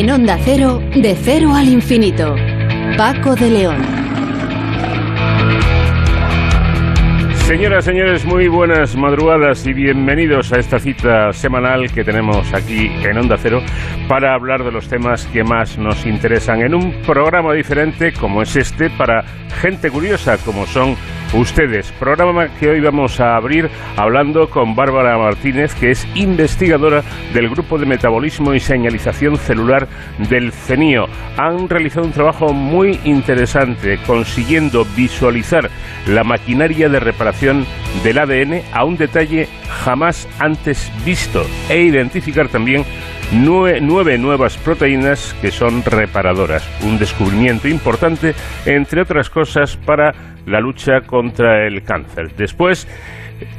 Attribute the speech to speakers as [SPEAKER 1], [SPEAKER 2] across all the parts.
[SPEAKER 1] En Onda Cero, de cero al infinito. Paco de León.
[SPEAKER 2] Señoras, señores, muy buenas madrugadas y bienvenidos a esta cita semanal que tenemos aquí en Onda Cero para hablar de los temas que más nos interesan en un programa diferente como es este para gente curiosa como son ustedes. Programa que hoy vamos a abrir hablando con Bárbara Martínez, que es investigadora del Grupo de Metabolismo y Señalización Celular del CENIO. Han realizado un trabajo muy interesante consiguiendo visualizar la maquinaria de reparación del ADN a un detalle jamás antes visto e identificar también nueve, nuevas proteínas que son reparadoras. Un descubrimiento importante, entre otras cosas, para la lucha contra el cáncer. Después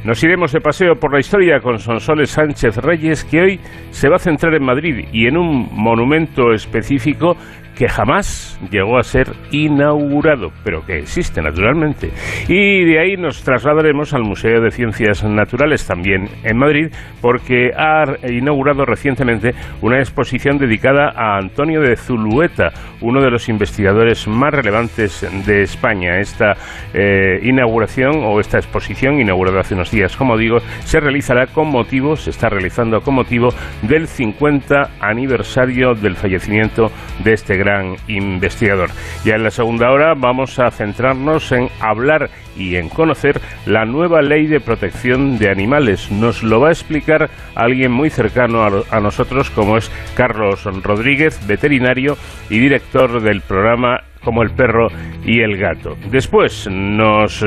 [SPEAKER 2] nos iremos de paseo por la historia con Sonsoles Sánchez Reyes, que hoy se va a centrar en Madrid y en un monumento específico que jamás llegó a ser inaugurado, pero que existe naturalmente. Y de ahí nos trasladaremos al Museo de Ciencias Naturales también en Madrid, porque ha inaugurado recientemente una exposición dedicada a Antonio de Zulueta, uno de los investigadores más relevantes de España. Esta eh, inauguración o esta exposición, inaugurada hace unos días, como digo, se realizará con motivo, se está realizando con motivo del 50 aniversario del fallecimiento de este gran investigador. Ya en la segunda hora vamos a centrarnos en hablar y en conocer la nueva ley de protección de animales. Nos lo va a explicar alguien muy cercano a, nosotros, como es Carlos Rodríguez, veterinario y director del programa como el perro y el gato. Después nos eh,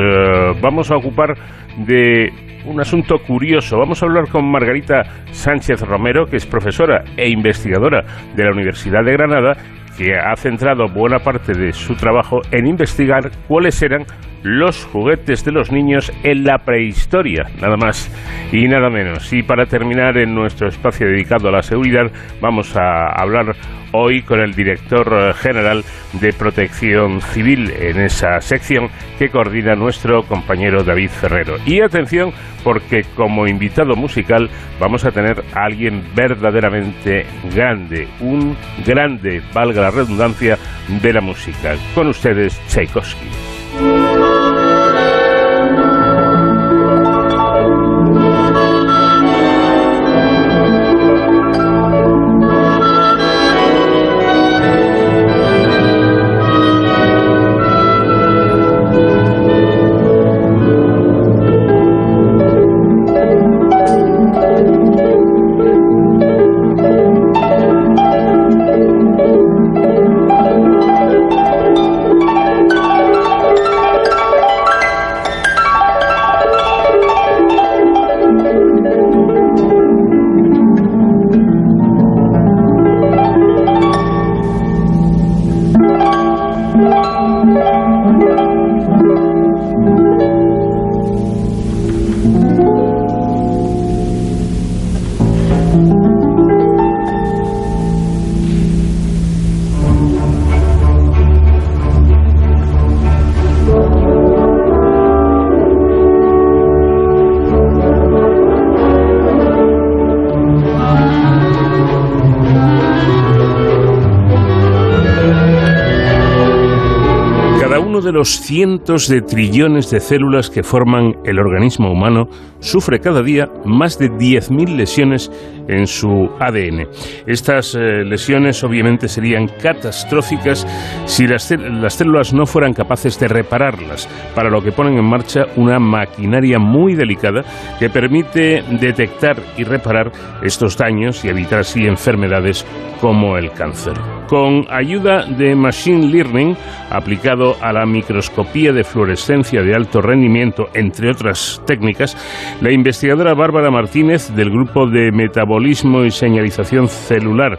[SPEAKER 2] vamos a ocupar de un asunto curioso. Vamos a hablar con Margarita Sánchez Romero, que es profesora e investigadora de la Universidad de Granada que ha centrado buena parte de su trabajo en investigar cuáles eran los juguetes de los niños en la prehistoria, nada más y nada menos. Y para terminar en nuestro espacio dedicado a la seguridad, vamos a hablar hoy con el director eh, general de Protección Civil en esa sección que coordina nuestro compañero David Ferrero. Y atención, porque como invitado musical vamos a tener a alguien verdaderamente grande, un grande, valga la redundancia, de la música. Con ustedes, Tchaikovsky. Los cientos de trillones de células que forman el organismo humano, sufre cada día más de 10.000 lesiones en su ADN. Estas eh, lesiones obviamente serían catastróficas si las, las células no fueran capaces de repararlas, para lo que ponen en marcha una maquinaria muy delicada que permite detectar y reparar estos daños y evitar así enfermedades como el cáncer. Con ayuda de Machine Learning aplicado a la microscopía de fluorescencia de alto rendimiento, entre otras técnicas, la investigadora Bárbara Martínez del Grupo de Metabolismo y Señalización Celular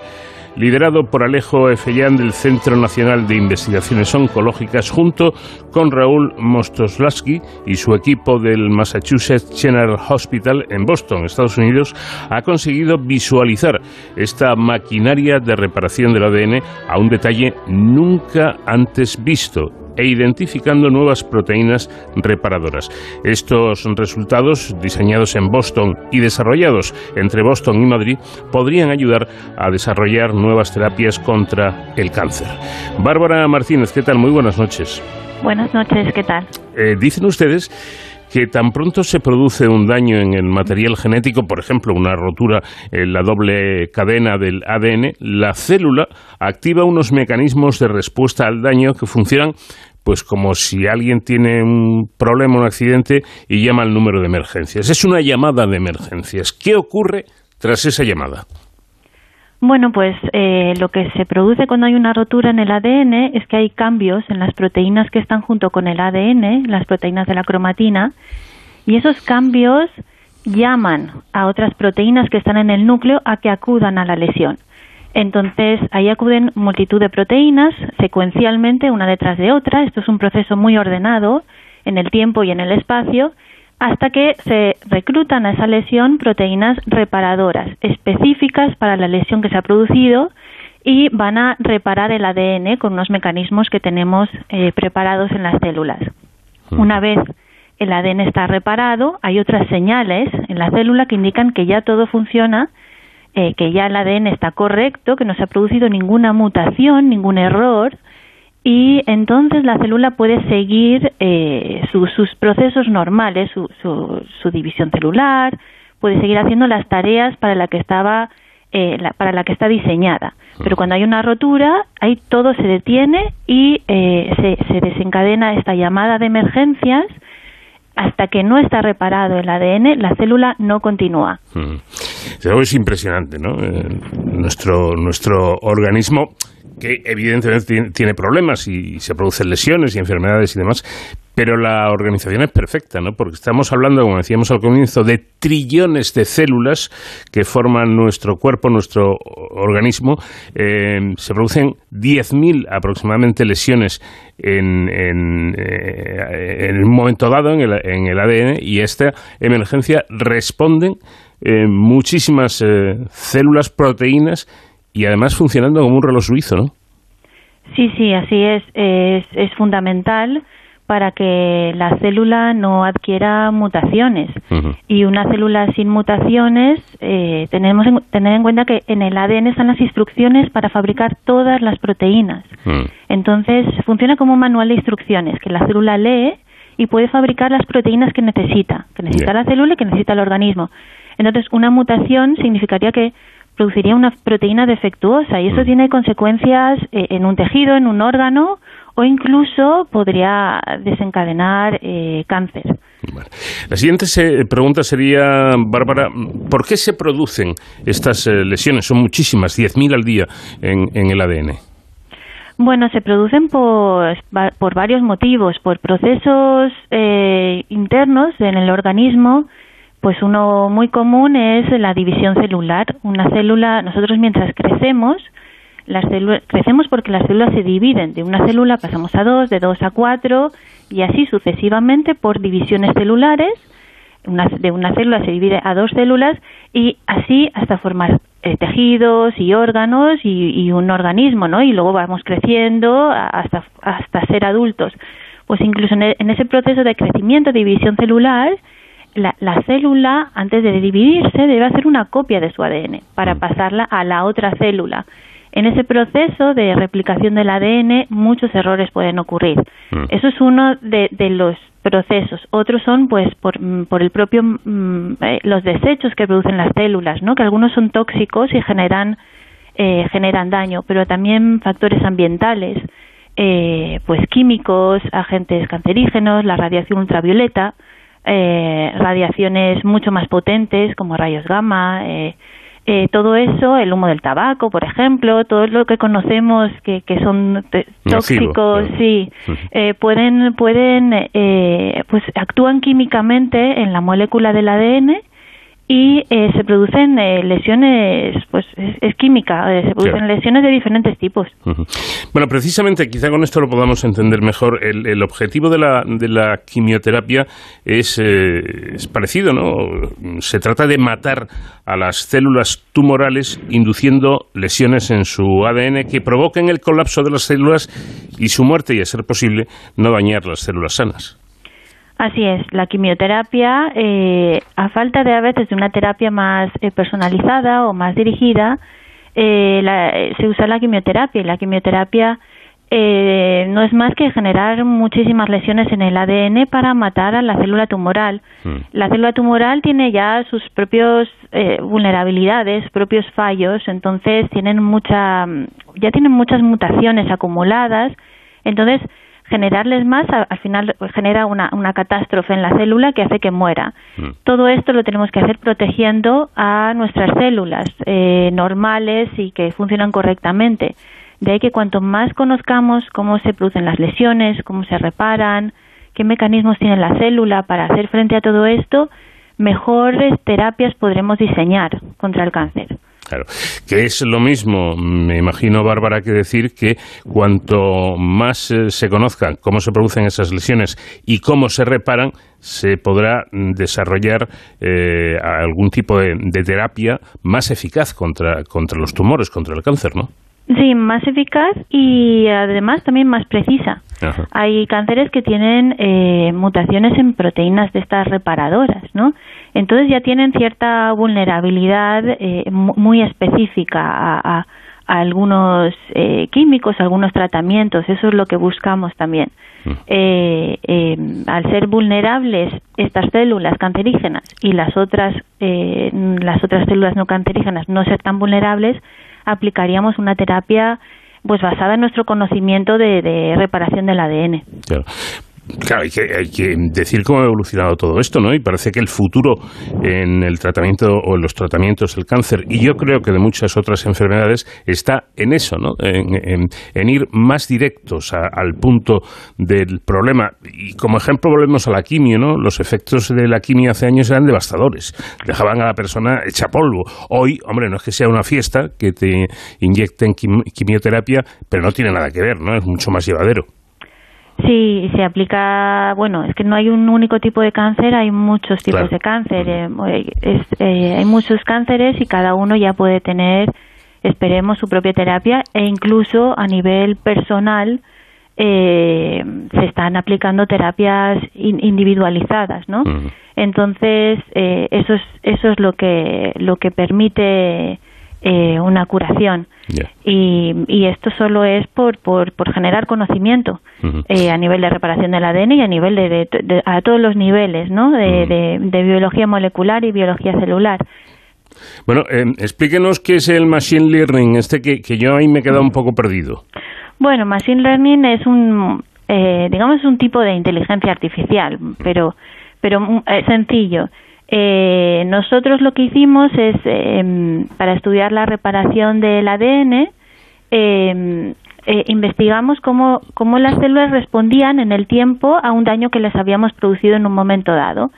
[SPEAKER 2] liderado por Alejo Efellán del Centro Nacional de Investigaciones Oncológicas, junto con Raúl Mostoslaski y su equipo del Massachusetts General Hospital en Boston, Estados Unidos, ha conseguido visualizar esta maquinaria de reparación del ADN a un detalle nunca antes visto e identificando nuevas proteínas reparadoras. Estos resultados, diseñados en Boston y desarrollados entre Boston y Madrid, podrían ayudar a desarrollar nuevas terapias contra el cáncer. Bárbara Martínez, ¿qué tal? Muy buenas noches.
[SPEAKER 3] Buenas noches, ¿qué tal?
[SPEAKER 2] Eh, dicen ustedes que tan pronto se produce un daño en el material genético, por ejemplo, una rotura en la doble cadena del ADN, la célula activa unos mecanismos de respuesta al daño que funcionan pues como si alguien tiene un problema, un accidente y llama al número de emergencias. Es una llamada de emergencias. ¿Qué ocurre tras esa llamada?
[SPEAKER 3] Bueno, pues eh, lo que se produce cuando hay una rotura en el ADN es que hay cambios en las proteínas que están junto con el ADN, las proteínas de la cromatina, y esos cambios llaman a otras proteínas que están en el núcleo a que acudan a la lesión. Entonces, ahí acuden multitud de proteínas secuencialmente, una detrás de otra. Esto es un proceso muy ordenado en el tiempo y en el espacio hasta que se reclutan a esa lesión proteínas reparadoras específicas para la lesión que se ha producido y van a reparar el ADN con unos mecanismos que tenemos eh, preparados en las células. Mm. Una vez el ADN está reparado, hay otras señales en la célula que indican que ya todo funciona, eh, que ya el ADN está correcto, que no se ha producido ninguna mutación, ningún error, y entonces la célula puede seguir eh, sus procesos normales, su, su, división celular, puede seguir haciendo las tareas para la que estaba eh, para la que está diseñada. Pero cuando hay una rotura, ahí todo se detiene y eh, se, se, desencadena esta llamada de emergencias. Hasta que no está reparado el ADN, la célula no continúa.
[SPEAKER 2] Es impresionante, ¿no? nuestro, nuestro organismo que evidentemente tiene problemas y se producen lesiones y enfermedades y demás, pero la organización es perfecta, ¿no? Porque estamos hablando, como decíamos al comienzo, de trillones de células que forman nuestro cuerpo, nuestro organismo. Eh, se producen 10.000 aproximadamente lesiones en, eh, en, un momento dado en el, en el, ADN y esta emergencia responden eh, muchísimas células, proteínas y además funcionando como un reloj suizo, ¿no?
[SPEAKER 3] Sí, sí, así es. Es, es fundamental para que la célula no adquiera mutaciones. Y una célula sin mutaciones, eh, tenemos que tener en cuenta que en el ADN están las instrucciones para fabricar todas las proteínas. Mm. Entonces, funciona como un manual de instrucciones que la célula lee y puede fabricar las proteínas que necesita, que necesita la célula y que necesita el organismo. Entonces, una mutación significaría que produciría una proteína defectuosa y eso mm. tiene consecuencias eh, en un tejido, en un órgano o incluso podría desencadenar eh, cáncer.
[SPEAKER 2] La siguiente pregunta sería, Bárbara, ¿por qué se producen estas eh, lesiones? Son muchísimas, 10.000 al día en, en, el ADN.
[SPEAKER 3] Bueno, se producen por, por varios motivos, por procesos internos en el organismo pues uno muy común es la división celular. Una célula, nosotros mientras crecemos, las crecemos porque las células se dividen. De una célula pasamos a dos, de dos a cuatro y así sucesivamente por divisiones celulares. de una célula se divide a dos células y así hasta formar eh, tejidos y órganos y, un organismo, ¿no? Y luego vamos creciendo hasta, hasta ser adultos. Pues incluso en, e, en ese proceso de crecimiento, de división celular, la, célula, antes de dividirse, debe hacer una copia de su ADN para mm. pasarla a la otra célula. En ese proceso de replicación del ADN, muchos errores pueden ocurrir. Mm. Eso es uno de, los procesos. Otros son, pues, por, mm, por el propio eh, los desechos que producen las células, ¿no? Que algunos son tóxicos y generan eh, generan daño, pero también factores ambientales, eh, pues químicos, agentes cancerígenos, la radiación ultravioleta eh, radiaciones mucho más potentes como rayos gamma, eh, eh, todo eso, el humo del tabaco, por ejemplo, todo lo que conocemos que, que son tóxicos, sí, eh, pueden, pueden, eh, pues actúan químicamente en la molécula del ADN y eh, se producen eh, lesiones, pues es, química, eh, se producen lesiones de diferentes tipos.
[SPEAKER 2] Bueno, precisamente, quizá con esto lo podamos entender mejor. El, objetivo de la, de la quimioterapia es, es, parecido, ¿no? Se trata de matar a las células tumorales induciendo lesiones en su ADN que provoquen el colapso de las células y su muerte y, a ser posible, no dañar las células sanas.
[SPEAKER 3] Así es, la quimioterapia, eh, a falta de a veces de una terapia más eh, personalizada o más dirigida, eh, se usa la quimioterapia y la quimioterapia no es más que generar muchísimas lesiones en el ADN para matar a la célula tumoral. Hmm. La célula tumoral tiene ya sus propios vulnerabilidades, propios fallos, entonces tienen mucha, ya tienen muchas mutaciones acumuladas, entonces generarles más, al final genera una, una catástrofe en la célula que hace que muera. Mm. Todo esto lo tenemos que hacer protegiendo a nuestras células eh, normales y que funcionan correctamente. De ahí que cuanto más conozcamos cómo se producen las lesiones, cómo se reparan, qué mecanismos tiene la célula para hacer frente a todo esto, mejores terapias podremos diseñar contra el cáncer.
[SPEAKER 2] Claro, que es lo mismo, me imagino, Bárbara, que decir que cuanto más eh, se conozcan cómo se producen esas lesiones y cómo se reparan, se podrá desarrollar eh, algún tipo de, terapia más eficaz contra, contra los tumores, contra el cáncer, ¿no?
[SPEAKER 3] Sí, más eficaz y además también más precisa. Hay cánceres que tienen eh, mutaciones en proteínas de estas reparadoras, ¿no? Entonces ya tienen cierta vulnerabilidad eh, muy específica a, algunos eh, químicos, algunos tratamientos. Eso es lo que buscamos también. Mm. Eh, al ser vulnerables estas células cancerígenas y las otras las otras células no cancerígenas no ser tan vulnerables, aplicaríamos una terapia pues basada en nuestro conocimiento de, reparación del ADN.
[SPEAKER 2] Claro, hay que, decir cómo ha evolucionado todo esto, ¿no? Y parece que el futuro en el tratamiento o en los tratamientos del cáncer, y yo creo que de muchas otras enfermedades, está en eso, ¿no? En, ir más directos al punto del problema. Y como ejemplo volvemos a la quimio, ¿no? Los efectos de la quimio hace años eran devastadores. Dejaban a la persona hecha polvo. Hoy, hombre, no es que sea una fiesta que te inyecten quimioterapia, pero no tiene nada que ver, ¿no? Es mucho más llevadero.
[SPEAKER 3] Sí, se aplica, bueno, es que no hay un único tipo de cáncer, hay muchos tipos de cáncer, eh, eh, hay muchos cánceres y cada uno ya puede tener, esperemos, su propia terapia e incluso a nivel personal eh, se están aplicando terapias individualizadas, ¿no? Entonces eso es eso es lo que lo que permite una curación. Y, esto solo es por, por, generar conocimiento eh, a nivel de reparación del ADN y a nivel de, a todos los niveles, ¿no? De, biología molecular y biología celular.
[SPEAKER 2] Bueno, eh, explíquenos qué es el machine learning, este que, que yo ahí me he quedado un poco perdido.
[SPEAKER 3] Bueno, machine learning es un, eh, digamos, un tipo de inteligencia artificial, pero, pero sencillo. Eh, nosotros lo que hicimos es, em, para estudiar la reparación del ADN, em, eh, investigamos cómo, cómo las células respondían en el tiempo a un daño que les habíamos producido en un momento dado.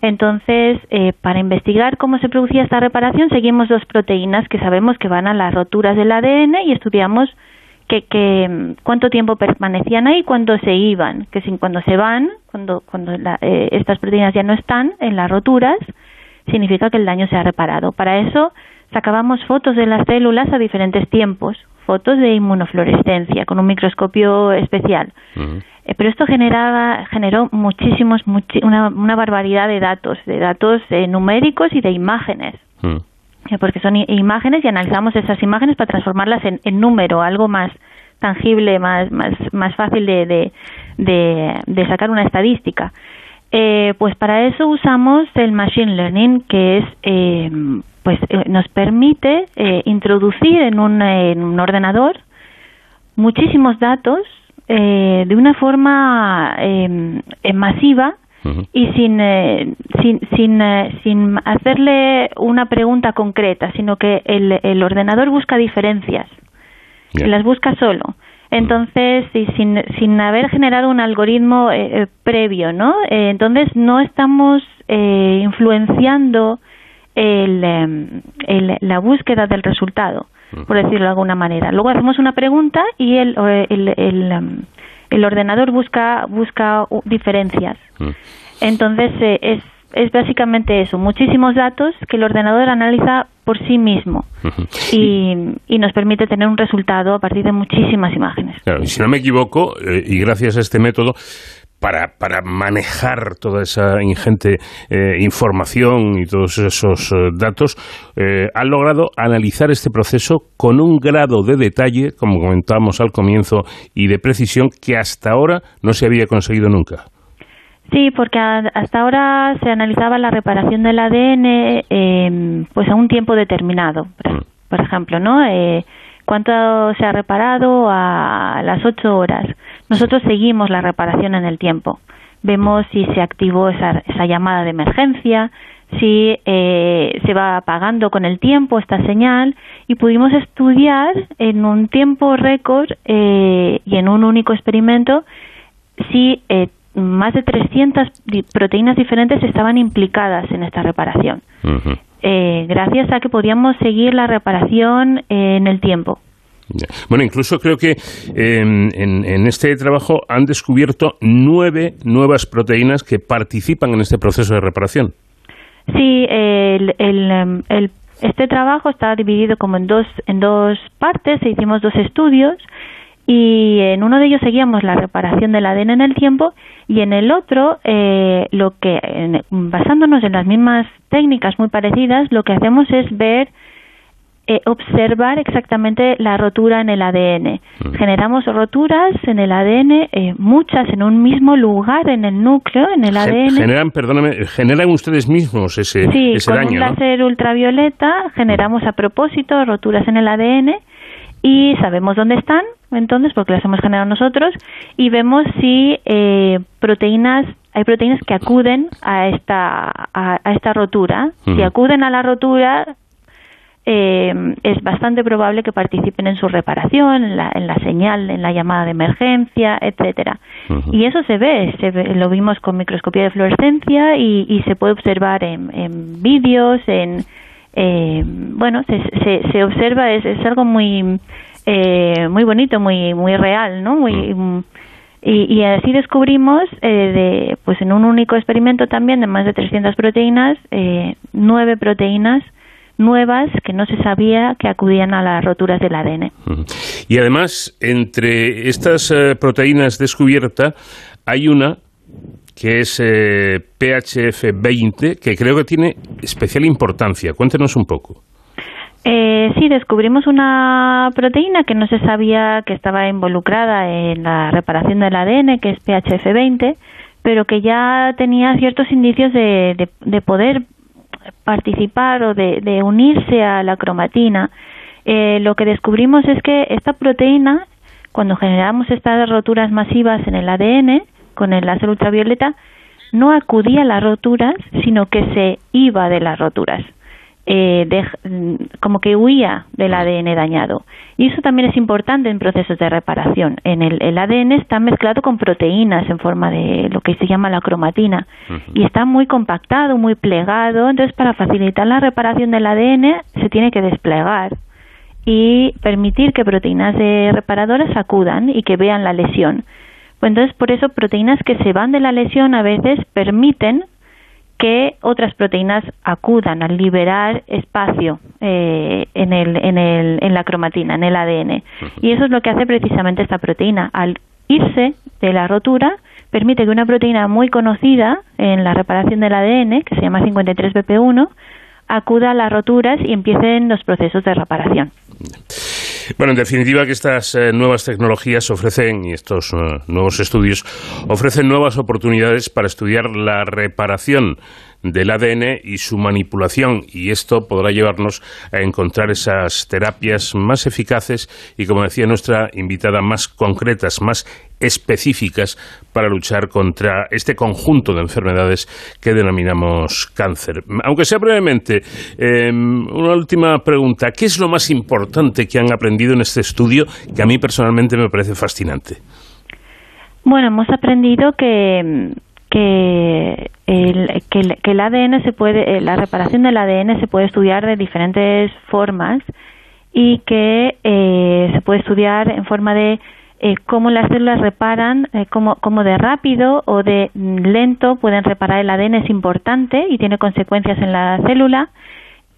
[SPEAKER 3] Entonces, eh, para investigar cómo se producía esta reparación, seguimos dos proteínas que sabemos que van a las roturas del ADN y estudiamos que, mm, cuánto tiempo permanecían ahí cuando se iban, que sin, cuando se van, cuando, cuando eh, estas proteínas ya no están en las roturas, significa que el daño se ha reparado. Para eso sacábamos fotos de las células a diferentes tiempos, fotos de inmunofluorescencia con un microscopio especial. Eh, pero esto generaba, generó muchísimos, una, una, barbaridad de datos, de datos eh, numéricos y de imágenes porque son imágenes y analizamos esas imágenes para transformarlas en, número, algo más tangible, más, más, más fácil de, de, de, sacar una estadística. Eh, pues para eso usamos el machine learning, que es eh, pues eh, nos permite introducir en un, en un ordenador muchísimos datos de una forma masiva y sin, eh, sin, sin, eh, sin hacerle una pregunta concreta, sino que el, el ordenador busca diferencias, las busca solo. Entonces, y sin, sin haber generado un algoritmo eh, previo, ¿no? entonces, no estamos influenciando em, la búsqueda del resultado, por decirlo de alguna manera. Luego hacemos una pregunta y el, em, el, ordenador busca, busca diferencias. Entonces, eh, es es básicamente eso, muchísimos datos que el ordenador analiza por sí mismo y, nos permite tener un resultado a partir de muchísimas imágenes.
[SPEAKER 2] Claro, y si no me equivoco, eh, y gracias a este método, para, para manejar toda esa ingente eh, información y todos esos eh, datos, han logrado analizar este proceso con un grado de detalle, como comentábamos al comienzo, y de precisión que hasta ahora no se había conseguido nunca.
[SPEAKER 3] Sí, porque hasta ahora se analizaba la reparación del ADN em, pues a un tiempo determinado, por, mm. ejemplo, ¿no? Eh, ¿Cuánto se ha reparado a las ocho horas? Nosotros seguimos la reparación en el tiempo. Vemos si se activó esa, esa llamada de emergencia, si eh, se va apagando con el tiempo esta señal y pudimos estudiar en un tiempo récord eh, y en un único experimento si eh, más de 300 proteínas diferentes estaban implicadas en esta reparación, eh, gracias a que podíamos seguir la reparación en el tiempo.
[SPEAKER 2] Bueno, incluso creo que em, en, este trabajo han descubierto nueve nuevas proteínas que participan en este proceso de reparación.
[SPEAKER 3] Sí, el, el, este trabajo está dividido como en dos, en dos partes, hicimos dos estudios y en uno de ellos seguíamos la reparación del ADN en el tiempo y en el otro, eh, lo que basándonos en las mismas técnicas muy parecidas, lo que hacemos es ver eh, observar exactamente la rotura en el ADN. Mm. Generamos roturas en el ADN, eh, muchas en un mismo lugar en el núcleo, en el ADN.
[SPEAKER 2] Generan, perdóname, generan ustedes mismos ese,
[SPEAKER 3] sí,
[SPEAKER 2] ese
[SPEAKER 3] con un láser ultravioleta generamos a propósito roturas en el ADN y sabemos dónde están, entonces, porque las hemos generado nosotros, y vemos si eh, proteínas, hay proteínas que acuden a esta, a, esta rotura. Si acuden a la rotura, eh, es bastante probable que participen en su reparación, en la, en la señal, en la llamada de emergencia, etcétera. Y eso se ve, se lo vimos con microscopía de fluorescencia y, y se puede observar en, en vídeos, en eh, bueno, se, se, observa, es, es algo muy, eh, muy bonito, muy, muy real, ¿no? Muy, mm. y, así descubrimos, eh, de, pues en un único experimento también de más de 300 proteínas, eh, nueve proteínas nuevas que no se sabía que acudían a las roturas del ADN.
[SPEAKER 2] Y además, entre estas proteínas descubiertas, hay una que es eh, PHF20, que creo que tiene especial importancia. Cuéntenos un poco.
[SPEAKER 3] Eh, sí, descubrimos una proteína que no se sabía que estaba involucrada en la reparación del ADN, que es PHF20, pero que ya tenía ciertos indicios de, poder participar o de, unirse a la cromatina. Eh, lo que descubrimos es que esta proteína, cuando generamos estas roturas masivas en el ADN, con el láser ultravioleta no acudía a las roturas, sino que se iba de las roturas. Eh, como que huía del ADN dañado. Y eso también es importante en procesos de reparación. En el, ADN está mezclado con proteínas en forma de lo que se llama la cromatina y está muy compactado, muy plegado. Entonces, para facilitar la reparación del ADN se tiene que desplegar y permitir que proteínas de reparadoras acudan y que vean la lesión. Pues entonces, por eso, proteínas que se van de la lesión a veces permiten que otras proteínas acudan al liberar espacio eh, en, el, en, el, en la cromatina, en el ADN. Y eso es lo que hace precisamente esta proteína. Al irse de la rotura, permite que una proteína muy conocida en la reparación del ADN, que se llama 53BP1, acuda a las roturas y empiecen los procesos de reparación.
[SPEAKER 2] Bueno, en definitiva que estas eh, nuevas tecnologías ofrecen, y estos eh, nuevos estudios, ofrecen nuevas oportunidades para estudiar la reparación del ADN y su manipulación y esto podrá llevarnos a encontrar esas terapias más eficaces y como decía nuestra invitada más concretas, más específicas para luchar contra este conjunto de enfermedades que denominamos cáncer. Aunque sea brevemente, em, una última pregunta. ¿Qué es lo más importante que han aprendido en este estudio que a mí personalmente me parece fascinante?
[SPEAKER 3] Bueno, hemos aprendido que que el, que, el ADN se puede, eh, la reparación del ADN se puede estudiar de diferentes formas y que eh, se puede estudiar en forma de eh, cómo las células reparan, eh, cómo, cómo, de rápido o de lento pueden reparar el ADN es importante y tiene consecuencias en la célula.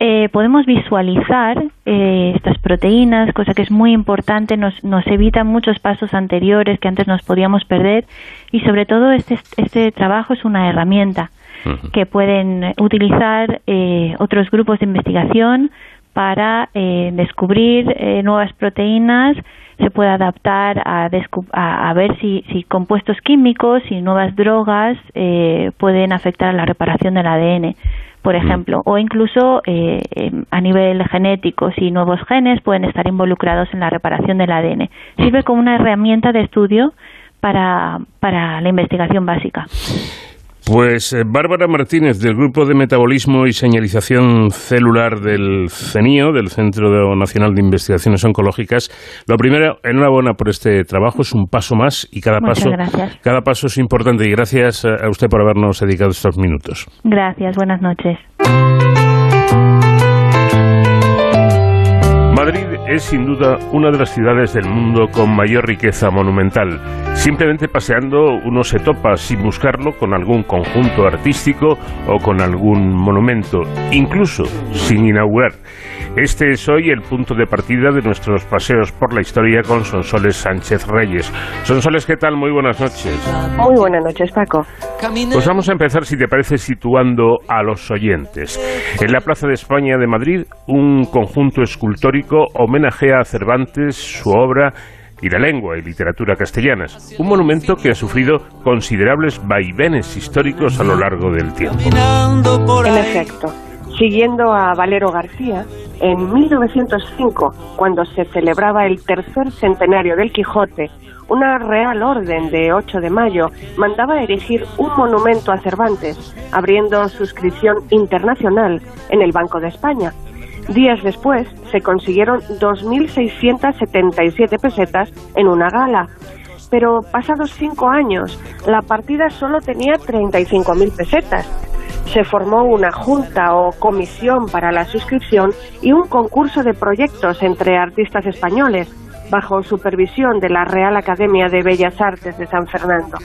[SPEAKER 3] Eh, podemos visualizar eh, estas proteínas, cosa que es muy importante, nos, nos evita muchos pasos anteriores que antes nos podíamos perder y sobre todo este, este trabajo es una herramienta que pueden utilizar eh, otros grupos de investigación para descubrir nuevas proteínas, se puede adaptar a, a, ver si, si, compuestos químicos y nuevas drogas pueden afectar a la reparación del ADN por mm. ejemplo, o incluso eh, em, a nivel genético, si nuevos genes pueden estar involucrados en la reparación del ADN. Sirve mm. como una herramienta de estudio para, para la investigación básica.
[SPEAKER 2] Pues eh, Bárbara Martínez, del Grupo de Metabolismo y Señalización Celular del CENIO, del Centro Nacional de Investigaciones Oncológicas. Lo primero, enhorabuena por este trabajo, es un paso más y cada paso, cada paso es importante. Y gracias a usted por habernos dedicado estos minutos.
[SPEAKER 3] Gracias, buenas noches.
[SPEAKER 2] Es sin duda una de las ciudades del mundo con mayor riqueza monumental. Simplemente paseando uno se topa sin buscarlo con algún conjunto artístico o con algún monumento, incluso sin inaugurar. Este es hoy el punto de partida de nuestros paseos por la historia con Sonsoles Sánchez Reyes. Sonsoles, ¿qué tal? Muy buenas noches.
[SPEAKER 4] Muy buenas noches, Paco.
[SPEAKER 2] Pues vamos a empezar, si te parece, situando a los oyentes. En la Plaza de España de Madrid, un conjunto escultórico homenajea a Cervantes, su obra y la lengua y literatura castellanas, un monumento que ha sufrido considerables vaivenes históricos a lo largo del tiempo.
[SPEAKER 4] En efecto, siguiendo a Valero García, en 1905, cuando se celebraba el tercer centenario del Quijote, una Real Orden de 8 de mayo mandaba erigir un monumento a Cervantes, abriendo suscripción internacional en el Banco de España. Días después se consiguieron 2.677 pesetas en una gala. Pero pasados cinco años, la partida solo tenía 35.000 pesetas se formó una junta o comisión para la suscripción y un concurso de proyectos entre artistas españoles bajo supervisión de la Real Academia de Bellas Artes de San Fernando.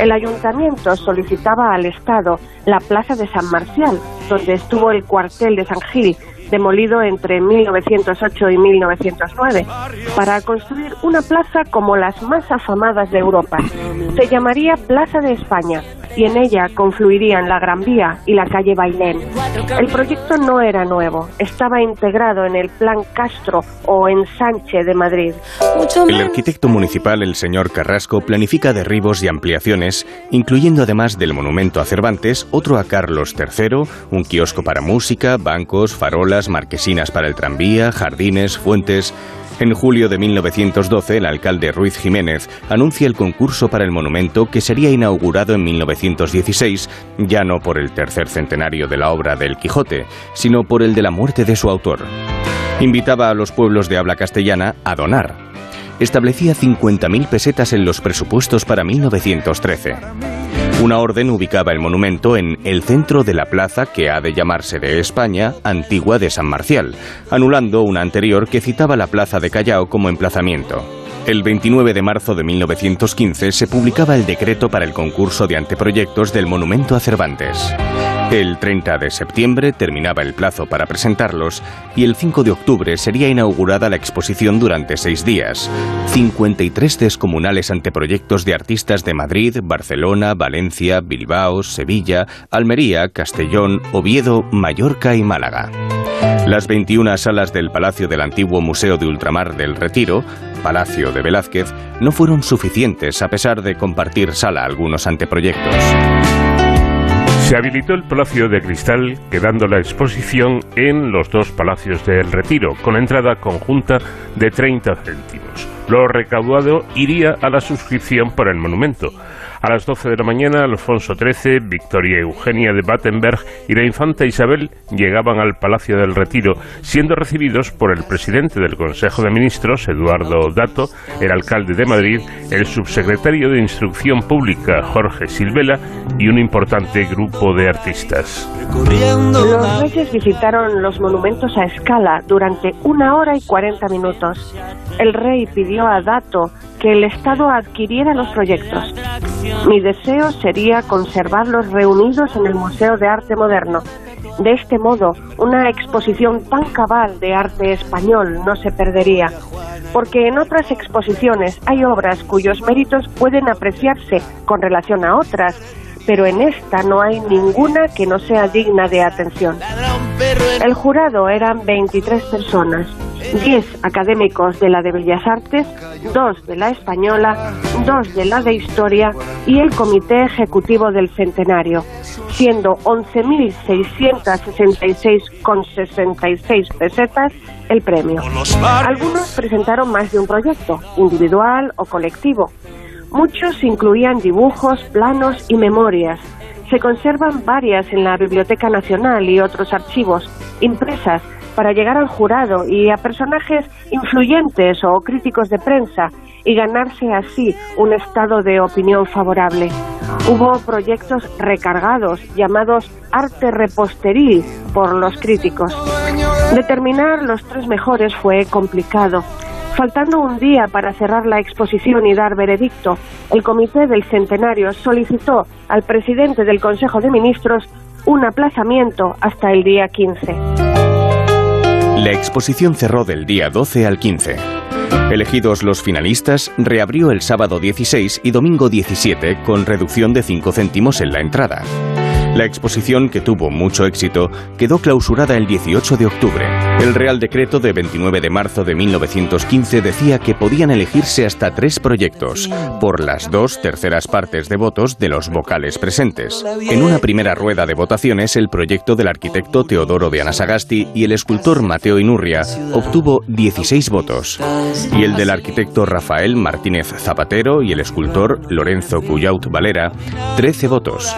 [SPEAKER 4] El ayuntamiento solicitaba al Estado la Plaza de San Marcial, donde estuvo el cuartel de San Gil, demolido entre 1908 y 1909, para construir una plaza como las más afamadas de Europa. Se llamaría Plaza de España y en ella confluirían la Gran Vía y la calle Bailén. El proyecto no era nuevo, estaba integrado en el Plan Castro o Ensanche de Madrid.
[SPEAKER 5] El arquitecto municipal, el señor Carrasco, planifica derribos y ampliaciones, incluyendo además del monumento a Cervantes, otro a Carlos III, un kiosco para música, bancos, farolas, marquesinas para el tranvía, jardines, fuentes. En julio de 1912, el alcalde Ruiz Jiménez anuncia el concurso para el monumento que sería inaugurado en 1916, ya no por el tercer centenario de la obra del Quijote, sino por el de la muerte de su autor. Invitaba a los pueblos de habla castellana a donar. Establecía 50.000 pesetas en los presupuestos para 1913. Una orden ubicaba el monumento en el centro de la plaza que ha de llamarse de España, antigua de San Marcial, anulando una anterior que citaba la plaza de Callao como emplazamiento. El 29 de marzo de 1915 se publicaba el decreto para el concurso de anteproyectos del monumento a Cervantes. El 30 de septiembre terminaba el plazo para presentarlos y el 5 de octubre sería inaugurada la exposición durante seis días. 53 descomunales anteproyectos de artistas de Madrid, Barcelona, Valencia, Bilbao, Sevilla, Almería, Castellón, Oviedo, Mallorca y Málaga. Las 21 salas del Palacio del antiguo Museo de Ultramar del Retiro, Palacio de Velázquez, no fueron suficientes a pesar de compartir sala algunos anteproyectos.
[SPEAKER 2] Se habilitó el Palacio de Cristal, quedando la exposición en los dos Palacios del Retiro, con entrada conjunta de 30 céntimos. Lo recaudado iría a la suscripción para el monumento. A las 12 de la mañana, Alfonso XIII, Victoria Eugenia de Battenberg y la infanta Isabel llegaban al Palacio del Retiro, siendo recibidos por el presidente del Consejo de Ministros, Eduardo Dato, el alcalde de Madrid, el subsecretario de Instrucción Pública, Jorge Silvela, y un importante grupo de artistas.
[SPEAKER 4] Los reyes visitaron los monumentos a escala durante una hora y cuarenta minutos. El rey pidió a Dato que el Estado adquiriera los proyectos. Mi deseo sería conservarlos reunidos en el Museo de Arte Moderno. De este modo, una exposición tan cabal de arte español no se perdería, porque en otras exposiciones hay obras cuyos méritos pueden apreciarse con relación a otras, pero en esta no hay ninguna que no sea digna de atención. El jurado eran 23 personas, 10 académicos de la de Bellas Artes, 2 de la Española, 2 de la de Historia y el Comité Ejecutivo del Centenario, siendo 11.666,66 pesetas el premio. Algunos presentaron más de un proyecto, individual o colectivo. Muchos incluían dibujos, planos y memorias. Se conservan varias en la Biblioteca Nacional y otros archivos, impresas para llegar al jurado y a personajes influyentes o críticos de prensa y ganarse así un estado de opinión favorable. Hubo proyectos recargados llamados arte reposteril por los críticos. Determinar los tres mejores fue complicado. Faltando un día para cerrar la exposición y dar veredicto, el Comité del Centenario solicitó al presidente del Consejo de Ministros un aplazamiento hasta el día 15.
[SPEAKER 5] La exposición cerró del día 12 al 15. Elegidos los finalistas, reabrió el sábado 16 y domingo 17 con reducción de 5 céntimos en la entrada. La exposición, que tuvo mucho éxito, quedó clausurada el 18 de octubre. El Real Decreto de 29 de marzo de 1915 decía que podían elegirse hasta tres proyectos, por las dos terceras partes de votos de los vocales presentes. En una primera rueda de votaciones, el proyecto del arquitecto Teodoro de Anasagasti y el escultor Mateo Inurria obtuvo 16 votos, y el del arquitecto Rafael Martínez Zapatero y el escultor Lorenzo Cuyaut Valera, 13 votos.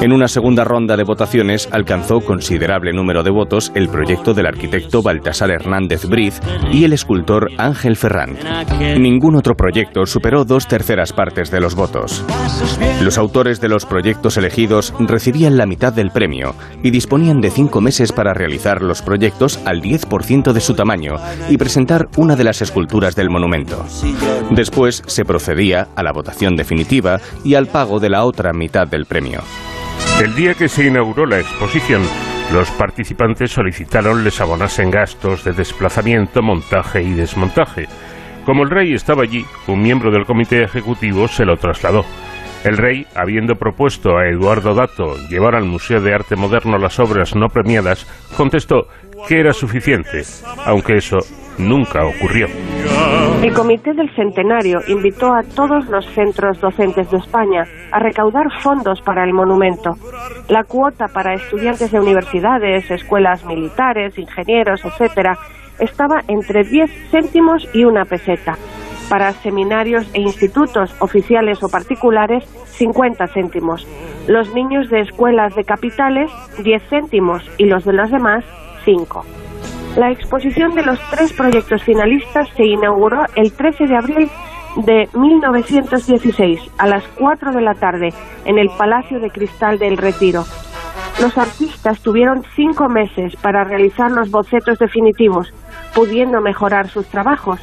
[SPEAKER 5] En una segunda ronda de votaciones alcanzó considerable número de votos el proyecto del arquitecto Baltasar Hernández Briz y el escultor Ángel Ferrán. Ningún otro proyecto superó dos terceras partes de los votos. Los autores de los proyectos elegidos recibían la mitad del premio y disponían de cinco meses para realizar los proyectos al 10% de su tamaño y presentar una de las esculturas del monumento. Después se procedía a la votación definitiva y al pago de la otra mitad del premio.
[SPEAKER 2] El día que se inauguró la exposición, los participantes solicitaron les abonasen gastos de desplazamiento, montaje y desmontaje. Como el rey estaba allí, un miembro del comité ejecutivo se lo trasladó. El rey, habiendo propuesto a Eduardo Dato llevar al Museo de Arte Moderno las obras no premiadas, contestó que era suficiente, aunque eso nunca ocurrió.
[SPEAKER 4] El Comité del Centenario invitó a todos los centros docentes de España a recaudar fondos para el monumento. La cuota para estudiantes de universidades, escuelas militares, ingenieros, etcétera, estaba entre 10 céntimos y una peseta. Para seminarios e institutos oficiales o particulares, 50 céntimos. Los niños de escuelas de capitales, 10 céntimos y los de los demás, 5. La exposición de los tres proyectos finalistas se inauguró el 13 de abril de 1916 a las 4 de la tarde en el Palacio de Cristal del Retiro. Los artistas tuvieron cinco meses para realizar los bocetos definitivos, pudiendo mejorar sus trabajos.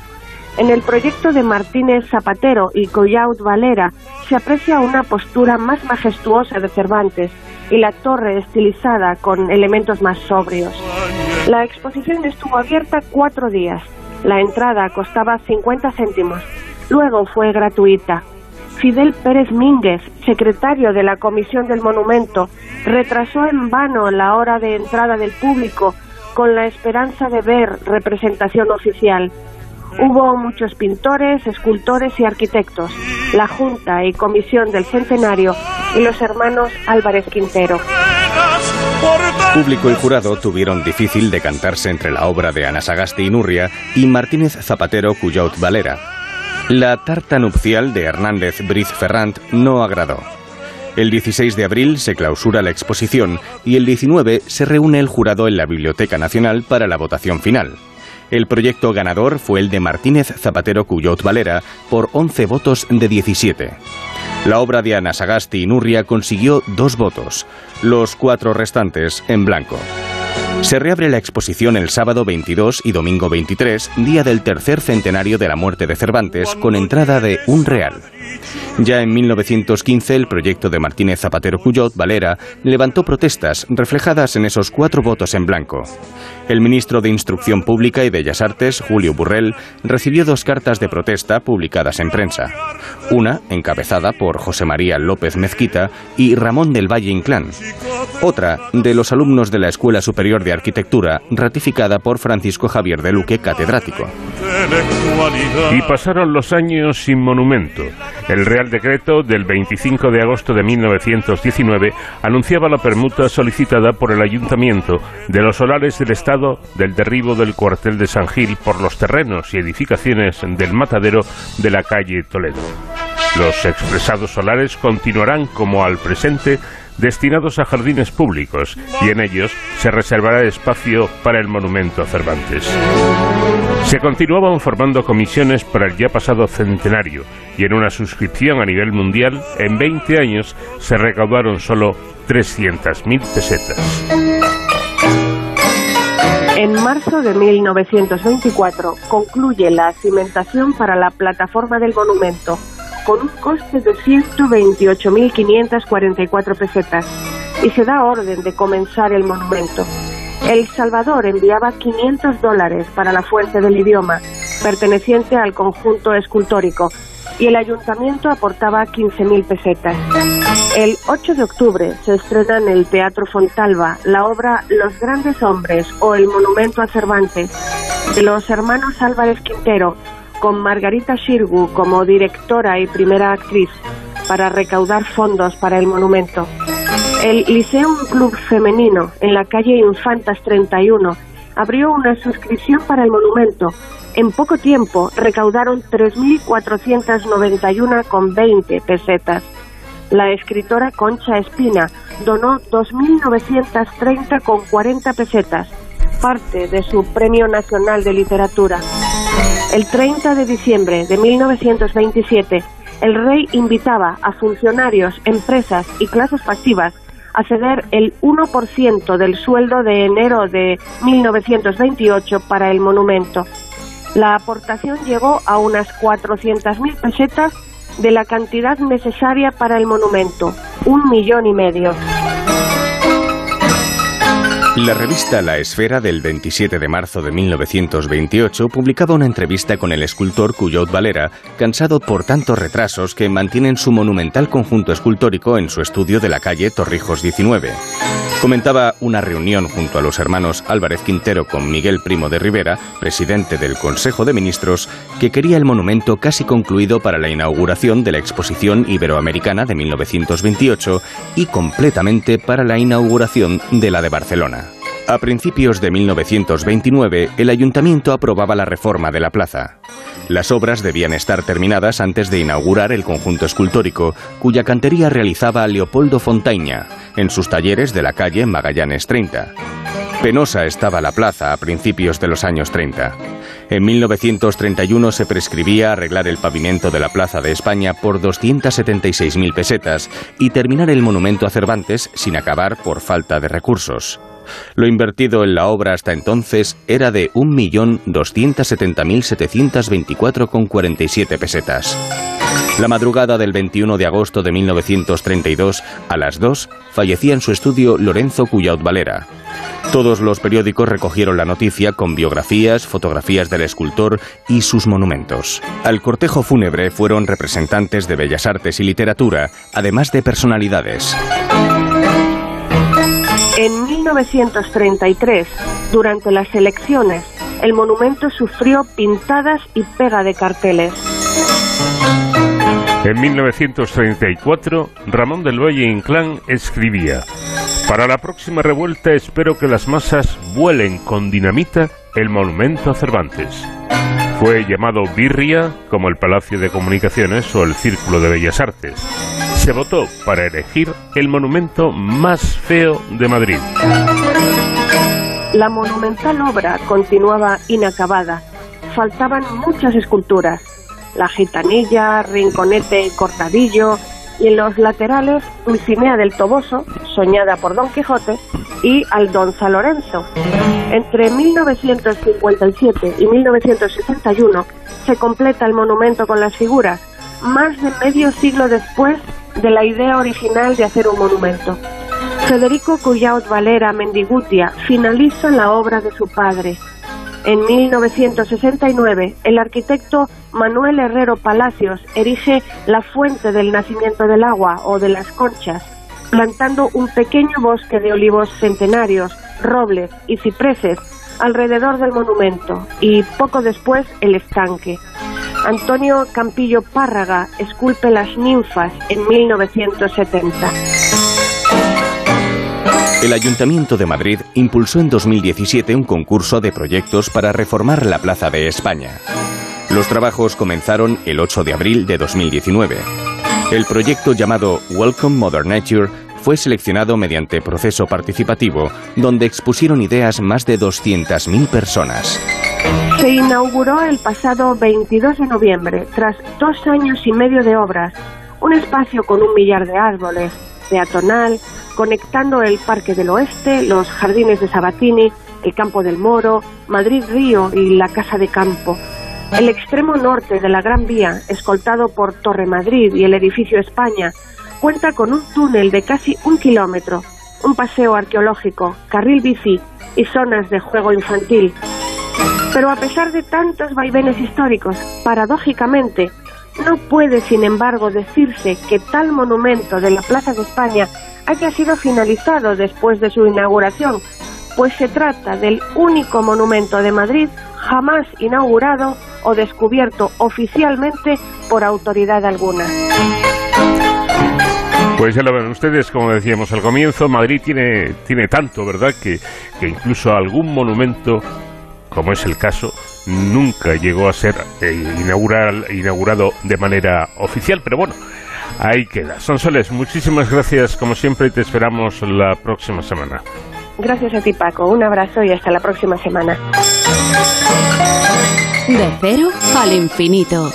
[SPEAKER 4] En el proyecto de Martínez Zapatero y Collaut Valera se aprecia una postura más majestuosa de Cervantes y la torre estilizada con elementos más sobrios. La exposición estuvo abierta cuatro días. La entrada costaba 50 céntimos. Luego fue gratuita. Fidel Pérez Mínguez, secretario de la Comisión del Monumento, retrasó en vano la hora de entrada del público con la esperanza de ver representación oficial. Hubo muchos pintores, escultores y arquitectos, la Junta y Comisión del Centenario y los hermanos Álvarez Quintero.
[SPEAKER 5] Público y jurado tuvieron difícil decantarse entre la obra de Ana Sagasti y Nurria y Martínez Zapatero Cuyaut Valera. La tarta nupcial de Hernández Briz Ferrand no agradó. El 16 de abril se clausura la exposición y el 19 se reúne el jurado en la Biblioteca Nacional para la votación final. El proyecto ganador fue el de Martínez Zapatero Cuyot Valera por 11 votos de 17. La obra de Ana Sagasti y Nurria consiguió dos votos, los cuatro restantes en blanco. Se reabre la exposición el sábado 22 y domingo 23, día del tercer centenario de la muerte de Cervantes, con entrada de un real. Ya en 1915, el proyecto de Martínez Zapatero Cuyot Valera levantó protestas reflejadas en esos cuatro votos en blanco. El ministro de Instrucción Pública y Bellas Artes, Julio Burrell, recibió dos cartas de protesta publicadas en prensa. Una, encabezada por José María López Mezquita y Ramón del Valle Inclán. Otra, de los alumnos de la Escuela Superior de Arquitectura, ratificada por Francisco Javier de Luque, catedrático.
[SPEAKER 2] Y pasaron los años sin monumento. El Real Decreto del 25 de agosto de 1919 anunciaba la permuta solicitada por el Ayuntamiento de los solares del Estado del derribo del cuartel de San Gil por los terrenos y edificaciones del matadero de la calle Toledo. Los expresados solares continuarán como al presente destinados a jardines públicos y en ellos se reservará espacio para el monumento a Cervantes. Se continuaban formando comisiones para el ya pasado centenario y en una suscripción a nivel mundial, en 20 años se recaudaron solo 300.000 pesetas.
[SPEAKER 4] En marzo de 1924 concluye la cimentación para la plataforma del monumento con un coste de 128.544 pesetas y se da orden de comenzar el monumento. El Salvador enviaba 500 dólares para la fuente del idioma, perteneciente al conjunto escultórico, y el ayuntamiento aportaba 15.000 pesetas. El 8 de octubre se estrena en el Teatro Fontalba la obra Los Grandes Hombres o El Monumento a Cervantes, de los hermanos Álvarez Quintero, con Margarita Shirgu como directora y primera actriz para recaudar fondos para el monumento. El Liceum Club Femenino en la calle Infantas 31 abrió una suscripción para el monumento. En poco tiempo recaudaron 3.491,20 pesetas. La escritora Concha Espina donó 2.930,40 pesetas, parte de su Premio Nacional de Literatura. El 30 de diciembre de 1927, el rey invitaba a funcionarios, empresas y clases pasivas a ceder el 1% del sueldo de enero de 1928 para el monumento. La aportación llegó a unas 400.000 pesetas de la cantidad necesaria para el monumento, un millón y medio.
[SPEAKER 5] La revista La Esfera del 27 de marzo de 1928 publicaba una entrevista con el escultor Cuyot Valera, cansado por tantos retrasos que mantienen su monumental conjunto escultórico en su estudio de la calle Torrijos 19. Comentaba una reunión junto a los hermanos Álvarez Quintero con Miguel Primo de Rivera, presidente del Consejo de Ministros, que quería el monumento casi concluido para la inauguración de la Exposición Iberoamericana de 1928 y completamente para la inauguración de la de Barcelona. A principios de 1929, el ayuntamiento aprobaba la reforma de la plaza. Las obras debían estar terminadas antes de inaugurar el conjunto escultórico, cuya cantería realizaba Leopoldo Fontaña, en sus talleres de la calle Magallanes 30. Penosa estaba la plaza a principios de los años 30. En 1931 se prescribía arreglar el pavimento de la Plaza de España por 276.000 pesetas y terminar el monumento a Cervantes sin acabar por falta de recursos. Lo invertido en la obra hasta entonces era de 1.270.724,47 pesetas. La madrugada del 21 de agosto de 1932, a las 2, fallecía en su estudio Lorenzo Cuyaut Valera. Todos los periódicos recogieron la noticia con biografías, fotografías del escultor y sus monumentos. Al cortejo fúnebre fueron representantes de bellas artes y literatura, además de personalidades.
[SPEAKER 4] En 1933, durante las elecciones, el monumento sufrió pintadas y pega de carteles.
[SPEAKER 2] En 1934, Ramón del Valle Inclán escribía, Para la próxima revuelta espero que las masas vuelen con dinamita el monumento a Cervantes. Fue llamado Birria como el Palacio de Comunicaciones o el Círculo de Bellas Artes. Se votó para elegir el monumento más feo de Madrid.
[SPEAKER 4] La monumental obra continuaba inacabada. Faltaban muchas esculturas. La gitanilla, rinconete, cortadillo, y en los laterales Dulcinea del Toboso, soñada por Don Quijote, y Aldonza Lorenzo. Entre 1957 y 1961 se completa el monumento con las figuras, más de medio siglo después de la idea original de hacer un monumento. Federico Cuyaut Valera Mendigutia finaliza la obra de su padre, en 1969, el arquitecto Manuel Herrero Palacios erige la fuente del nacimiento del agua o de las conchas, plantando un pequeño bosque de olivos centenarios, robles y cipreses alrededor del monumento y poco después el estanque. Antonio Campillo Párraga esculpe las ninfas en 1970.
[SPEAKER 5] El Ayuntamiento de Madrid impulsó en 2017 un concurso de proyectos para reformar la Plaza de España. Los trabajos comenzaron el 8 de abril de 2019. El proyecto llamado Welcome Modern Nature fue seleccionado mediante proceso participativo, donde expusieron ideas más de 200.000 personas.
[SPEAKER 4] Se inauguró el pasado 22 de noviembre, tras dos años y medio de obras, un espacio con un millar de árboles, peatonal, conectando el Parque del Oeste, los jardines de Sabatini, el Campo del Moro, Madrid Río y la Casa de Campo. El extremo norte de la Gran Vía, escoltado por Torre Madrid y el edificio España, cuenta con un túnel de casi un kilómetro, un paseo arqueológico, carril bici y zonas de juego infantil. Pero a pesar de tantos vaivenes históricos, paradójicamente, no puede, sin embargo, decirse que tal monumento de la Plaza de España haya sido finalizado después de su inauguración, pues se trata del único monumento de Madrid jamás inaugurado o descubierto oficialmente por autoridad alguna.
[SPEAKER 2] Pues ya lo ven ustedes, como decíamos al comienzo, Madrid tiene, tiene tanto, ¿verdad?, que, que incluso algún monumento, como es el caso, nunca llegó a ser eh, inaugurado de manera oficial, pero bueno, Ahí queda. Sonsoles, muchísimas gracias como siempre y te esperamos la próxima semana.
[SPEAKER 4] Gracias a ti Paco, un abrazo y hasta la próxima semana.
[SPEAKER 1] De cero al infinito.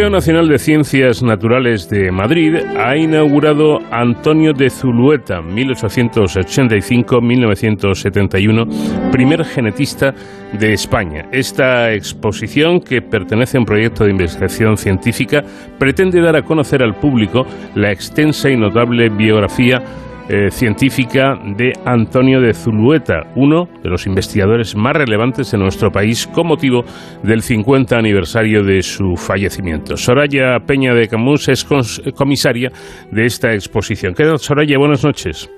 [SPEAKER 2] Museo Nacional de Ciencias Naturales de Madrid ha inaugurado Antonio de Zulueta, 1885-1971, primer genetista de España. Esta exposición, que pertenece a un proyecto de investigación científica, pretende dar a conocer al público la extensa y notable biografía eh, científica de Antonio de Zulueta, uno de los investigadores más relevantes de nuestro país con motivo del 50 aniversario de su fallecimiento. Soraya Peña de Camus es comisaria de esta exposición. ¿Qué tal, Soraya? Buenas noches.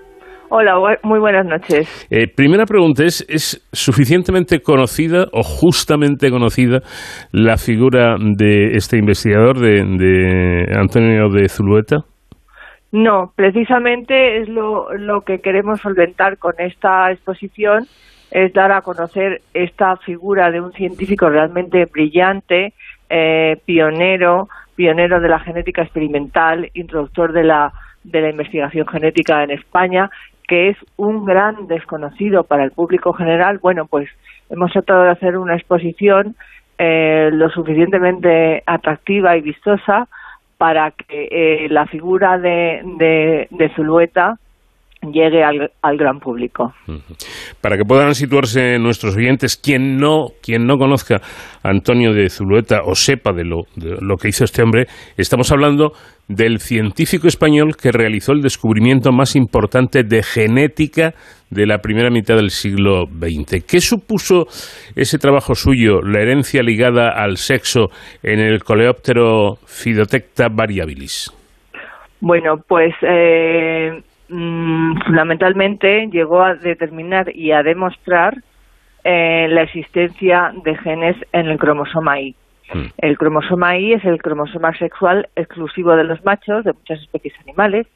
[SPEAKER 6] Hola, muy buenas noches.
[SPEAKER 2] Eh, primera pregunta, ¿es, ¿es suficientemente conocida o justamente conocida la figura de este investigador, de, de Antonio de Zulueta?
[SPEAKER 6] No, precisamente es lo, que queremos solventar con esta exposición, es dar a conocer esta figura de un científico realmente brillante, eh, pionero, pionero de la genética experimental, introductor de la, de la investigación genética en España, que es un gran desconocido para el público general, bueno, pues hemos tratado de hacer una exposición eh, lo suficientemente atractiva y vistosa para que eh, la figura de, de, de Zulueta llegue al, al, gran público.
[SPEAKER 2] Para que puedan situarse nuestros oyentes, quien no, quien no conozca a Antonio de Zulueta o sepa de lo, de lo que hizo este hombre, estamos hablando del científico español que realizó el descubrimiento más importante de genética de la primera mitad del siglo XX. ¿Qué supuso ese trabajo suyo, la herencia ligada al sexo en el coleóptero Phytotecta variabilis?
[SPEAKER 6] Bueno, pues eh, mmm, fundamentalmente llegó a determinar y a demostrar eh, la existencia de genes en el cromosoma Y. Hmm. El cromosoma Y es el cromosoma sexual exclusivo de los machos de muchas especies animales,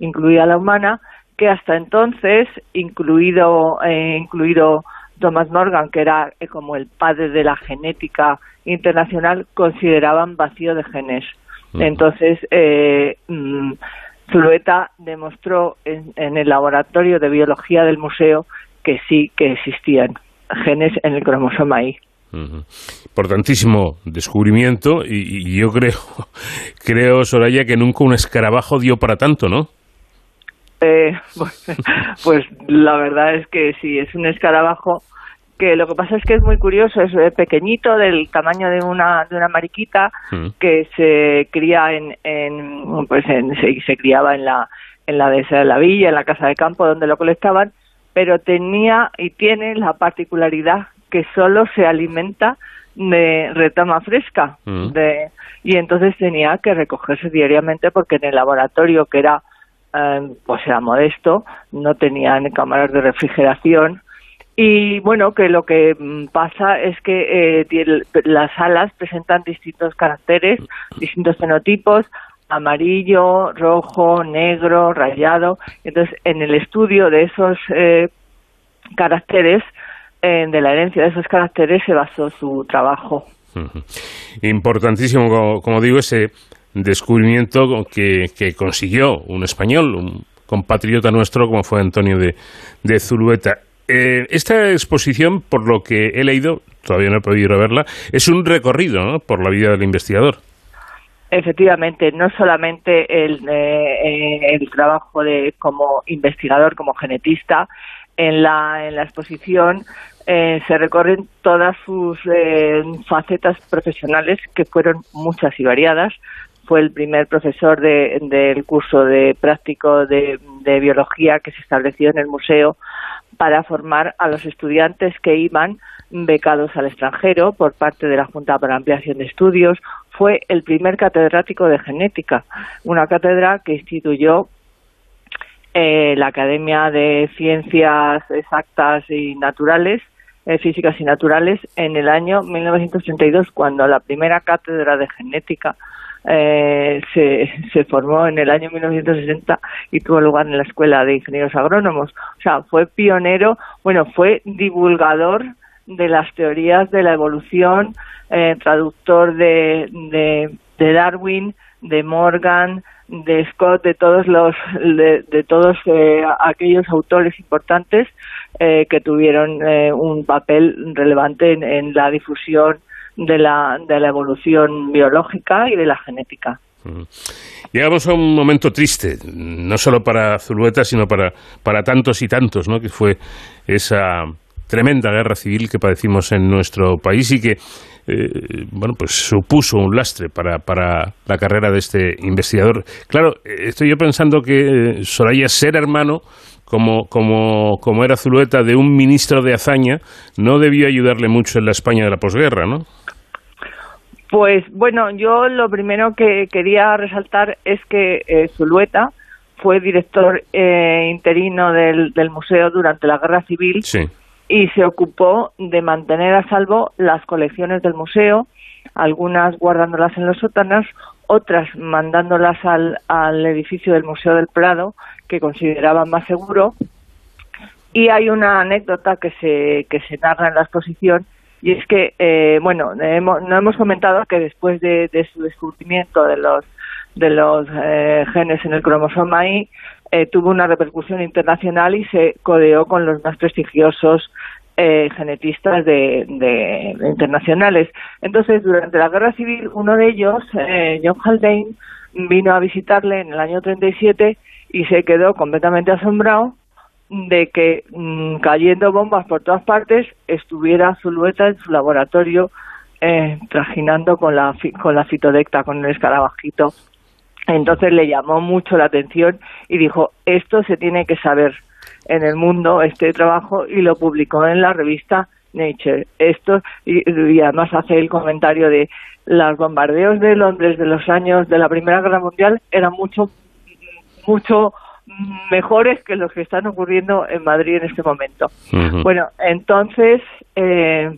[SPEAKER 6] incluida la humana, que hasta entonces, incluido, eh, incluido Thomas Morgan, que era eh, como el padre de la genética internacional, consideraban vacío de genes. Entonces, eh, mmm, Zulueta demostró en, en, el laboratorio de biología del museo que sí que existían genes en el cromosoma Y.
[SPEAKER 2] Uh -huh. Importantísimo descubrimiento y, y, yo creo, creo, Soraya, que nunca un escarabajo dio para tanto, ¿no?
[SPEAKER 6] Eh, pues, pues la verdad es que sí, es un escarabajo que lo que pasa es que es muy curioso, es pequeñito, del tamaño de una de una mariquita mm. que se cría en, en pues en, se, se, criaba en la en la dehesa de la villa, en la casa de campo donde lo colectaban, pero tenía y tiene la particularidad que solo se alimenta de retama fresca mm. de, y entonces tenía que recogerse diariamente porque en el laboratorio que era eh, pues era modesto, no tenían cámaras de refrigeración y bueno, que lo que pasa es que eh, las alas presentan distintos caracteres, distintos fenotipos, amarillo, rojo, negro, rayado. Entonces, en el estudio de esos eh, caracteres, eh, de la herencia de esos caracteres, se basó su trabajo.
[SPEAKER 2] Importantísimo, como, como, digo, ese descubrimiento que, que, consiguió un español, un compatriota nuestro, como fue Antonio de, de Zulueta. Eh, esta exposición, por lo que he leído, todavía no he podido verla, es un recorrido por la vida del investigador.
[SPEAKER 6] Efectivamente, no solamente el, eh, el trabajo de como investigador, como genetista, en la, en la exposición eh, se recorren todas sus eh, facetas profesionales, que fueron muchas y variadas. Fue el primer profesor de, del curso de práctico de biología que se estableció en el museo para formar a los estudiantes que iban becados al extranjero por parte de la Junta para Ampliación de Estudios. Fue el primer catedrático de genética, una cátedra que instituyó eh, la Academia de Ciencias Exactas y Naturales, eh, Físicas y Naturales, en el año 1982, cuando la primera cátedra de genética eh, se, formó en el año 1960 y tuvo lugar en la Escuela de Ingenieros Agrónomos. O sea, fue pionero, bueno, fue divulgador de las teorías de la evolución, eh, traductor de, de, Darwin, de Morgan, de Scott, de todos los, de, todos eh, aquellos autores importantes eh, que tuvieron eh, un papel relevante en la difusión de la, de la evolución biológica y de la genética.
[SPEAKER 2] Llegamos a un momento triste, no solo para Zulueta, sino para, para tantos y tantos, ¿no? que fue esa tremenda guerra civil que padecimos en nuestro país y que eh, bueno pues supuso un lastre para, para la carrera de este investigador. Claro, estoy yo pensando que eh, Soraya ser hermano como, como, como era Zulueta de un ministro de hazaña no debió ayudarle mucho en la España de la posguerra, ¿no?
[SPEAKER 6] Pues bueno, yo lo primero que quería resaltar es que eh, Zulueta fue director eh, interino del, del, museo durante la Guerra Civil
[SPEAKER 2] sí.
[SPEAKER 6] y se ocupó de mantener a salvo las colecciones del museo, algunas guardándolas en los sótanos, otras mandándolas al, al edificio del Museo del Prado, que consideraban más seguro. Y hay una anécdota que se, que se narra en la exposición y es que, eh, bueno, no hemos comentado que después de, de su descubrimiento de los de los eh, genes en el cromosoma Y, eh, tuvo una repercusión internacional y se codeó con los más prestigiosos eh, genetistas de, internacionales. Entonces, durante la guerra civil, uno de ellos, eh, John Haldane, vino a visitarle en el año 37 y se quedó completamente asombrado de que mm, cayendo bombas por todas partes estuviera Zulueta en su laboratorio eh, trajinando con la, con la fitodecta, con el escarabajito. Entonces le llamó mucho la atención y dijo, esto se tiene que saber en el mundo, este trabajo, y lo publicó en la revista Nature. Esto, y, y además hace el comentario de los bombardeos de Londres de los años de la Primera Guerra Mundial eran mucho, mucho mejores que los que están ocurriendo en Madrid en este momento. Bueno, entonces, eh,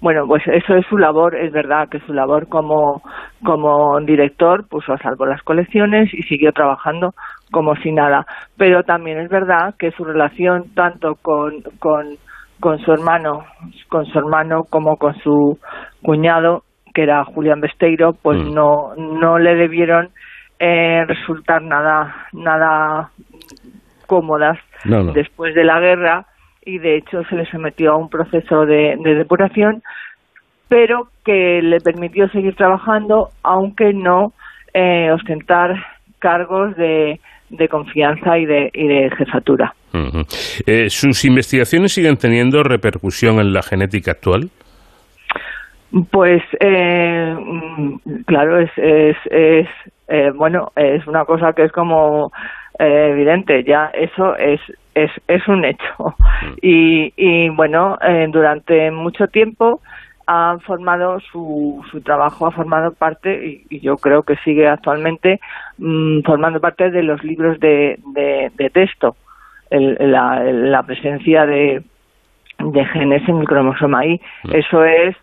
[SPEAKER 6] bueno, pues eso es su labor, es verdad que su labor como, como director puso a salvo las colecciones y siguió trabajando como si nada. Pero también es verdad que su relación tanto con, con, con su hermano, con su hermano como con su cuñado, que era Julián Besteiro, pues mm. no, no le debieron eh, resultar nada, nada cómodas después de la guerra y de hecho se le sometió a un proceso de, depuración, pero que le permitió seguir trabajando aunque no eh, ostentar cargos de, de confianza y de, y de jefatura.
[SPEAKER 2] Eh, ¿Sus investigaciones siguen teniendo repercusión en la genética actual?
[SPEAKER 6] Pues eh, mm, claro, es, es, es eh, bueno, es una cosa que es como eh, evidente, ya eso es, es, es un hecho. Mm. Y, y bueno, eh, durante mucho tiempo han formado su, su trabajo, ha formado parte, y, yo creo que sigue actualmente mm, formando parte de los libros de, de, texto. la, la presencia de, de genes en el cromosoma Y. Mm. Eso es,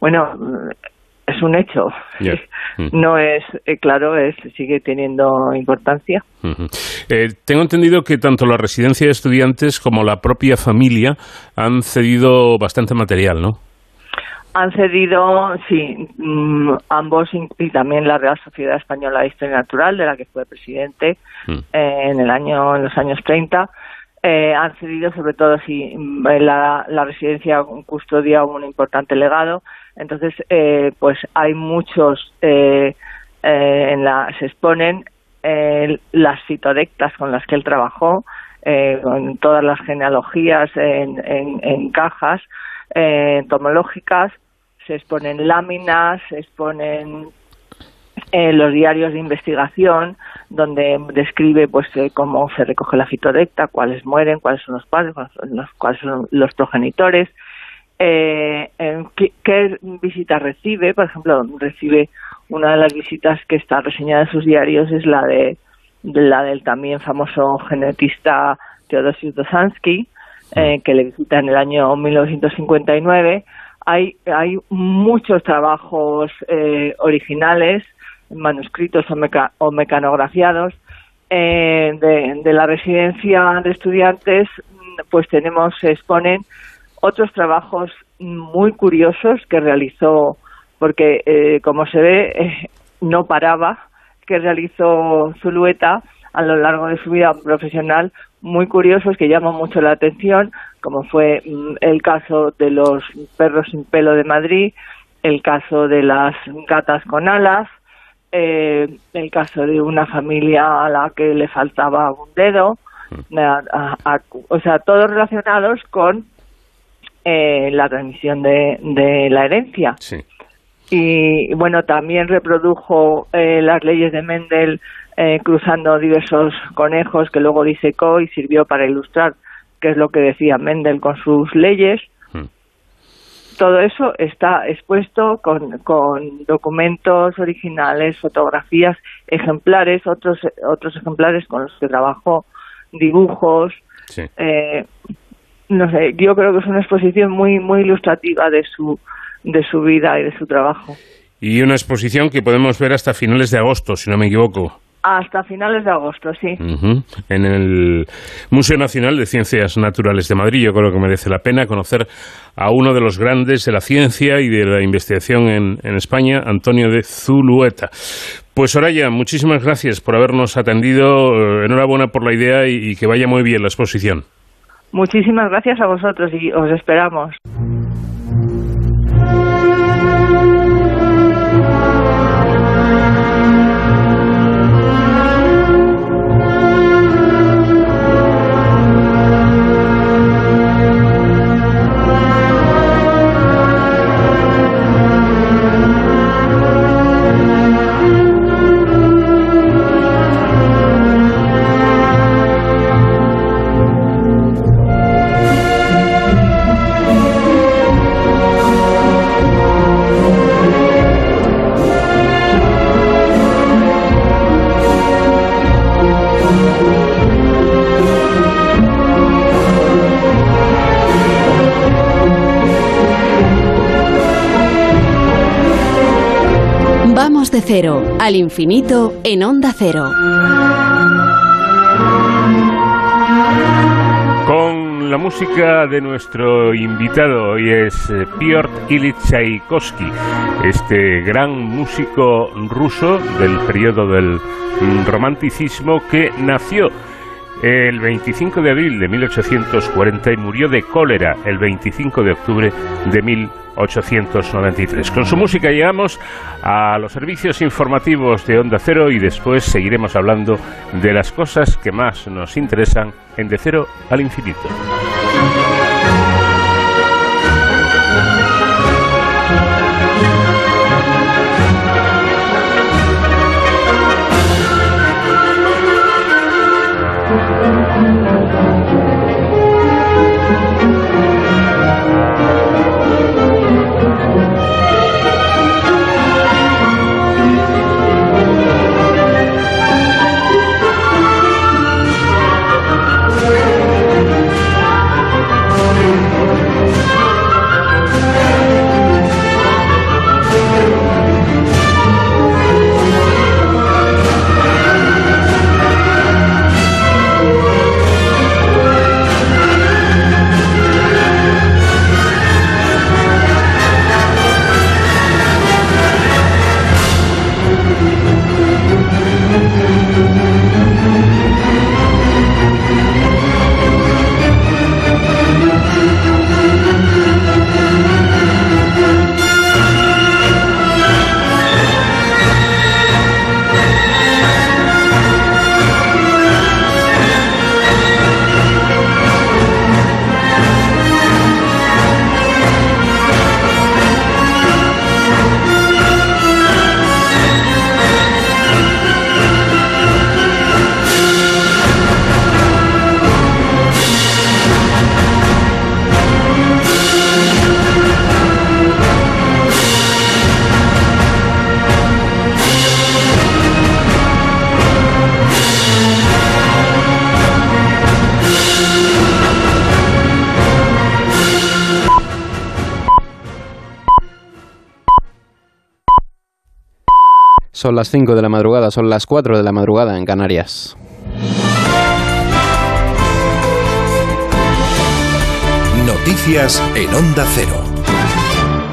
[SPEAKER 6] bueno, es un hecho. Mm. No es, eh, claro, es sigue teniendo importancia.
[SPEAKER 2] Eh, tengo entendido que tanto la residencia de estudiantes como la propia familia han cedido bastante material, ¿no?
[SPEAKER 6] Han cedido, sí, mm, ambos y también la Real Sociedad Española de Historia Natural, de la que fue presidente mm. eh, en el año, en los años 30. Han cedido sobre todo si la, la residencia custodia un importante legado. Entonces, eh, pues hay muchos, eh, eh, en la, se exponen las citodectas con las que él trabajó, con todas las genealogías en, en, cajas entomológicas, se exponen láminas, se exponen los diarios de investigación donde describe pues cómo se recoge la fitodecta, cuáles mueren, cuáles son los padres, cuáles son los progenitores, eh, ¿qué, visitas recibe. Por ejemplo, recibe una de las visitas que está reseñada en sus diarios es la de, la del también famoso genetista Teodosius Dosansky, eh, que le visita en el año 1959. Hay, hay muchos trabajos eh, originales, manuscritos o, mecanografiados, eh, de, la residencia de estudiantes, pues tenemos, se exponen otros trabajos muy curiosos que realizó, porque eh, como se ve, eh, no paraba, que realizó Zulueta a lo largo de su vida profesional, muy curiosos que llaman mucho la atención, como fue mm, el caso de los perros sin pelo de Madrid, el caso de las gatas con alas, eh, el caso de una familia a la que le faltaba un dedo, mm. o sea, todos relacionados con eh, la transmisión de, de la herencia. Y bueno, también reprodujo eh, las leyes de Mendel eh, cruzando diversos conejos que luego disecó y sirvió para ilustrar qué es lo que decía Mendel con sus leyes. Todo eso está expuesto con, con documentos originales, fotografías, ejemplares, otros, otros ejemplares con los que trabajó, dibujos. Eh, no sé, yo creo que es una exposición muy muy ilustrativa de su de su vida y de su trabajo.
[SPEAKER 2] Y una exposición que podemos ver hasta finales de agosto, si no me equivoco.
[SPEAKER 6] Hasta finales de agosto, sí.
[SPEAKER 2] En el Museo Nacional de Ciencias Naturales de Madrid. Yo creo que merece la pena conocer a uno de los grandes de la ciencia y de la investigación en, en España, Antonio de Zulueta. Pues Soraya, muchísimas gracias por habernos atendido. Eh, enhorabuena por la idea y que vaya muy bien la exposición.
[SPEAKER 6] Muchísimas gracias a vosotros y os esperamos.
[SPEAKER 1] Al infinito en onda cero.
[SPEAKER 2] Con la música de nuestro invitado hoy es eh, Piotr Ilyich Tchaikovsky, este gran músico ruso del periodo del mm, romanticismo que nació el 25 de abril de 1840 y murió de cólera el 25 de octubre de 1893. Con su música llegamos a los servicios informativos de Onda Cero y después seguiremos hablando de las cosas que más nos interesan en De Cero al Infinito.
[SPEAKER 7] Las 5 de la madrugada, son las 4 de la madrugada en Canarias.
[SPEAKER 8] Noticias en Onda Cero.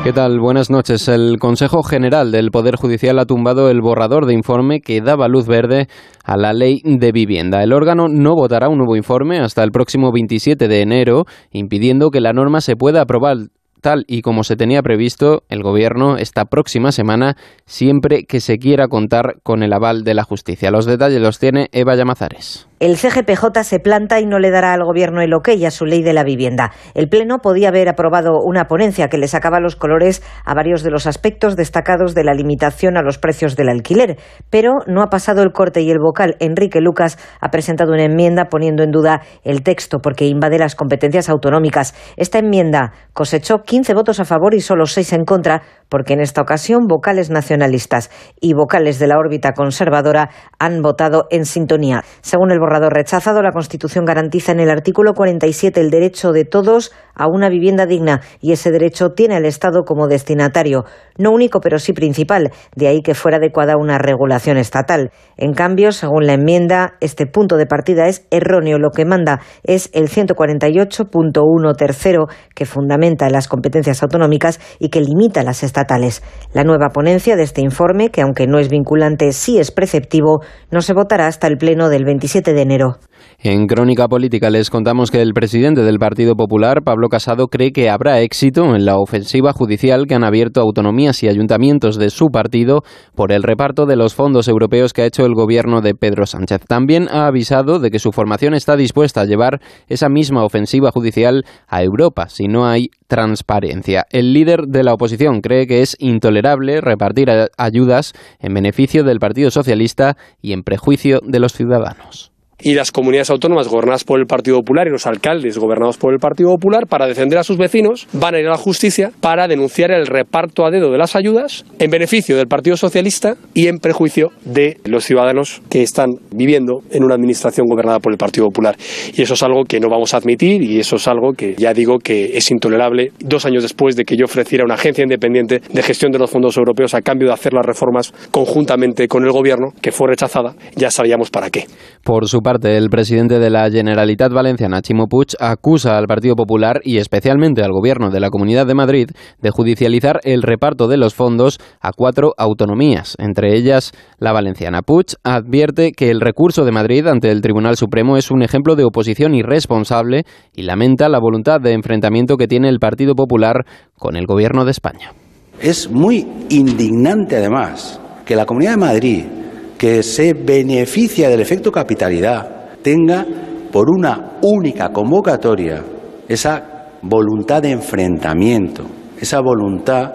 [SPEAKER 7] ¿Qué tal? Buenas noches. El Consejo General del Poder Judicial ha tumbado el borrador de informe que daba luz verde a la ley de vivienda. El órgano no votará un nuevo informe hasta el próximo 27 de enero, impidiendo que la norma se pueda aprobar tal y como se tenía previsto el Gobierno esta próxima semana, siempre que se quiera contar con el aval de la justicia. Los detalles los tiene Eva Llamazares.
[SPEAKER 9] El CGPJ se planta y no le dará al Gobierno el ok a su ley de la vivienda. El Pleno podía haber aprobado una ponencia que le sacaba los colores a varios de los aspectos destacados de la limitación a los precios del alquiler, pero no ha pasado el corte y el vocal. Enrique Lucas ha presentado una enmienda poniendo en duda el texto porque invade las competencias autonómicas. Esta enmienda cosechó 15 votos a favor y solo 6 en contra, porque en esta ocasión vocales nacionalistas y vocales de la órbita conservadora han votado en sintonía. Según el rechazado, la Constitución garantiza en el artículo 47 el derecho de todos a una vivienda digna y ese derecho tiene al Estado como destinatario, no único pero sí principal, de ahí que fuera adecuada una regulación estatal. En cambio, según la enmienda, este punto de partida es erróneo. Lo que manda es el 148.1 tercero que fundamenta las competencias autonómicas y que limita las estatales. La nueva ponencia de este informe, que aunque no es vinculante, sí es preceptivo, no se votará hasta el pleno del 27 de
[SPEAKER 7] En Crónica Política les contamos que el presidente del Partido Popular, Pablo Casado, cree que habrá éxito en la ofensiva judicial que han abierto autonomías y ayuntamientos de su partido por el reparto de los fondos europeos que ha hecho el gobierno de Pedro Sánchez. También ha avisado de que su formación está dispuesta a llevar esa misma ofensiva judicial a Europa si no hay transparencia. El líder de la oposición cree que es intolerable repartir ayudas en beneficio del Partido Socialista y en prejuicio de los ciudadanos
[SPEAKER 10] y las comunidades autónomas gobernadas por el Partido Popular y los alcaldes gobernados por el Partido Popular, para defender a sus vecinos, van a ir a la justicia para denunciar el reparto a dedo de las ayudas en beneficio del Partido Socialista y en prejuicio de los ciudadanos que están viviendo en una administración gobernada por el Partido Popular. Y eso es algo que no vamos a admitir y eso es algo que ya digo que es intolerable dos años después de que yo ofreciera una agencia independiente de gestión de los fondos europeos a cambio de hacer las reformas conjuntamente con el gobierno, que fue rechazada, ya sabíamos para qué.
[SPEAKER 7] Por su parte, el presidente de la Generalitat Valenciana, Chimo Puig, acusa al Partido Popular y especialmente al Gobierno de la Comunidad de Madrid de judicializar el reparto de los fondos a cuatro autonomías, entre ellas la valenciana. Puig advierte que el recurso de Madrid ante el Tribunal Supremo es un ejemplo de oposición irresponsable y lamenta la voluntad de enfrentamiento que tiene el Partido Popular con el Gobierno de España.
[SPEAKER 11] Es muy indignante, además, que la Comunidad de Madrid que se beneficia del efecto capitalidad tenga por una única convocatoria esa voluntad de enfrentamiento, esa voluntad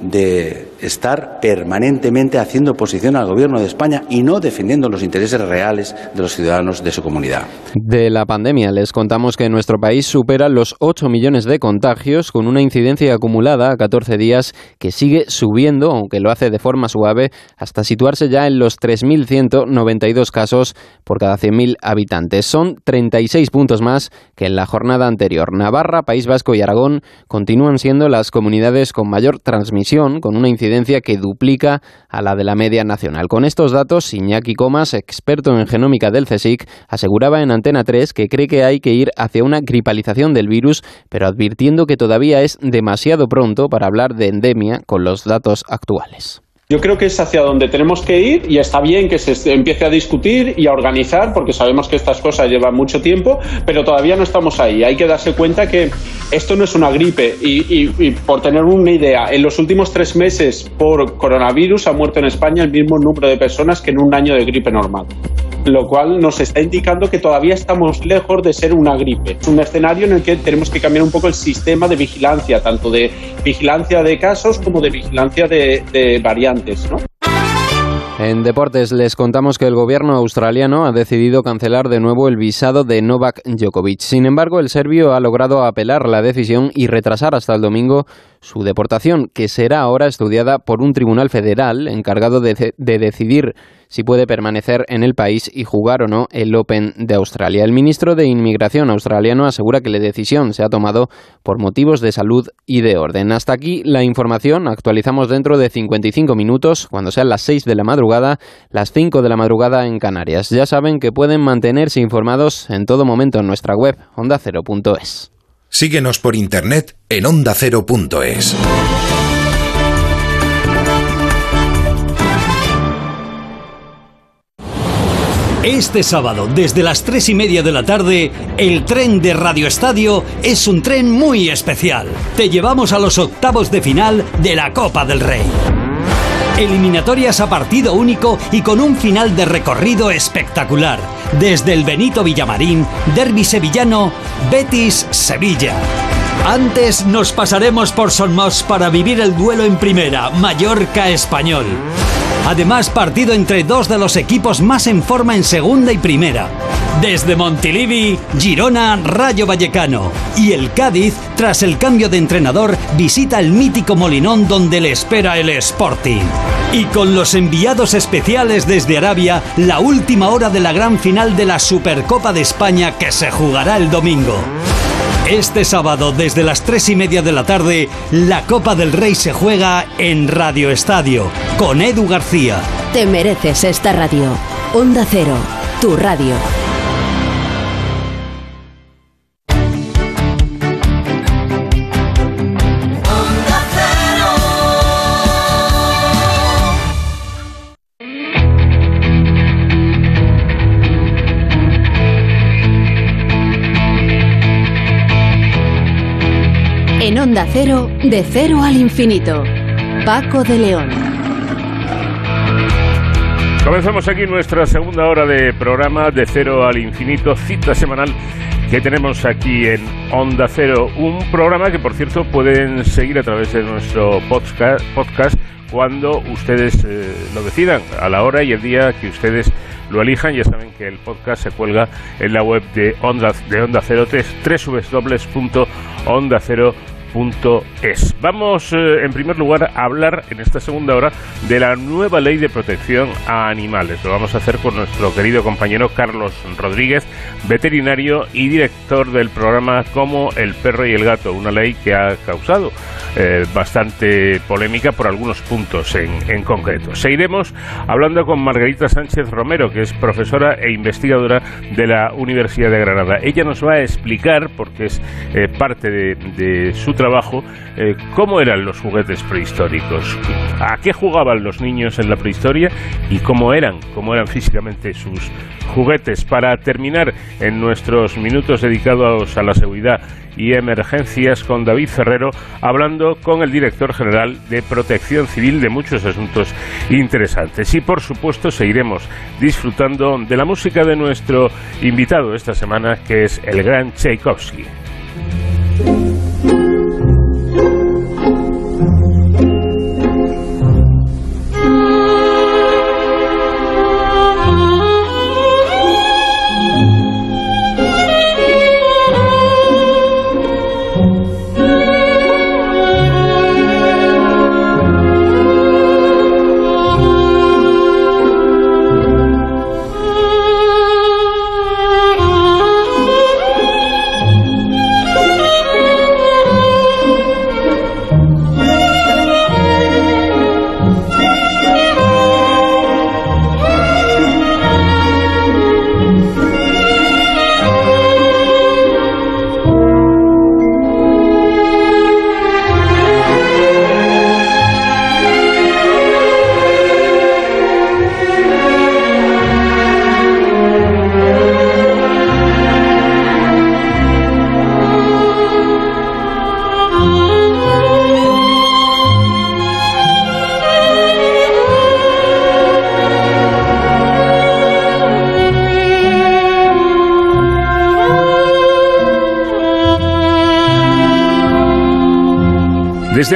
[SPEAKER 11] de estar permanentemente haciendo oposición al gobierno de España y no defendiendo los intereses reales de los ciudadanos de su comunidad.
[SPEAKER 7] De la pandemia les contamos que nuestro país supera los 8 millones de contagios con una incidencia acumulada a 14 días que sigue subiendo, aunque lo hace de forma suave, hasta situarse ya en los 3.192 casos por cada 100.000 habitantes. Son 36 puntos más que en la jornada anterior. Navarra, País Vasco y Aragón continúan siendo las comunidades con mayor transmisión, con una incidencia que duplica a la de la media nacional. Con estos datos, Iñaki Comas, experto en genómica del CSIC, aseguraba en Antena 3 que cree que hay que ir hacia una gripalización del virus, pero advirtiendo que todavía es demasiado pronto para hablar de endemia con los datos actuales.
[SPEAKER 12] Yo creo que es hacia donde tenemos que ir y está bien que se empiece a discutir y a organizar porque sabemos que estas cosas llevan mucho tiempo, pero todavía no estamos ahí. Hay que darse cuenta que esto no es una gripe y, por tener una idea, en los últimos tres meses por coronavirus ha muerto en España el mismo número de personas que en un año de gripe normal lo cual nos está indicando que todavía estamos lejos de ser una gripe. Es un escenario en el que tenemos que cambiar un poco el sistema de vigilancia, tanto de vigilancia de casos como de vigilancia de, variantes.
[SPEAKER 7] En deportes les contamos que el gobierno australiano ha decidido cancelar de nuevo el visado de Novak Djokovic. Sin embargo, el serbio ha logrado apelar la decisión y retrasar hasta el domingo su deportación, que será ahora estudiada por un tribunal federal encargado de decidir si puede permanecer en el país y jugar o no el Open de Australia. El ministro de Inmigración australiano asegura que la decisión se ha tomado por motivos de salud y de orden. Hasta aquí la información. Actualizamos dentro de 55 minutos, cuando sean las 6 de la madrugada, las 5 de la madrugada en Canarias. Ya saben que pueden mantenerse informados en todo momento en nuestra web ondacero.es.
[SPEAKER 8] Síguenos por internet en ondacero.es.
[SPEAKER 13] Este sábado, desde las tres y media de la tarde, el tren de Radio Estadio es un tren muy especial. Te llevamos a los octavos de final de la Copa del Rey. Eliminatorias a partido único y con un final de recorrido espectacular. Desde el Benito Villamarín, Derby Sevillano, Betis Sevilla. Antes nos pasaremos por Sonmos para vivir el duelo en primera, Mallorca Español. Además, partido entre dos de los equipos más en forma en segunda y primera. Desde Montilivi, Girona, Rayo Vallecano. Y el Cádiz, tras el cambio de entrenador, visita el mítico Molinón donde le espera el Sporting. Y con los enviados especiales desde Arabia, la última hora de la gran final de la Supercopa de España que se jugará el domingo. Este sábado, desde las tres y media de la tarde, la Copa del Rey se juega en Radio Estadio, con Edu García.
[SPEAKER 1] Te mereces esta radio. Onda Cero, tu radio. En Onda Cero, de cero al infinito. Paco de León.
[SPEAKER 2] Comenzamos aquí nuestra segunda hora de programa de cero al infinito, cita semanal que tenemos aquí en Onda Cero. Un programa que, por cierto, pueden seguir a través de nuestro podcast, cuando ustedes eh, lo decidan, a la hora y el día que ustedes lo elijan. Ya saben que el podcast se cuelga en la web de Onda, de Onda Cero, www.ondacero.com es. Vamos, eh, en primer lugar, a hablar en esta segunda hora de la nueva ley de protección a animales. Lo vamos a hacer con nuestro querido compañero Carlos Rodríguez, veterinario y director del programa Como el perro y el gato, una ley que ha causado eh, bastante polémica por algunos puntos en, en concreto. Seguiremos hablando con Margarita Sánchez Romero, que es profesora e investigadora de la Universidad de Granada. Ella nos va a explicar, porque es eh, parte de, de su trabajo, trabajo eh, cómo eran los juguetes prehistóricos, a qué jugaban los niños en la prehistoria y cómo eran, cómo eran físicamente sus juguetes. Para terminar en nuestros minutos dedicados a la seguridad y emergencias con David Ferrero, hablando con el director general de Protección Civil de muchos asuntos interesantes. Y por supuesto seguiremos disfrutando de la música de nuestro invitado esta semana, que es el gran Tchaikovsky.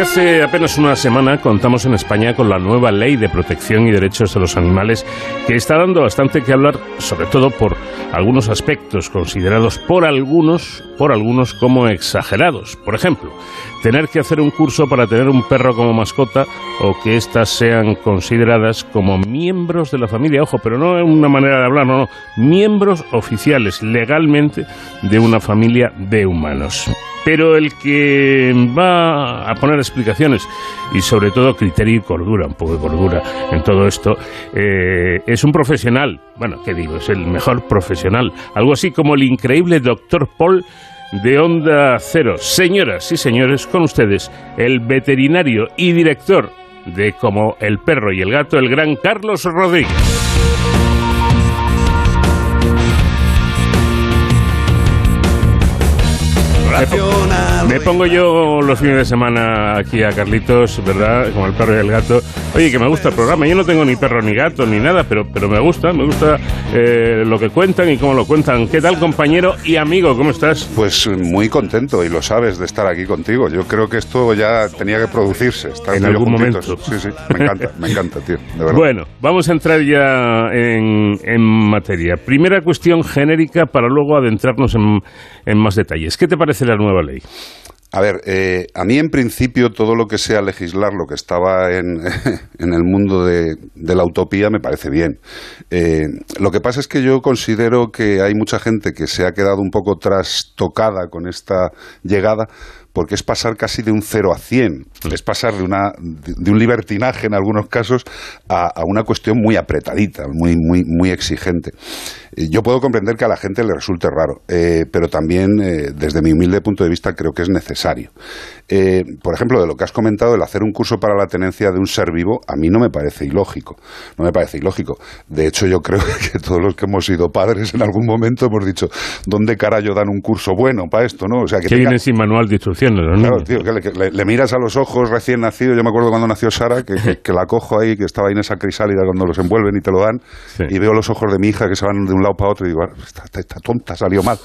[SPEAKER 2] Hace apenas una semana contamos en España con la nueva ley de protección y derechos de los animales que está dando bastante que hablar, sobre todo por algunos aspectos considerados por algunos, por algunos como exagerados. Por ejemplo, tener que hacer un curso para tener un perro como mascota o que éstas sean consideradas como miembros de la familia. Ojo, pero no es una manera de hablar, no, no. Miembros oficiales legalmente de una familia de humanos pero el que va a poner explicaciones y sobre todo criterio y cordura, un poco de cordura en todo esto, eh, es un profesional, bueno, ¿qué digo? Es el mejor profesional, algo así como el increíble doctor Paul de Onda Cero. Señoras y señores, con ustedes, el veterinario y director de Como el perro y el gato, el gran Carlos Rodríguez. Me pongo yo los fines de semana aquí a Carlitos, ¿verdad? Como el perro y el gato. Oye, que me gusta el programa. Yo no tengo ni perro ni gato ni nada, pero, pero me gusta, me gusta eh, lo que cuentan y cómo lo cuentan. ¿Qué tal, compañero y amigo? ¿Cómo estás?
[SPEAKER 14] Pues muy contento y lo sabes de estar aquí contigo. Yo creo que esto ya tenía que producirse.
[SPEAKER 2] en algún momento.
[SPEAKER 14] Sí, sí, me encanta, me encanta, tío. De verdad.
[SPEAKER 2] Bueno, vamos a entrar ya en, en materia. Primera cuestión genérica para luego adentrarnos en, en más detalles. ¿Qué te parece la nueva ley?
[SPEAKER 14] A ver, eh, a mí en principio todo lo que sea legislar lo que estaba en, en el mundo de, de, la utopía me parece bien. Eh, lo que pasa es que yo considero que hay mucha gente que se ha quedado un poco trastocada con esta llegada porque es pasar casi de un 0 a 100, es pasar de, una, de un libertinaje en algunos casos a, a, una cuestión muy apretadita, muy, muy, muy exigente. Eh, yo puedo comprender que a la gente le resulte raro, eh, pero también, eh, desde mi humilde punto de vista, creo que es necesario. Eh, por ejemplo, de lo que has comentado, el hacer un curso para la tenencia de un ser vivo, a mí no me parece ilógico. No me parece ilógico. De hecho, yo creo que todos los que hemos sido padres en algún momento hemos dicho, ¿dónde carajo dan un curso bueno para esto? ¿no?
[SPEAKER 2] O sea, que, viene sin manual de instrucciones, ¿no?
[SPEAKER 14] Claro, tío, que, le, que le, le, miras a los ojos recién nacido. Yo me acuerdo cuando nació Sara, que, que la cojo ahí, que estaba ahí en esa crisálida cuando los envuelven y te lo dan, sí. y veo los ojos de mi hija que se van de un lado para otro y digo, ah, esta, tonta salió mal.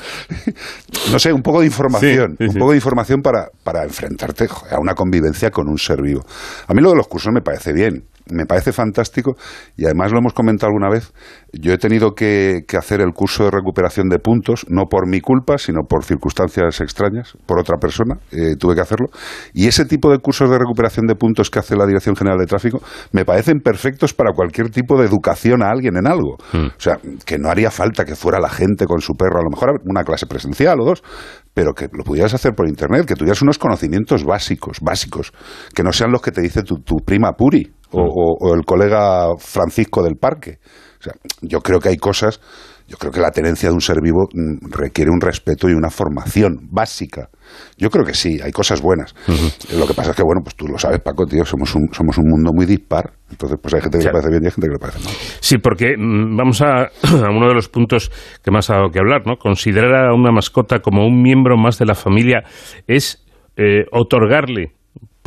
[SPEAKER 14] no sé, un poco de información, sí, un poco de información para, para enfrentarte a una convivencia con un ser vivo. A mí lo de los cursos me parece bien, me parece fantástico y además lo hemos comentado alguna vez. Yo he tenido que, que, hacer el curso de recuperación de puntos, no por mi culpa, sino por circunstancias extrañas, por otra persona, eh, tuve que hacerlo. Y ese tipo de cursos de recuperación de puntos que hace la Dirección General de Tráfico me parecen perfectos para cualquier tipo de educación a alguien en algo. Mm. O sea, que no haría falta que fuera la gente con su perro, a lo mejor una clase presencial o dos, pero que lo pudieras hacer por internet, que tuvieras unos conocimientos básicos, básicos, que no sean los que te dice tu, tu prima Puri o, o, o, el colega Francisco del parque. O sea, yo creo que hay cosas, yo creo que la tenencia de un ser vivo mm, requiere un respeto y una formación básica. Yo creo que sí, hay cosas buenas. Uh -huh. Lo que pasa es que, bueno, pues tú lo sabes, Paco, tío, somos un, somos un mundo muy dispar. Entonces, pues hay gente que le parece bien y hay gente que le parece mal.
[SPEAKER 2] Sí, porque mm, vamos a, a uno de los puntos que más ha dado que hablar, ¿no? Considerar a una mascota como un miembro más de la familia es eh, otorgarle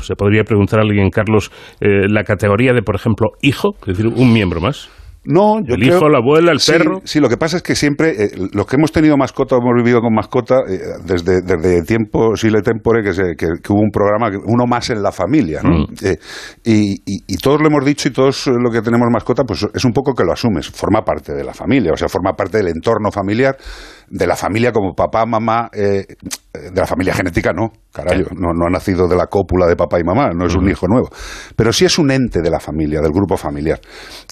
[SPEAKER 2] se podría preguntar a alguien, Carlos, eh, la categoría de, por ejemplo, hijo, es decir, un miembro más.
[SPEAKER 14] No, yo
[SPEAKER 2] el
[SPEAKER 14] creo,
[SPEAKER 2] hijo, la abuela, el
[SPEAKER 14] sí,
[SPEAKER 2] perro.
[SPEAKER 14] Sí, lo que pasa es que siempre, eh, los que hemos tenido mascota, hemos vivido con mascota, eh, desde, desde tiempo, Sile Tempore, que, se, que, que, hubo un programa, uno más en la familia, ¿no? Mm. Eh, y, y, y, todos lo hemos dicho y todos lo que tenemos mascota, pues es un poco que lo asumes, forma parte de la familia, o sea, forma parte del entorno familiar, de la familia como papá, mamá, eh, de la familia genética no, carajo, no, no, ha nacido de la cópula de papá y mamá, no es un hijo nuevo, pero sí es un ente de la familia, del grupo familiar.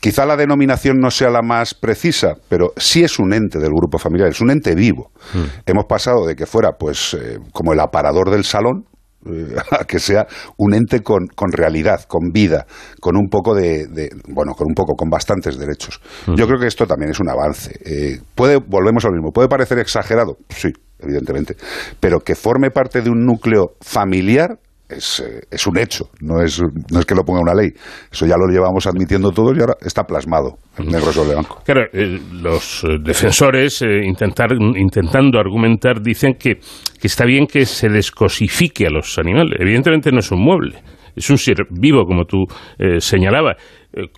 [SPEAKER 14] Quizá la denominación no sea la más precisa, pero sí es un ente del grupo familiar, es un ente vivo. Mm. Hemos pasado de que fuera pues eh, como el aparador del salón, eh, a que sea un ente con, con, realidad, con vida, con un poco de, de, bueno, con un poco, con bastantes derechos. Uh -huh. Yo creo que esto también es un avance. Eh, puede, volvemos al mismo, puede parecer exagerado, sí, evidentemente, pero que forme parte de un núcleo familiar es, eh, es, un hecho, no es, no es que lo ponga una ley. Eso ya lo llevamos admitiendo todos y ahora está plasmado en negro sobre blanco.
[SPEAKER 2] Claro, eh, los defensores, eh, intentar, intentando argumentar, dicen que, que está bien que se descosifique a los animales. Evidentemente no es un mueble, es un ser vivo, como tú eh, señalabas.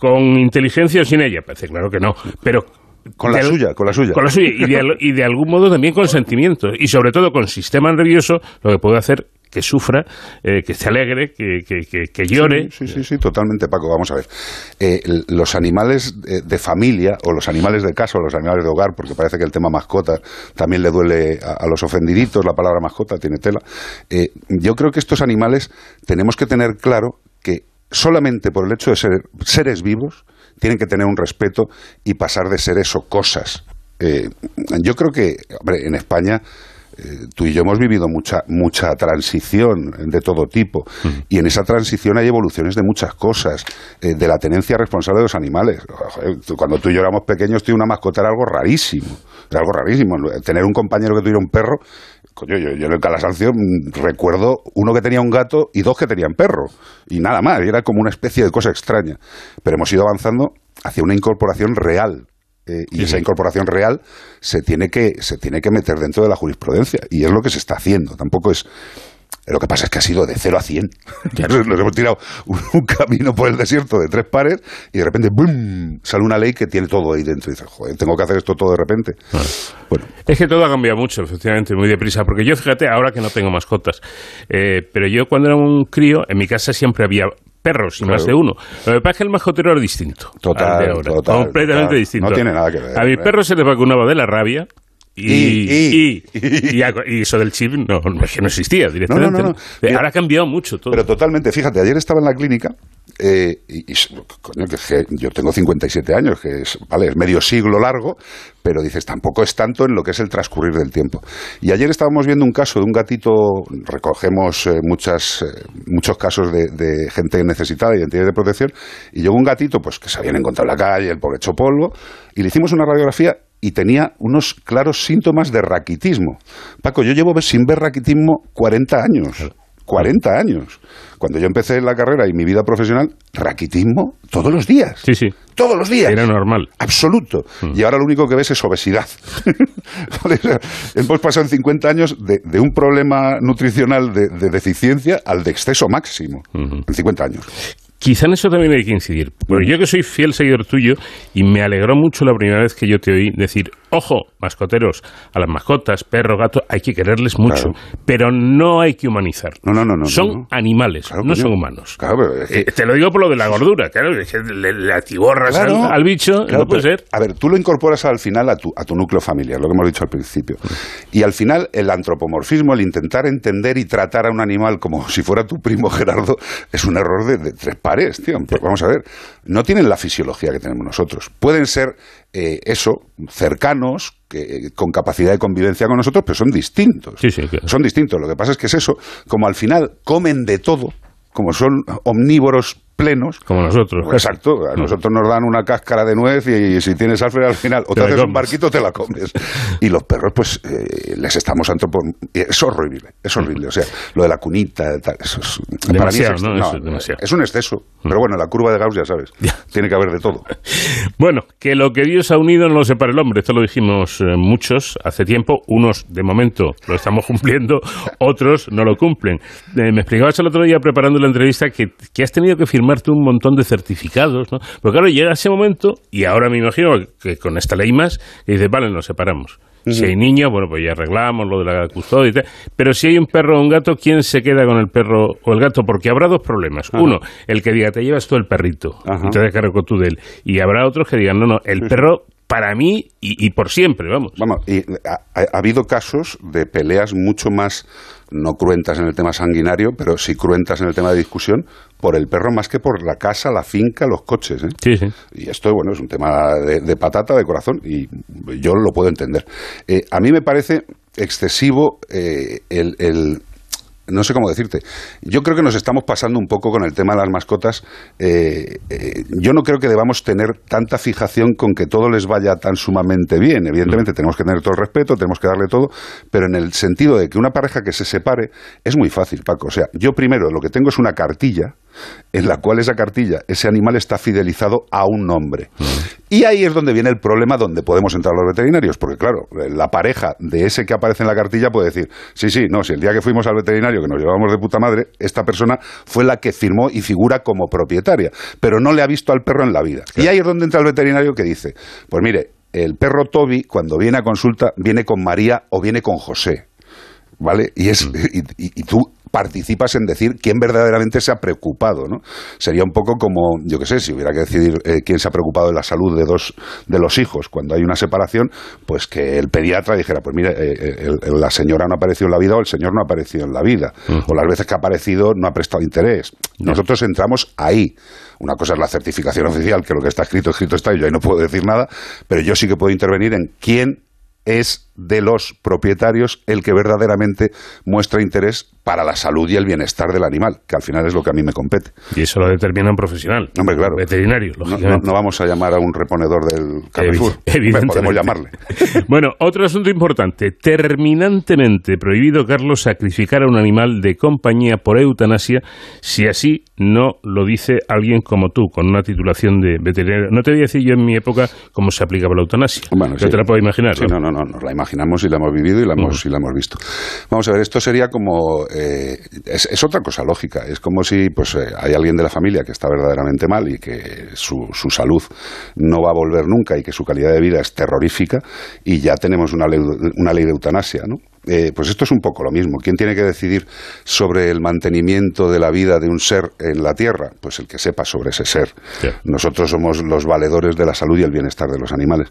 [SPEAKER 2] ¿Con inteligencia o sin ella? Parece claro que no, pero
[SPEAKER 14] con la suya, con la suya.
[SPEAKER 2] Con la suya y de, y de, algún modo también con sentimientos y sobre todo con sistema nervioso lo que puede hacer que sufra, eh, que se alegre, que, que, que, que llore.
[SPEAKER 14] Sí, sí, sí, totalmente, Paco. Vamos a ver. Eh, los animales de, familia, o los animales de casa, o los animales de hogar, porque parece que el tema mascota también le duele a, a los ofendiditos, la palabra mascota tiene tela. Eh, yo creo que estos animales tenemos que tener claro que solamente por el hecho de ser seres vivos, tienen que tener un respeto y pasar de ser eso cosas. Eh, yo creo que, hombre, en España eh, tú y yo hemos vivido mucha mucha transición de todo tipo. Uh -huh. y en esa transición hay evoluciones de muchas cosas eh, de la tenencia responsable de los animales. Cuando tú y yo éramos pequeños tuve una mascota era algo rarísimo era algo rarísimo. Tener un compañero que tuviera un perro coño, yo, yo en el Calasancio recuerdo uno que tenía un gato y dos que tenían perro y nada más, y era como una especie de cosa extraña. Pero hemos ido avanzando hacia una incorporación real eh, y esa incorporación real se tiene, que, se tiene que meter dentro de la jurisprudencia. Y es lo que se está haciendo. Tampoco es lo que pasa es que ha sido de 0 a 100. Nos hemos tirado un, camino por el desierto de tres pares y de repente ¡bum! sale una ley que tiene todo ahí dentro. Y dices, joder, tengo que hacer esto todo de repente.
[SPEAKER 2] Ah. Bueno. Es que todo ha cambiado mucho, efectivamente, muy deprisa. Porque yo, fíjate, ahora que no tengo mascotas, eh, pero yo cuando era un crío, en mi casa siempre había perros y más de uno. Lo que pasa es que el mascotero era distinto.
[SPEAKER 14] Total, total
[SPEAKER 2] completamente distinto.
[SPEAKER 14] No tiene nada que ver.
[SPEAKER 2] A mi perro se le vacunaba de la rabia y, y, eso del chip no, no, existía directamente. Ahora ha cambiado mucho todo.
[SPEAKER 14] Pero totalmente. Fíjate, ayer estaba en la clínica eh, y, coño, que, yo tengo 57 años, que es, vale, es medio siglo largo, pero dices, tampoco es tanto en lo que es el transcurrir del tiempo. Y ayer estábamos viendo un caso de un gatito, recogemos eh, muchas, eh, muchos casos de, gente necesitada y entidades de protección, y llegó un gatito pues que se habían encontrado en la calle, el pobre hecho polvo, y le hicimos una radiografía y tenía unos claros síntomas de raquitismo. Paco, yo llevo sin ver raquitismo 40 años. 40 años. Cuando yo empecé la carrera y mi vida profesional, raquitismo todos los días.
[SPEAKER 2] Sí, sí.
[SPEAKER 14] Todos los días.
[SPEAKER 2] Era normal.
[SPEAKER 14] Absoluto. Mm. Y ahora lo único que ves es obesidad. Hemos pasado en 50 años de, un problema nutricional de, deficiencia al de exceso máximo. En 50 años.
[SPEAKER 2] Quizá en eso también hay que incidir. Bueno, yo que soy fiel seguidor tuyo y me alegró mucho la primera vez que yo te oí decir, ojo, mascoteros, a las mascotas, perro, gato, hay que quererles mucho, pero no hay que humanizar.
[SPEAKER 14] No, no, no, no.
[SPEAKER 2] Son animales, no son humanos. Eh, te lo digo por lo de la gordura, claro, que le, atiborras al, bicho, no puede ser.
[SPEAKER 14] A ver, tú lo incorporas al final a tu, a tu núcleo familiar, lo que hemos dicho al principio. Y al final el antropomorfismo, el intentar entender y tratar a un animal como si fuera tu primo Gerardo, es un error de, de tres pares, tío. Pues vamos a ver, no tienen la fisiología que tenemos nosotros. Pueden ser eh, eso, cercanos, que, con capacidad de convivencia con nosotros, pero son distintos. Son distintos. Lo que pasa es que es eso, como al final comen de todo, como son omnívoros plenos.
[SPEAKER 2] Como nosotros.
[SPEAKER 14] exacto. A mm. nosotros nos dan una cáscara de nuez y, si tienes alfred al final o te, haces un barquito te la comes. y los perros, pues, eh, les estamos antropo... Es horrible, es horrible. O sea, lo de la cunita, eso es,
[SPEAKER 2] demasiado, ¿no? es,
[SPEAKER 14] un exceso. Mm. Pero bueno, la curva de Gauss ya sabes. Tiene que haber de todo.
[SPEAKER 2] bueno, que lo que Dios ha unido no lo separa el hombre. Esto lo dijimos eh, muchos hace tiempo. Unos, de momento, lo estamos cumpliendo. otros no lo cumplen. Eh, me explicabas el otro día preparando la entrevista que, que has tenido que firmar un montón de certificados, ¿no? Pero claro, llega ese momento, y ahora me imagino que con esta ley más, y dice, vale, nos separamos. Si hay niños, bueno, pues ya arreglamos lo de la custodia y tal. Pero si hay un perro o un gato, ¿quién se queda con el perro o el gato? Porque habrá dos problemas. Uno, el que diga, te llevas tú el perrito y te dejas con tú de él. Y habrá otros que digan, no, no, el perro para mí y, por siempre, vamos.
[SPEAKER 14] Vamos, y ha, habido casos de peleas mucho más no cruentas en el tema sanguinario, pero sí cruentas en el tema de discusión, por el perro más que por la casa, la finca, los coches. ¿eh?
[SPEAKER 2] Sí, sí.
[SPEAKER 14] Y esto, bueno, es un tema de, patata, de corazón, y yo lo puedo entender. Eh, a mí me parece excesivo eh, el, no sé cómo decirte. Yo creo que nos estamos pasando un poco con el tema de las mascotas. Eh, eh, yo no creo que debamos tener tanta fijación con que todo les vaya tan sumamente bien. Evidentemente tenemos que tener todo el respeto, tenemos que darle todo, pero en el sentido de que una pareja que se separe es muy fácil, Paco. O sea, yo primero lo que tengo es una cartilla en la cual esa cartilla, ese animal está fidelizado a un nombre. Y ahí es donde viene el problema donde podemos entrar los veterinarios, porque claro, la pareja de ese que aparece en la cartilla puede decir, sí, sí, no, si el día que fuimos al veterinario, que nos llevamos de puta madre, esta persona fue la que firmó y figura como propietaria, pero no le ha visto al perro en la vida. Y ahí es donde entra el veterinario que dice, pues mire, el perro Toby, cuando viene a consulta, viene con María o viene con José. ¿vale? Y, es, y, tú participas en decir quién verdaderamente se ha preocupado, ¿no? Sería un poco como, yo qué sé, si hubiera que decidir eh, quién se ha preocupado de la salud de dos de los hijos cuando hay una separación, pues que el pediatra dijera, pues mire, eh, eh, la señora no ha aparecido en la vida o el señor no ha aparecido en la vida, o las veces que ha aparecido no ha prestado interés. Nosotros entramos ahí. Una cosa es la certificación oficial, que lo que está escrito, escrito está, y yo ahí no puedo decir nada, pero yo sí que puedo intervenir en quién es de los propietarios el que verdaderamente muestra interés para la salud y el bienestar del animal, que al final es lo que a mí me compete.
[SPEAKER 2] Y eso lo determina un profesional.
[SPEAKER 14] Hombre, claro.
[SPEAKER 2] Veterinario,
[SPEAKER 14] no, no, vamos a llamar a un reponedor del Carrefour.
[SPEAKER 2] Evidentemente.
[SPEAKER 14] Podemos llamarle.
[SPEAKER 2] bueno, otro asunto importante. Terminantemente prohibido, Carlos, sacrificar a un animal de compañía por eutanasia si así no lo dice alguien como tú, con una titulación de veterinario. No te voy a decir yo en mi época cómo se aplicaba la eutanasia.
[SPEAKER 14] Bueno,
[SPEAKER 2] te la puedo imaginar.
[SPEAKER 14] Sí, no, no, no, nos la imaginamos y la hemos vivido y la hemos, y la hemos visto. Vamos a ver, esto sería como eh, es, otra cosa lógica. Es como si pues eh, hay alguien de la familia que está verdaderamente mal y que su, su, salud no va a volver nunca y que su calidad de vida es terrorífica y ya tenemos una ley, una ley de eutanasia, ¿no? Eh, pues esto es un poco lo mismo. ¿Quién tiene que decidir sobre el mantenimiento de la vida de un ser en la Tierra? Pues el que sepa sobre ese ser. Nosotros somos los valedores de la salud y el bienestar de los animales.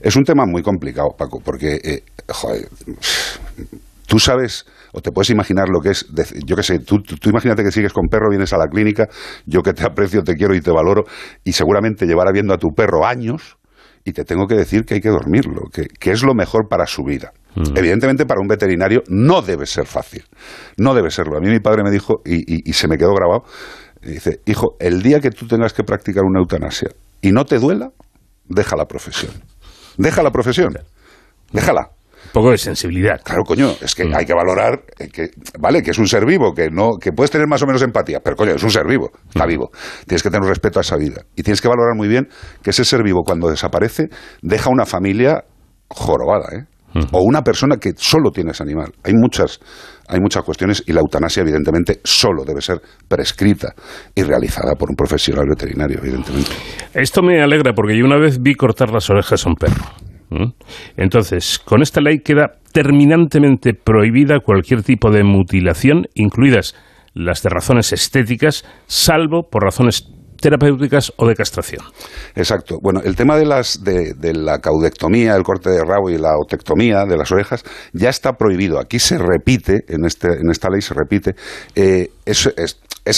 [SPEAKER 14] Es un tema muy complicado, Paco, porque, joder, tú sabes o te puedes imaginar lo que es, yo qué sé, tú, imagínate que sigues con perro, vienes a la clínica, yo que te aprecio, te quiero y te valoro, y seguramente llevará viendo a tu perro años, y te tengo que decir que hay que dormirlo, que, es lo mejor para su vida. Mm. Evidentemente para un veterinario no debe ser fácil, no debe serlo. A mí mi padre me dijo, y, se me quedó grabado, dice, hijo, el día que tú tengas que practicar una eutanasia y no te duela, deja la profesión. Deja la profesión. Déjala
[SPEAKER 2] poco de sensibilidad.
[SPEAKER 14] Claro, coño, es que mm. hay que valorar que, vale, que es un ser vivo, que no, que puedes tener más o menos empatía, pero coño, es un ser vivo, está mm. vivo. Tienes que tener respeto a esa vida. Y tienes que valorar muy bien que ese ser vivo, cuando desaparece, deja una familia jorobada, ¿eh? O una persona que solo tiene ese animal. Hay muchas, hay muchas cuestiones y la eutanasia, evidentemente, solo debe ser prescrita y realizada por un profesional veterinario, evidentemente.
[SPEAKER 2] Esto me alegra porque yo una vez vi cortar las orejas a un perro. Entonces, con esta ley queda terminantemente prohibida cualquier tipo de mutilación, incluidas las de razones estéticas, salvo por razones terapéuticas o de castración.
[SPEAKER 14] Exacto. Bueno, el tema de, las, de, la caudectomía, el corte de rabo y la otectomía de las orejas ya está prohibido. Aquí se repite, en, este, en esta ley se repite, eh, es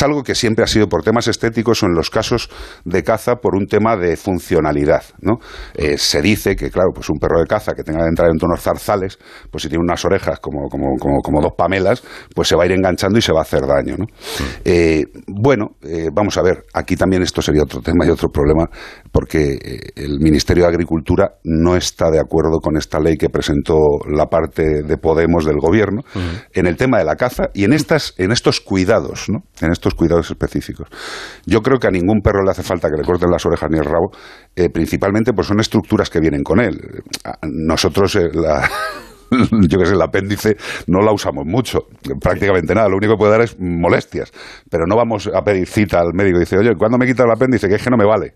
[SPEAKER 14] algo que siempre ha sido por temas estéticos o en los casos de caza por un tema de funcionalidad, ¿no? Eh, se dice que, claro, pues un perro de caza que tenga que entrar en tonos zarzales, pues si tiene unas orejas como, como, como, como dos pamelas, pues se va a ir enganchando y se va a hacer daño, ¿no? Eh, bueno, eh, vamos a ver, aquí también esto sería otro tema y otro problema, porque el Ministerio de Agricultura no está de acuerdo con esta ley que presentó la parte de Podemos del gobierno en el tema de la caza y en, estas, en estos cuidados, ¿no? Estos cuidados específicos. Yo creo que a ningún perro le hace falta que le corten las orejas ni el rabo, eh, principalmente pues son estructuras que vienen con él. Nosotros, eh, la, yo que sé, el apéndice no la usamos mucho, prácticamente nada, lo único que puede dar es molestias, pero no vamos a pedir cita al médico y dice, oye, ¿cuándo me quita el apéndice? Que es que no me vale,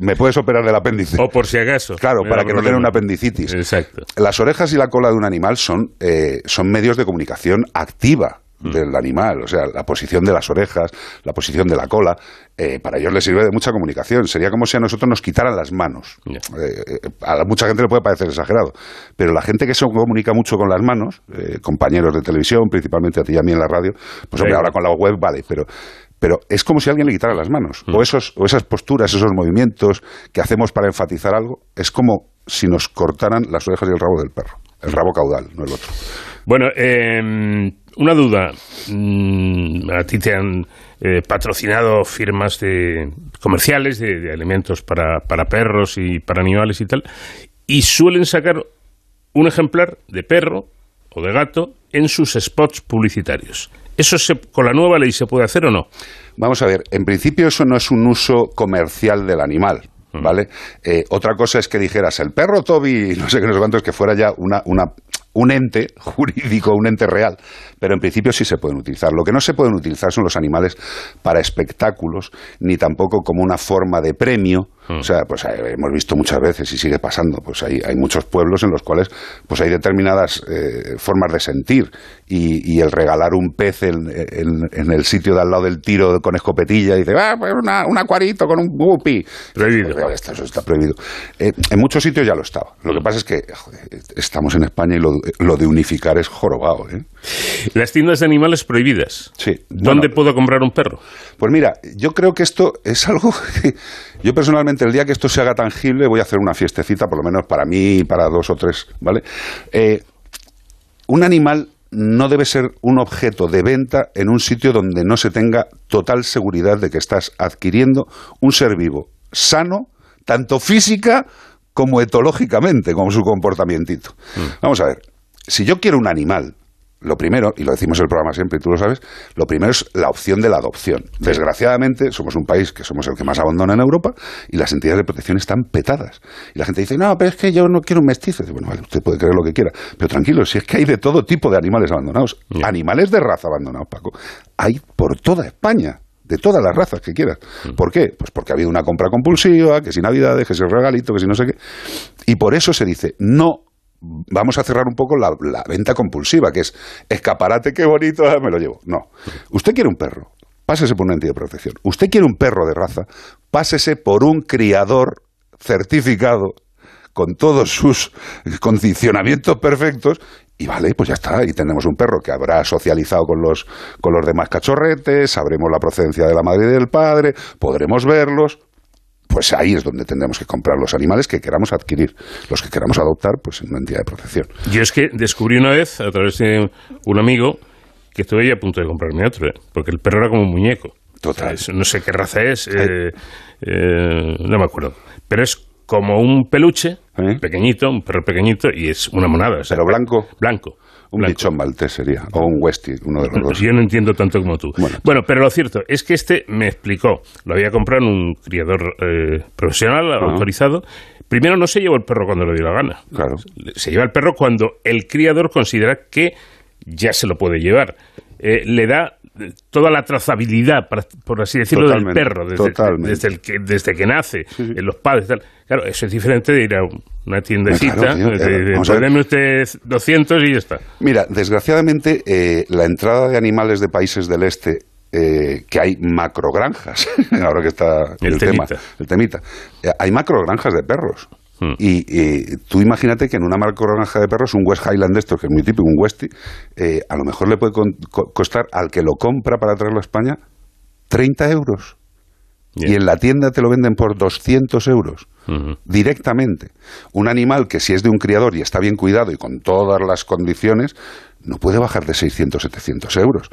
[SPEAKER 14] Me, puedes operar del apéndice.
[SPEAKER 2] O por si acaso.
[SPEAKER 14] Claro, para que no tenga una apendicitis.
[SPEAKER 2] Exacto.
[SPEAKER 14] Las orejas y la cola de un animal son, eh, son medios de comunicación activa Mm. del animal, o sea, la posición de las orejas, la posición de la cola, eh, para ellos les sirve de mucha comunicación. Sería como si a nosotros nos quitaran las manos. Eh, eh, a mucha gente le puede parecer exagerado, pero la gente que se comunica mucho con las manos, compañeros de televisión, principalmente a ti y a mí en la radio, pues hombre, ahora con la web vale, pero pero es como si alguien le quitara las manos. Mm. O, esos, o esas posturas, esos movimientos que hacemos para enfatizar algo, es como si nos cortaran las orejas y el rabo del perro. El rabo caudal, no el otro.
[SPEAKER 2] Bueno, eh, una duda. Mm, a ti te han eh, patrocinado firmas de comerciales de, alimentos para, para, perros y para animales y tal, y suelen sacar un ejemplar de perro o de gato en sus spots publicitarios. ¿Eso con la nueva ley se puede hacer o no?
[SPEAKER 14] Vamos a ver, en principio eso no es un uso comercial del animal. Mm. ¿Vale? Eh, otra cosa es que dijeras el perro Toby, no sé qué, no sé cuántos, que fuera ya una, una un ente jurídico, un ente real, pero en principio sí se pueden utilizar. Lo que no se pueden utilizar son los animales para espectáculos, ni tampoco como una forma de premio. Hmm. O sea, pues eh, hemos visto muchas veces y sigue pasando, pues hay, hay muchos pueblos en los cuales pues hay determinadas eh, formas de sentir y, el regalar un pez en, el sitio de al lado del tiro con escopetilla y dice, ah, pues un acuarito con un guppy.
[SPEAKER 2] Prohibido.
[SPEAKER 14] Esto, eso está prohibido. Eh, en muchos sitios ya lo estaba. Lo que pasa es que estamos en España y lo, lo de unificar es jorobado. ¿eh?
[SPEAKER 2] Las tiendas de animales prohibidas.
[SPEAKER 14] Sí.
[SPEAKER 2] ¿Dónde puedo comprar un perro?
[SPEAKER 14] Pues mira, yo creo que esto es algo que yo personalmente el día que esto se haga tangible voy a hacer una fiestecita, por lo menos para mí y para dos o tres, ¿vale? Eh, un animal no debe ser un objeto de venta en un sitio donde no se tenga total seguridad de que estás adquiriendo un ser vivo sano, tanto física como etológicamente, como su comportamiento. Mm. Vamos a ver, si yo quiero un animal, lo primero, y lo decimos en el programa siempre, y tú lo sabes, lo primero es la opción de la adopción. Desgraciadamente, somos un país que somos el que más abandona en Europa y las entidades de protección están petadas. Y la gente dice, no, pero es que yo no quiero un mestizo. bueno, vale, usted puede creer lo que quiera, pero tranquilo, si es que hay de todo tipo de animales abandonados, animales de raza abandonados, Paco, hay por toda España de todas las razas que quieras. Mm. ¿Por qué? Pues porque ha habido una compra compulsiva, que si navidades, que si regalito, que si no sé qué. Y por eso se dice, no vamos a cerrar un poco la, venta compulsiva, que es escaparate, qué bonito, me lo llevo. No. Usted quiere un perro, pásese por una entidad de protección. Usted quiere un perro de raza, pásese por un criador certificado con todos sus condicionamientos perfectos y vale, pues ya está, y tenemos un perro que habrá socializado con los, con los demás cachorretes, sabremos la procedencia de la madre y del padre, podremos verlos, pues ahí es donde tendremos que comprar los animales que queramos adquirir, los que queramos adoptar, pues en una entidad de protección.
[SPEAKER 2] Yo es que descubrí una vez, a través de un amigo, que estoy a punto de comprarme otro, ¿eh? porque el perro era como un muñeco.
[SPEAKER 14] Total.
[SPEAKER 2] no sé qué raza es, eh, eh, no me acuerdo. Pero es como un peluche, pequeñito, un perro pequeñito, y es una monada.
[SPEAKER 14] ¿Pero blanco?
[SPEAKER 2] Blanco.
[SPEAKER 14] Un bichón maltés sería, o un westie, uno de los dos.
[SPEAKER 2] Yo no entiendo tanto como tú. Bueno, pero lo cierto es que este me explicó, lo había comprado en un criador eh, profesional, autorizado. Primero no se lleva el perro cuando le dio la gana.
[SPEAKER 14] Claro.
[SPEAKER 2] Se lleva el perro cuando el criador considera que ya se lo puede llevar. Eh, le da toda la trazabilidad, por así decirlo, del perro, desde, el que, desde que nace, en los padres. Tal. Claro, eso es diferente de ir a una tiendecita, claro, de, usted 200 y ya está.
[SPEAKER 14] Mira, desgraciadamente, eh, la entrada de animales de países del este eh, que hay macrogranjas, ahora que está el, tema, el temita, eh, hay macrogranjas de perros. Hmm. Y, tú imagínate que en una granja de perros, un West Highland de estos, que es muy típico, un Westie, eh, a lo mejor le puede costar al que lo compra para traerlo a España 30 euros. Y en la tienda te lo venden por 200 euros directamente. Un animal que si es de un criador y está bien cuidado y con todas las condiciones, no puede bajar de 600, 700 euros.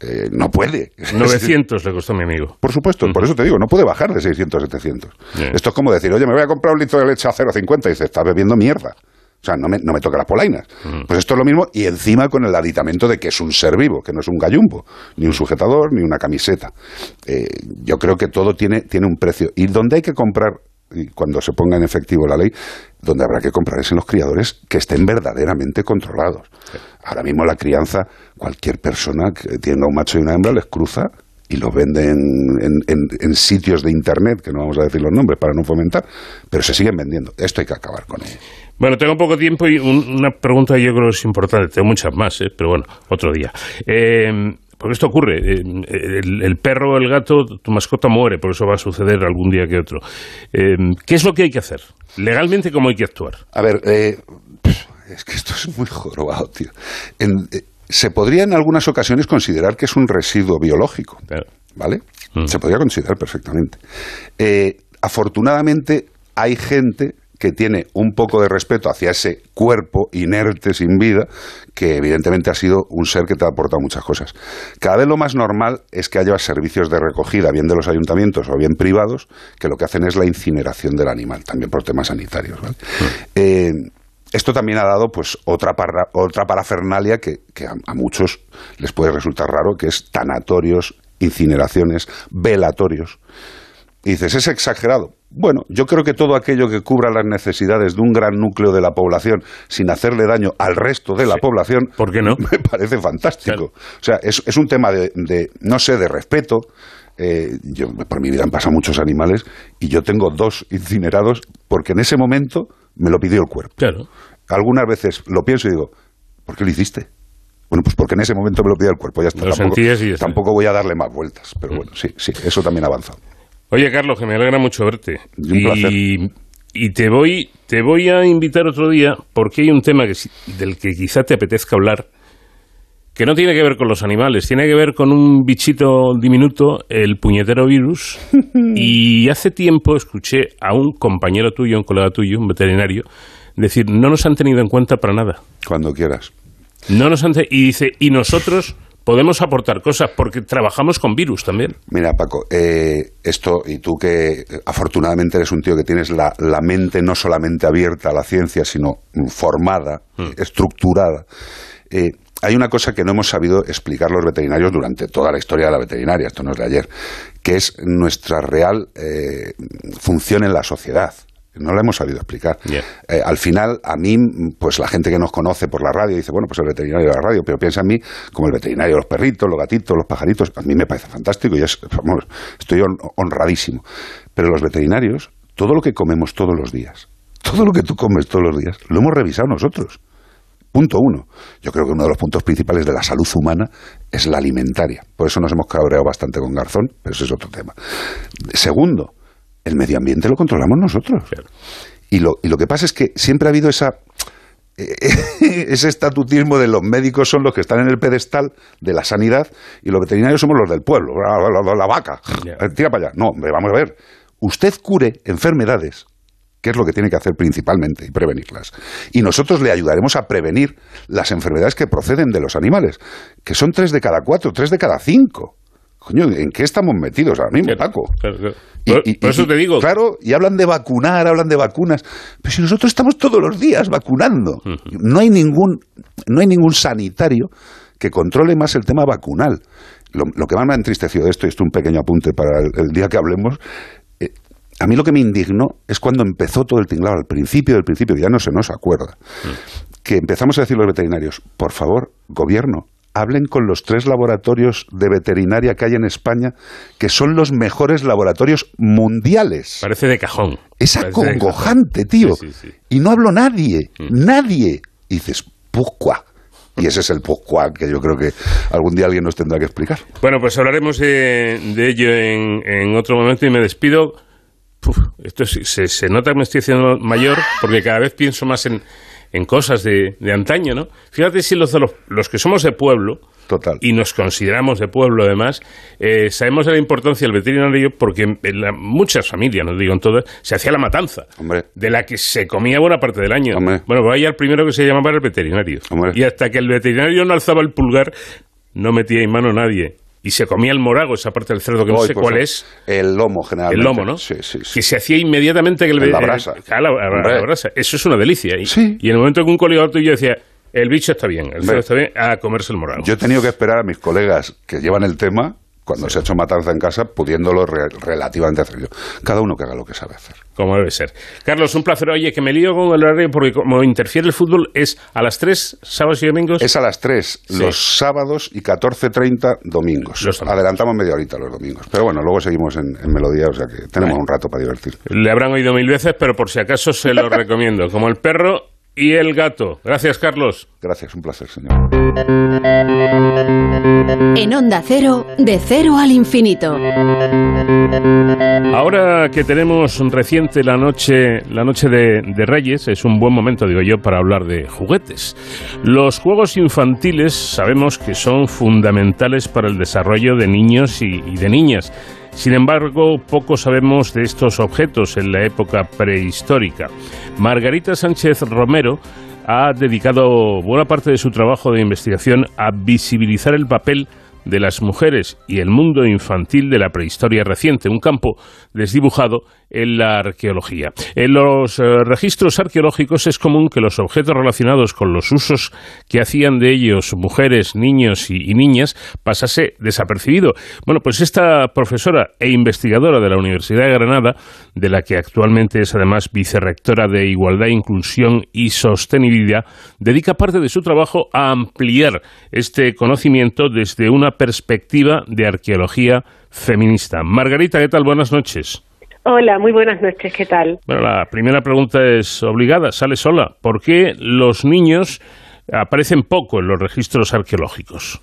[SPEAKER 14] Eh, no puede.
[SPEAKER 2] 900 le costó a mi amigo.
[SPEAKER 14] Por supuesto, por eso te digo, no puede bajar de 600, 700. Esto es como decir, oye, me voy a comprar un litro de leche a 0,50 y dice, estás bebiendo mierda. O sea, no me, no me toca las polainas. Pues esto es lo mismo y encima con el aditamento de que es un ser vivo, que no es un gallumbo, ni un sujetador, ni una camiseta. Eh, yo creo que todo tiene, tiene un precio. Y donde hay que comprar y cuando se ponga en efectivo la ley, donde habrá que comprar es en los criadores que estén verdaderamente controlados. Ahora mismo la crianza, cualquier persona que tenga un macho y una hembra les cruza y los vende en, sitios de internet, que no vamos a decir los nombres para no fomentar, pero se siguen vendiendo. Esto hay que acabar con ello.
[SPEAKER 2] Bueno, tengo poco tiempo y una pregunta yo creo que es importante. Tengo muchas más, ¿eh? pero bueno, otro día. Eh, porque esto ocurre. Eh, el, perro o el gato, tu mascota muere, por eso va a suceder algún día que otro. Eh, ¿Qué es lo que hay que hacer? Legalmente, ¿cómo hay que actuar?
[SPEAKER 14] A ver, eh, es que esto es muy jorobado, tío. se podría en algunas ocasiones considerar que es un residuo biológico, ¿vale? Mm. Se podría considerar perfectamente. afortunadamente, hay gente que tiene un poco de respeto hacia ese cuerpo inerte, sin vida, que evidentemente ha sido un ser que te ha aportado muchas cosas. Cada vez lo más normal es que haya servicios de recogida, bien de los ayuntamientos o bien privados, que lo que hacen es la incineración del animal, también por temas sanitarios. Mm. Eh, esto también ha dado pues otra, otra parafernalia que, a, muchos les puede resultar raro, que es tanatorios, incineraciones, velatorios. Y dices, ¿es exagerado? Bueno, yo creo que todo aquello que cubra las necesidades de un gran núcleo de la población sin hacerle daño al resto de la población,
[SPEAKER 2] ¿por qué no?
[SPEAKER 14] Me parece fantástico. O sea, es, un tema de, no sé, de respeto. Eh, yo, por mi vida han pasado muchos animales y yo tengo dos incinerados porque en ese momento me lo pidió el cuerpo.
[SPEAKER 2] Claro.
[SPEAKER 14] Algunas veces lo pienso y digo, ¿por qué lo hiciste? Bueno, pues porque en ese momento me lo pidió el cuerpo, ya está.
[SPEAKER 2] tampoco,
[SPEAKER 14] tampoco voy a darle más vueltas, pero mm. bueno, sí, sí, eso también ha avanzado.
[SPEAKER 2] Oye, Carlos, que me alegra mucho verte. y, y te voy, te voy a invitar otro día porque hay un tema que, del que quizá te apetezca hablar que no tiene que ver con los animales, tiene que ver con un bichito diminuto, el puñetero virus. y hace tiempo escuché a un compañero tuyo, un colega tuyo, un veterinario, decir, no nos han tenido en cuenta para nada.
[SPEAKER 14] Cuando quieras.
[SPEAKER 2] No nos han y dice, y nosotros podemos aportar cosas porque trabajamos con virus también.
[SPEAKER 14] Mira, Paco, eh, esto, y tú que afortunadamente eres un tío que tienes la, mente no solamente abierta a la ciencia, sino formada, mm. estructurada. Eh, hay una cosa que no hemos sabido explicar los veterinarios durante toda la historia de la veterinaria, esto no es de ayer, que es nuestra real eh, función en la sociedad no la hemos sabido explicar. Eh, al final, a mí, pues la gente que nos conoce por la radio dice, bueno, pues el veterinario de la radio, pero piensa en mí como el veterinario de los perritos, los gatitos, los pajaritos. A mí me parece fantástico y es, estoy honradísimo. Pero los veterinarios, todo lo que comemos todos los días, todo lo que tú comes todos los días, lo hemos revisado nosotros. Punto uno. Yo creo que uno de los puntos principales de la salud humana es la alimentaria. Por eso nos hemos cabreado bastante con Garzón, pero ese es otro tema. Segundo, el medio ambiente lo controlamos nosotros. Y, lo, y lo que pasa es que siempre ha habido esa, ese estatutismo de los médicos son los que están en el pedestal de la sanidad y los veterinarios somos los del pueblo, la, vaca. Tira para allá. No, vamos a ver. Usted cure enfermedades, que es lo que tiene que hacer principalmente, y prevenirlas. Y nosotros le ayudaremos a prevenir las enfermedades que proceden de los animales, que son tres de cada cuatro, tres de cada cinco. Coño, ¿en qué estamos metidos ahora mismo, Paco?
[SPEAKER 2] Y, por, eso te digo.
[SPEAKER 14] Claro, y hablan de vacunar, hablan de vacunas. Pero si nosotros estamos todos los días vacunando. No hay ningún, no hay ningún sanitario que controle más el tema vacunal. Lo, que más me ha entristecido de esto, y esto es un pequeño apunte para el, día que hablemos, eh, a mí lo que me indignó es cuando empezó todo el tinglado, al principio del principio, ya no se nos acuerda, que empezamos a decir los veterinarios, por favor, gobierno, hablen con los tres laboratorios de veterinaria que hay en España, que son los mejores laboratorios mundiales.
[SPEAKER 2] Parece de cajón.
[SPEAKER 14] Es acongojante, tío. Y no hablo nadie, mm. nadie. Y dices, pourquoi? Y ese es el pourquoi que yo creo que algún día alguien nos tendrá que explicar.
[SPEAKER 2] Bueno, pues hablaremos de, ello en, otro momento y me despido. esto se, se nota que me estoy haciendo mayor porque cada vez pienso más en, en cosas de, de antaño, ¿no? Fíjate si los, los que somos de pueblo,
[SPEAKER 14] Total.
[SPEAKER 2] y nos consideramos de pueblo además, eh, sabemos de la importancia del veterinario porque en muchas familias, no digo en todas, se hacía la matanza, de la que se comía buena parte del año. Bueno, pues vaya el primero que se llamaba el veterinario. Y hasta que el veterinario no alzaba el pulgar, no metía en mano nadie y se comía el morago, esa parte del cerdo que no sé pues cuál es.
[SPEAKER 14] El lomo, generalmente.
[SPEAKER 2] El lomo, ¿no?
[SPEAKER 14] Sí, sí,
[SPEAKER 2] Que se hacía inmediatamente que el...
[SPEAKER 14] la brasa.
[SPEAKER 2] la, brasa. Eso es una delicia. Y, y en el momento que un colega tuyo decía, el bicho está bien, el cerdo está bien, a comerse el morago.
[SPEAKER 14] Yo he tenido que esperar a mis colegas que llevan el tema cuando se ha hecho matanza en casa, pudiéndolo relativamente hacer yo. Cada uno que haga lo que sabe hacer.
[SPEAKER 2] Como debe ser. Carlos, un placer. Oye, que me lío con el horario porque como interfiere el fútbol, ¿es a las 3 sábados y domingos?
[SPEAKER 14] Es a las 3 los sábados y 14.30 domingos. Adelantamos media horita los domingos. Pero bueno, luego seguimos en, Melodía, o sea que tenemos un rato para divertir.
[SPEAKER 2] Le habrán oído mil veces, pero por si acaso se lo recomiendo. Como el perro y el gato. Gracias, Carlos.
[SPEAKER 14] Gracias, un placer, señor.
[SPEAKER 1] En Onda Cero, de cero al infinito.
[SPEAKER 2] Ahora que tenemos reciente la noche, la noche de, Reyes, es un buen momento, digo yo, para hablar de juguetes. Los juegos infantiles sabemos que son fundamentales para el desarrollo de niños y de niñas. Sin embargo, poco sabemos de estos objetos en la época prehistórica. Margarita Sánchez Romero ha dedicado buena parte de su trabajo de investigación a visibilizar el papel de las mujeres y el mundo infantil de la prehistoria reciente, un campo desdibujado en la arqueología. En los eh, registros arqueológicos es común que los objetos relacionados con los usos que hacían de ellos mujeres, niños y, niñas pasase desapercibido. Bueno, pues esta profesora e investigadora de la Universidad de Granada, de la que actualmente es además vicerrectora de Igualdad, Inclusión y Sostenibilidad, dedica parte de su trabajo a ampliar este conocimiento desde una perspectiva de arqueología feminista. Margarita, ¿qué tal? Buenas noches.
[SPEAKER 15] Hola, muy buenas noches, ¿qué tal?
[SPEAKER 2] Bueno, la primera pregunta es obligada, sale sola. ¿Por qué los niños aparecen poco en los registros arqueológicos?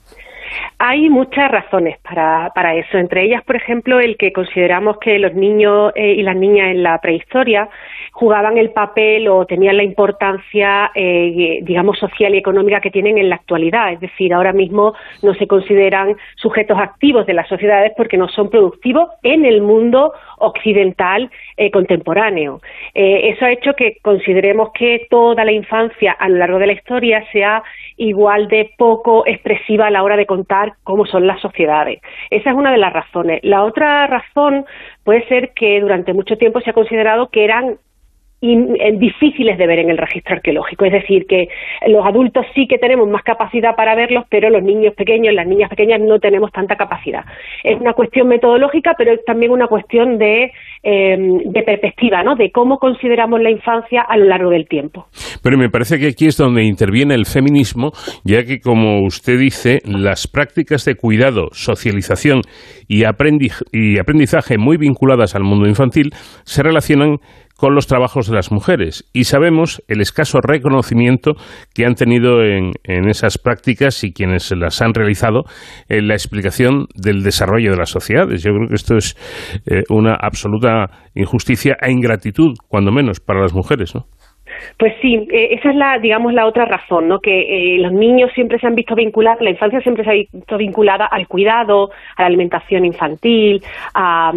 [SPEAKER 15] Hay muchas razones para, para eso. Entre ellas, por ejemplo, el que consideramos que los niños eh, y las niñas en la prehistoria jugaban el papel o tenían la importancia, eh, digamos, social y económica que tienen en la actualidad. Es decir, ahora mismo no se consideran sujetos activos de las sociedades porque no son productivos en el mundo occidental eh, contemporáneo. eso ha hecho que consideremos que toda la infancia a lo largo de la historia se igual de poco expresiva a la hora de contar cómo son las sociedades. Esa es una de las razones. La otra razón puede ser que durante mucho tiempo se ha considerado que eran eh, difíciles de ver en el registro arqueológico. Es decir, que los adultos sí que tenemos más capacidad para verlos, pero los niños pequeños, las niñas pequeñas no tenemos tanta capacidad. Es una cuestión metodológica, pero es también una cuestión de, eh, de perspectiva, ¿no? De cómo consideramos la infancia a lo largo del tiempo.
[SPEAKER 2] Pero me parece que aquí es donde interviene el feminismo, ya que, como usted dice, las prácticas de cuidado, socialización y aprendizaje muy vinculadas al mundo infantil se relacionan con los trabajos de las mujeres y sabemos el escaso reconocimiento que han tenido en, esas prácticas y quienes las han realizado en la explicación del desarrollo de las sociedades. Yo creo que esto es eh, una absoluta injusticia e ingratitud, cuando menos, para las mujeres. ¿no?
[SPEAKER 15] Pues sí, eh, esa es la, digamos, la otra razón, ¿no? Que eh, los niños siempre se han visto vinculados, la infancia siempre se ha visto vinculada al cuidado, a la alimentación infantil, a,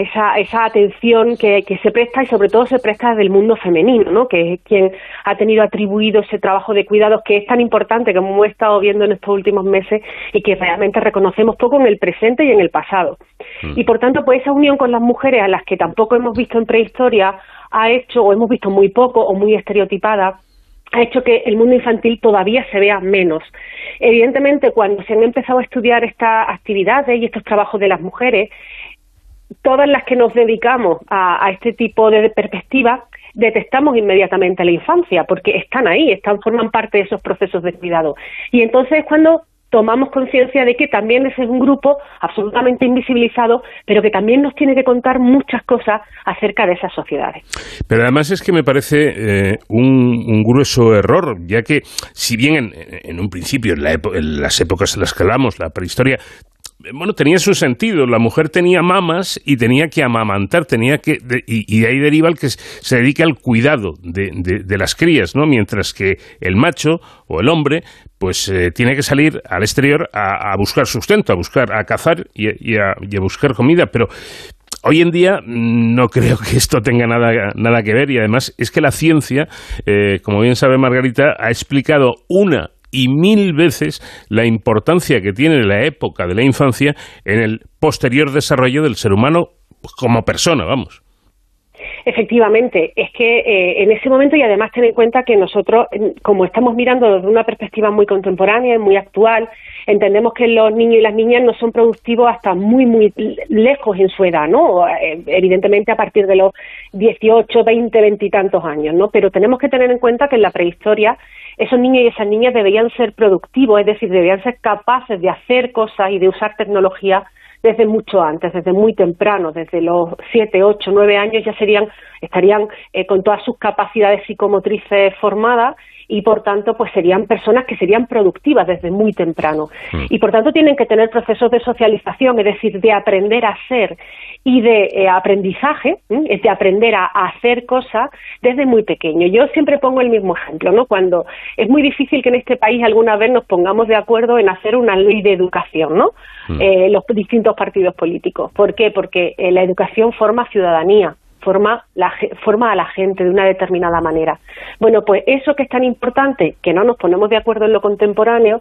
[SPEAKER 15] esa, esa atención que, que, se presta y sobre todo se presta del mundo femenino, ¿no? Que es quien ha tenido atribuido ese trabajo de cuidados que es tan importante como hemos estado viendo en estos últimos meses y que realmente reconocemos poco en el presente y en el pasado. Mm. Y por tanto, pues esa unión con las mujeres a las que tampoco hemos visto en prehistoria ha hecho, o hemos visto muy poco o muy estereotipada, ha hecho que el mundo infantil todavía se vea menos. Evidentemente, cuando se han empezado a estudiar estas actividades y estos trabajos de las mujeres, todas las que nos dedicamos a, este tipo de perspectiva detectamos inmediatamente la infancia, porque están ahí, están, forman parte de esos procesos de cuidado. Y entonces cuando tomamos conciencia de que también es un grupo absolutamente invisibilizado, pero que también nos tiene que contar muchas cosas acerca de esas sociedades.
[SPEAKER 2] Pero además es que me parece eh, un, grueso error, ya que si bien en, un principio, en, las épocas en las que hablamos, la prehistoria, bueno, tenía su sentido. La mujer tenía mamas y tenía que amamantar, tenía que y, de ahí deriva el que se dedica al cuidado de, de, las crías, ¿no? Mientras que el macho o el hombre, pues eh, tiene que salir al exterior a, buscar sustento, a buscar, a cazar y, a, buscar comida. Pero Hoy en día mm, no creo que esto tenga nada, nada que ver y además es que la ciencia, eh, como bien sabe Margarita, ha explicado una y mil veces la importancia que tiene la época de la infancia en el posterior desarrollo del ser humano como persona, vamos.
[SPEAKER 15] Efectivamente, es que eh, en ese momento y además ten en cuenta que nosotros, como estamos mirando desde una perspectiva muy contemporánea, y muy actual, entendemos que los niños y las niñas no son productivos hasta muy, muy lejos en su edad, ¿no? Eh, evidentemente a partir de los 18, 20, 20 y tantos años, ¿no? Pero tenemos que tener en cuenta que en la prehistoria esos niños y esas niñas deberían ser productivos, es decir, deberían ser capaces de hacer cosas y de usar tecnología desde mucho antes, desde muy temprano, desde los siete, ocho, nueve años ya serían, estarían eh, con todas sus capacidades psicomotrices formadas y por tanto pues serían personas que serían productivas desde muy temprano mm. y por tanto tienen que tener procesos de socialización, es decir, de aprender a ser y de eh, aprendizaje, es de aprender a, hacer cosas desde muy pequeño. Yo siempre pongo el mismo ejemplo, ¿no? Cuando es muy difícil que en este país alguna vez nos pongamos de acuerdo en hacer una ley de educación, ¿no? Mm. Eh, los distintos partidos políticos. ¿Por qué? Porque eh, la educación forma ciudadanía forma, la, forma a la gente de una determinada manera. Bueno, pues eso que es tan importante, que no nos ponemos de acuerdo en lo contemporáneo,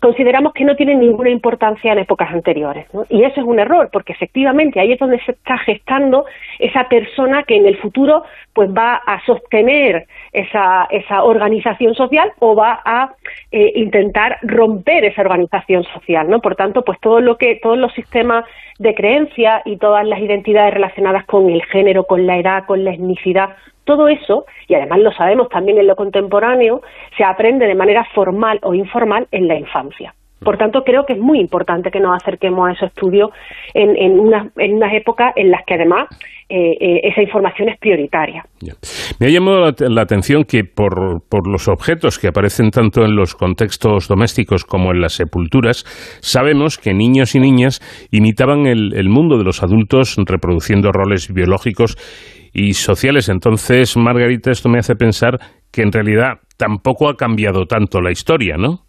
[SPEAKER 15] consideramos que no tiene ninguna importancia en épocas anteriores. Y eso es un error, porque efectivamente ahí es donde se está gestando esa persona que en el futuro pues va a sostener esa, esa organización social o va a eh, intentar romper esa organización social. ¿no? Por tanto, pues todo lo que, todos los sistemas de creencia y todas las identidades relacionadas con el género, con la edad, con la etnicidad, todo eso, y además lo sabemos también en lo contemporáneo, se aprende de manera formal o informal en la infancia. Por tanto, creo que es muy importante que nos acerquemos a esos estudios en, en, unas, en unas épocas en las que además eh, eh, esa información es prioritaria.
[SPEAKER 2] Me ha llamado la, atención que por, por, los objetos que aparecen tanto en los contextos domésticos como en las sepulturas, sabemos que niños y niñas imitaban el, el mundo de los adultos reproduciendo roles biológicos y sociales. Entonces, Margarita, esto me hace pensar que en realidad tampoco ha cambiado tanto la historia, ¿no?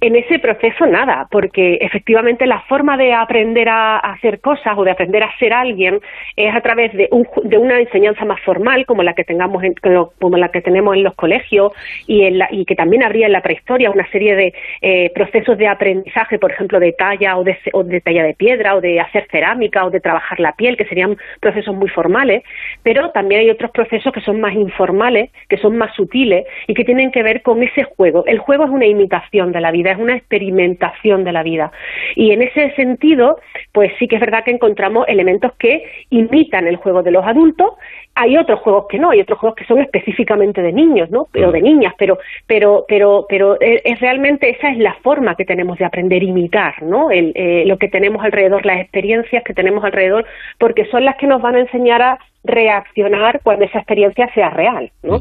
[SPEAKER 15] En ese proceso nada, porque efectivamente la forma de aprender a hacer cosas o de aprender a ser alguien es a través de, de una enseñanza más formal como la que tengamos en, como la que tenemos en los colegios y, en la, y que también habría en la prehistoria una serie de eh, procesos de aprendizaje, por ejemplo, de talla o de, o de talla de piedra o de hacer cerámica o de trabajar la piel, que serían procesos muy formales, pero también hay otros procesos que son más informales, que son más sutiles y que tienen que ver con ese juego. El juego es una imitación de la vida, es una experimentación de la vida. Y en ese sentido, pues sí que es verdad que encontramos elementos que imitan el juego de los adultos. Hay otros juegos que no, hay otros juegos que son específicamente de niños, ¿no? O de niñas, pero, pero, pero, pero es realmente esa es la forma que tenemos de aprender a imitar, ¿no? El, eh, lo que tenemos alrededor, las experiencias que tenemos alrededor, porque son las que nos van a enseñar a reaccionar cuando esa experiencia sea real, ¿no?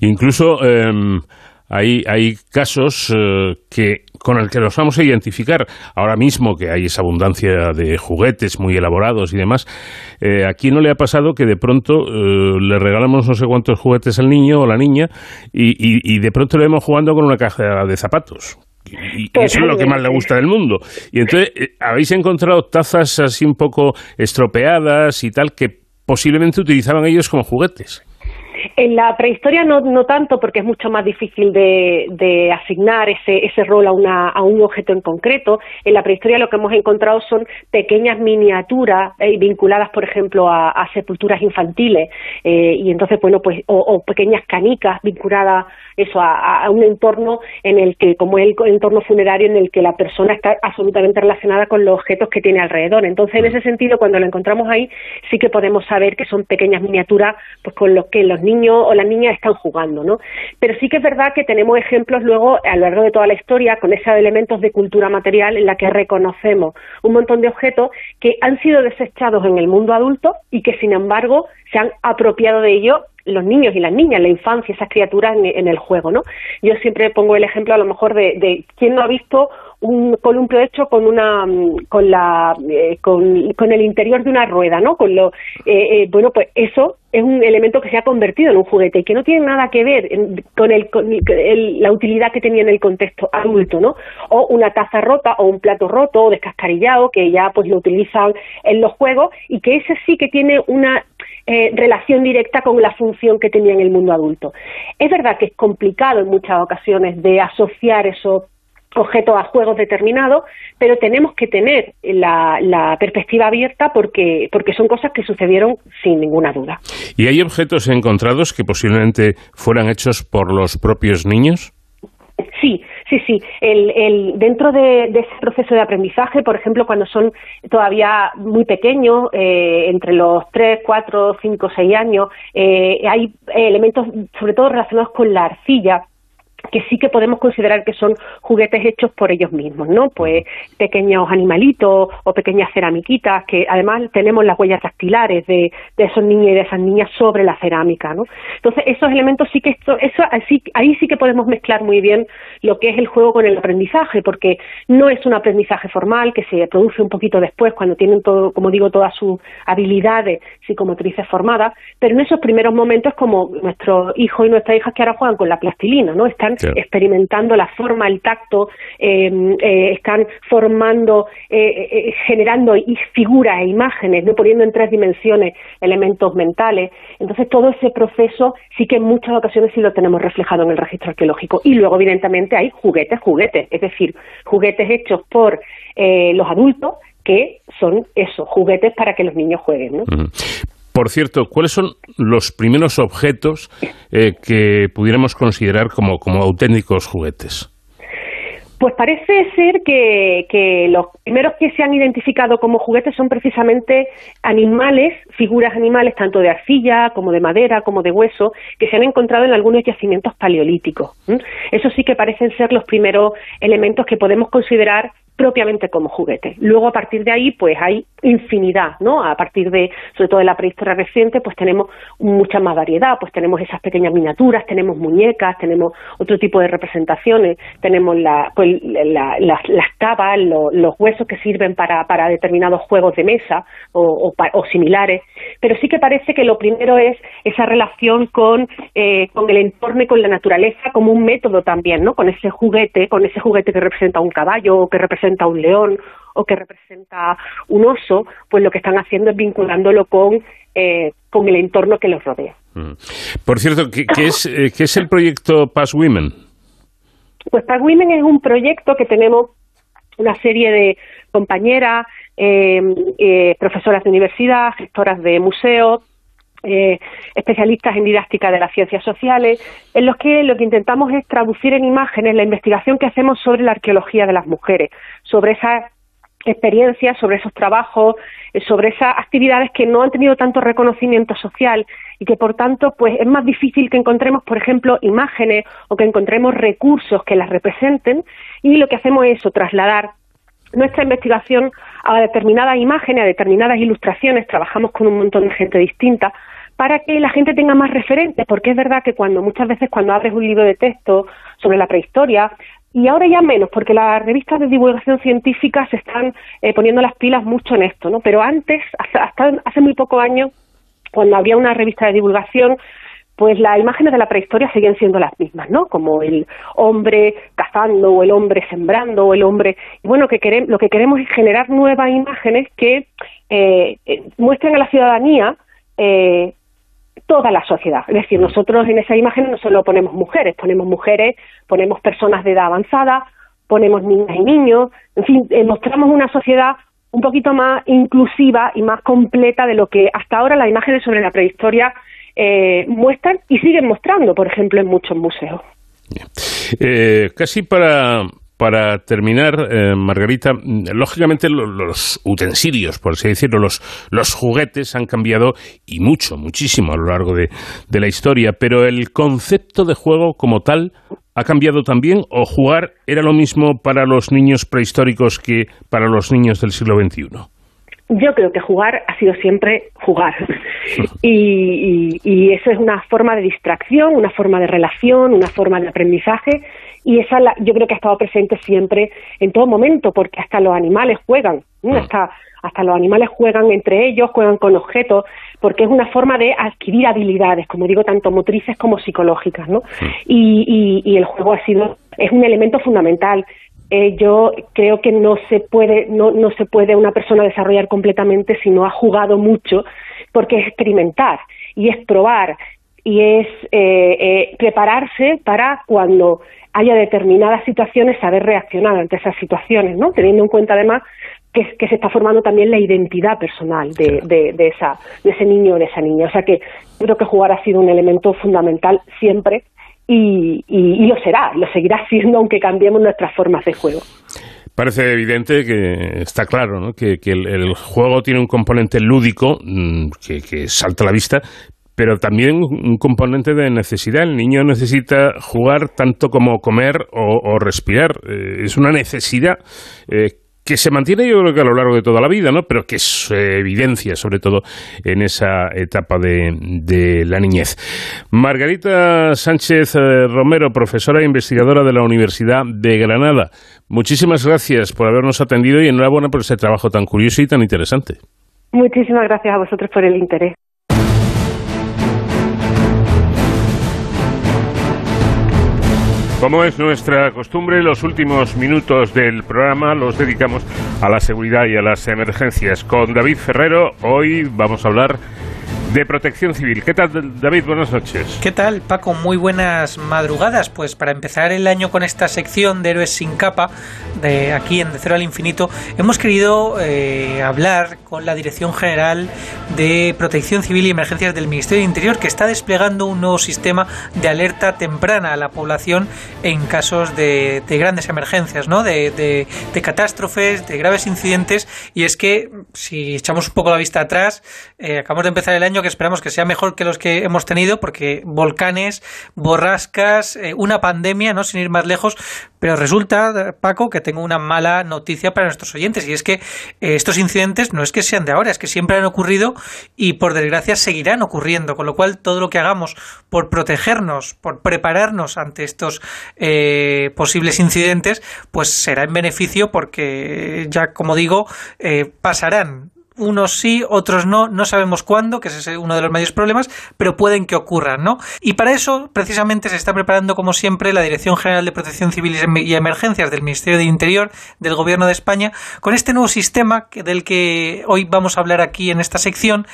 [SPEAKER 2] Incluso em, hay, hay casos eh, que con el que los vamos a identificar ahora mismo que hay esa abundancia de juguetes muy elaborados y demás. Eh, ¿A quién no le ha pasado que de pronto eh, le regalamos no sé cuántos juguetes al niño o la niña y, y, de pronto le vemos jugando con una caja de zapatos? Y, eso es lo que más le gusta del mundo. Y entonces, ¿habéis encontrado tazas así un poco estropeadas y tal que posiblemente utilizaban ellos como juguetes?
[SPEAKER 15] En la prehistoria no, no tanto, porque es mucho más difícil de, asignar ese, ese rol a, una, a un objeto en concreto. En la prehistoria lo que hemos encontrado son pequeñas miniaturas eh, vinculadas, por ejemplo, a, sepulturas infantiles, eh, y entonces, bueno, pues, o, pequeñas canicas vinculadas eso a, un entorno en el que, como es el entorno funerario, en el que la persona está absolutamente relacionada con los objetos que tiene alrededor. Entonces, en ese sentido, cuando lo encontramos ahí, sí que podemos saber que son pequeñas miniaturas, pues con los que los niños o las niñas están jugando, ¿no? Pero sí que es verdad que tenemos ejemplos luego a lo largo de toda la historia con esos elementos de cultura material en la que reconocemos un montón de objetos que han sido desechados en el mundo adulto y que sin embargo se han apropiado de ello los niños y las niñas, la infancia, esas criaturas en, el juego, ¿no? Yo siempre pongo el ejemplo a lo mejor de, de quién no ha visto un columpio con una con la eh, con, el interior de una rueda no con lo eh, eh, bueno pues eso es un elemento que se ha convertido en un juguete y que no tiene nada que ver con, el, con la utilidad que tenía en el contexto adulto no o una taza rota o un plato roto o descascarillado que ya pues lo utilizan en los juegos y que ese sí que tiene una relación directa con la función que tenía en el mundo adulto. Es verdad que es complicado en muchas ocasiones de asociar esos objetos a juegos determinados, pero tenemos que tener la, perspectiva abierta porque, porque son cosas que sucedieron sin ninguna duda.
[SPEAKER 2] ¿Y hay objetos encontrados que posiblemente fueran hechos por los propios niños?
[SPEAKER 15] Sí, sí, sí. El, dentro de, ese proceso de aprendizaje, por ejemplo, cuando son todavía muy pequeños, eh, entre los 3, 4, 5, 6 años, eh, hay elementos sobre todo relacionados con la arcilla que sí que podemos considerar que son juguetes hechos por ellos mismos, ¿no? Pues pequeños animalitos o pequeñas ceramiquitas que además tenemos las huellas dactilares de, de esos niños y de esas niñas sobre la cerámica, ¿no? Entonces esos elementos sí que esto, eso así, ahí sí que podemos mezclar muy bien lo que es el juego con el aprendizaje, porque no es un aprendizaje formal que se produce un poquito después cuando tienen todo, como digo, todas sus habilidades psicomotrices formadas, pero en esos primeros momentos como nuestros hijos y nuestras hijas que ahora juegan con la plastilina, ¿no? Están experimentando la forma, el tacto, em, eh, están formando, eh, eh, generando figuras e imágenes, no poniendo en tres dimensiones elementos mentales. Entonces todo ese proceso sí que en muchas ocasiones sí lo tenemos reflejado en el registro arqueológico. Y luego evidentemente hay juguetes, juguetes, es decir, juguetes hechos por los adultos que son esos juguetes para que los niños jueguen. ¿no?
[SPEAKER 2] Por cierto, ¿cuáles son los primeros objetos eh, que pudiéramos considerar como, auténticos juguetes?
[SPEAKER 15] Pues parece ser que, los primeros que se han identificado como juguetes son precisamente animales, figuras animales, tanto de arcilla como de madera, como de hueso, que se han encontrado en algunos yacimientos paleolíticos. Eso sí que parecen ser los primeros elementos que podemos considerar propiamente como juguete. Luego, a partir de ahí, pues hay infinidad, ¿no? A partir de, sobre todo de la prehistoria reciente, pues tenemos mucha más variedad, pues tenemos esas pequeñas miniaturas, tenemos muñecas, tenemos otro tipo de representaciones, tenemos la, pues las tabas, los huesos que sirven para, para determinados juegos de mesa o, similares, pero sí que parece que lo primero es esa relación con, eh, con el entorno y con la naturaleza como un método también, ¿no? Con ese juguete, con ese juguete que representa un caballo o que representa un león o que representa un oso, pues lo que están haciendo es vinculándolo con, eh, con el entorno que los rodea.
[SPEAKER 2] Mm. Por cierto, ¿qué, es, eh, ¿qué es el proyecto Pass Women?
[SPEAKER 15] Pues Pass Women es un proyecto que tenemos una serie de compañeras, em, eh, profesoras de universidad, gestoras de museos, eh, especialistas en didáctica de las ciencias sociales, en los que lo que intentamos es traducir en imágenes la investigación que hacemos sobre la arqueología de las mujeres, sobre esas experiencias, sobre esos trabajos, eh, sobre esas actividades que no han tenido tanto reconocimiento social y que por tanto pues es más difícil que encontremos por ejemplo imágenes o que encontremos recursos que las representen. Y lo que hacemos es eso, trasladar nuestra investigación a determinadas imágenes, a determinadas ilustraciones, trabajamos con un montón de gente distinta para que la gente tenga más referentes, porque es verdad que cuando muchas veces cuando abres un libro de texto sobre la prehistoria, y ahora ya menos, porque las revistas de divulgación científica se están eh, poniendo las pilas mucho en esto, ¿no? Pero antes, hasta, hasta hace muy pocos años, cuando había una revista de divulgación, pues las imágenes de la prehistoria siguen siendo las mismas, ¿no? Como el hombre cazando o el hombre sembrando o el hombre... Y bueno, que queremos, lo que queremos es generar nuevas imágenes que eh, eh, muestren a la ciudadanía eh, toda la sociedad. Es decir, nosotros en esa imagen no solo ponemos mujeres, ponemos mujeres, ponemos personas de edad avanzada, ponemos niñas y niños, en fin, mostramos una sociedad un poquito más inclusiva y más completa de lo que hasta ahora las imágenes sobre la prehistoria eh, muestran y siguen mostrando, por ejemplo, en muchos museos.
[SPEAKER 2] Eh, casi para, para terminar, eh, Margarita, lógicamente los, utensilios, por así decirlo, los, los juguetes han cambiado y mucho, muchísimo a lo largo de, de la historia, pero el concepto de juego como tal ha cambiado también o jugar era lo mismo para los niños prehistóricos que para los niños del siglo XXI.
[SPEAKER 15] Yo creo que jugar ha sido siempre jugar. Y, y, eso es una forma de distracción, una forma de relación, una forma de aprendizaje. Y esa yo creo que ha estado presente siempre, en todo momento, porque hasta los animales juegan. Mm. Hasta, hasta los animales juegan entre ellos, juegan con objetos, porque es una forma de adquirir habilidades, como digo, tanto motrices como psicológicas. ¿no? Y, y, y el juego ha sido, es un elemento fundamental eh, yo creo que no se puede no, no se puede una persona desarrollar completamente si no ha jugado mucho porque es experimentar y es probar y es eh, eh, prepararse para cuando haya determinadas situaciones saber reaccionar ante esas situaciones, ¿no? Teniendo en cuenta además que, que se está formando también la identidad personal de, de, de, esa, de ese niño o de esa niña. O sea que creo que jugar ha sido un elemento fundamental siempre y, lo será, lo seguirá siendo aunque cambiemos nuestras formas de juego.
[SPEAKER 2] Parece evidente que está claro ¿no? que, el, juego tiene un componente lúdico mm, que, salta a la vista, pero también un componente de necesidad. El niño necesita jugar tanto como comer o, respirar. Eh, es una necesidad eh, que se mantiene yo creo que a lo largo de toda la vida, ¿no? Pero que se evidencia sobre todo en esa etapa de, la niñez. Margarita Sánchez eh, Romero, profesora e investigadora de la Universidad de Granada. Muchísimas gracias por habernos atendido y enhorabuena por ese trabajo tan curioso y tan interesante.
[SPEAKER 15] Muchísimas gracias a vosotros por el interés.
[SPEAKER 2] Como es nuestra costumbre, los últimos minutos del programa los dedicamos a la seguridad y a las emergencias. Con David Ferrero, hoy vamos a hablar de Protección Civil. ¿Qué tal, David? Buenas noches.
[SPEAKER 16] ¿Qué tal, Paco? Muy buenas madrugadas. Pues para empezar el año con esta sección de Héroes sin capa, de aquí en De Cero al Infinito, hemos querido eh, hablar con la Dirección General de Protección Civil y Emergencias del Ministerio de Interior, que está desplegando un nuevo sistema de alerta temprana a la población en casos de, grandes emergencias, ¿no? De, de, catástrofes, de graves incidentes. Y es que, si echamos un poco la vista atrás, eh, acabamos de empezar el año que esperamos que sea mejor que los que hemos tenido, porque volcanes, borrascas, eh, una pandemia, no sin ir más lejos, pero resulta, Paco, que tengo una mala noticia para nuestros oyentes, y es que eh, estos incidentes no es que sean de ahora, es que siempre han ocurrido y por desgracia seguirán ocurriendo, con lo cual todo lo que hagamos por protegernos, por prepararnos ante estos eh, posibles incidentes, pues será en beneficio porque ya, como digo, pasarán unos sí, otros no, no sabemos cuándo, que ese es uno de los mayores problemas, pero pueden que ocurran, ¿no? Y para eso, precisamente, se está preparando, como siempre, la Dirección General de Protección Civil y Emergencias del Ministerio de Interior del Gobierno de España, con este nuevo sistema del que hoy vamos a hablar aquí en esta sección,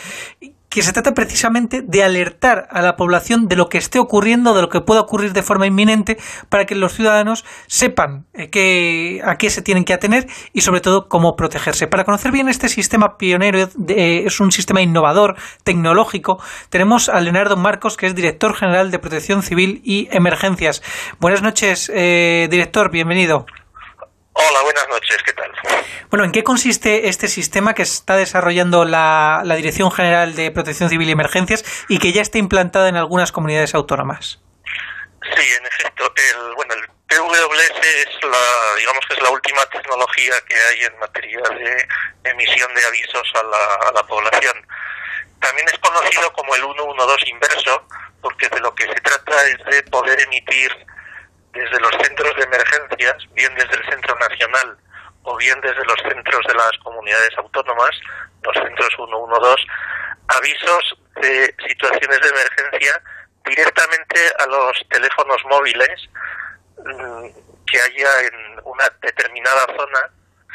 [SPEAKER 16] que se trata precisamente de alertar a la población de lo que esté ocurriendo, de lo que pueda ocurrir de forma inminente, para que los ciudadanos sepan eh, a qué se tienen que atener y sobre todo cómo protegerse. Para conocer bien este sistema pionero, eh, es un sistema innovador, tecnológico, tenemos a Leonardo Marcos, que es director general de Protección Civil y Emergencias. Buenas noches, eh, director, bienvenido.
[SPEAKER 17] Hola, buenas noches, ¿qué tal?
[SPEAKER 16] Bueno, ¿en qué consiste este sistema que está desarrollando la, Dirección General de Protección Civil y Emergencias y que ya está implantado en algunas comunidades autónomas?
[SPEAKER 17] Sí, en efecto. El, bueno, el PWS es la, digamos que es la última tecnología que hay en materia de emisión de avisos a la, a la población. También es conocido como el 112 inverso, porque de lo que se trata es de poder emitir desde los centros de emergencias, bien desde el Centro Nacional o bien desde los centros de las comunidades autónomas, los centros 112, avisos de situaciones de emergencia directamente a los teléfonos móviles mm, que haya en una determinada zona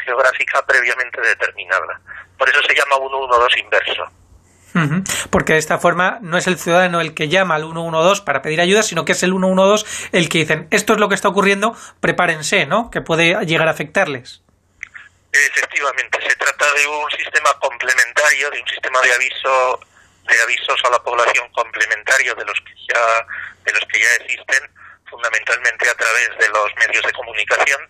[SPEAKER 17] geográfica previamente determinada. Por eso se llama 112 inverso.
[SPEAKER 16] Porque de esta forma no es el ciudadano el que llama al 112 para pedir ayuda, sino que es el 112 el que dicen esto es lo que está ocurriendo, prepárense, ¿no? Que puede llegar a afectarles.
[SPEAKER 17] Efectivamente, se trata de un sistema complementario, de un sistema de aviso de avisos a la población complementario de los que ya de los que ya existen, fundamentalmente a través de los medios de comunicación.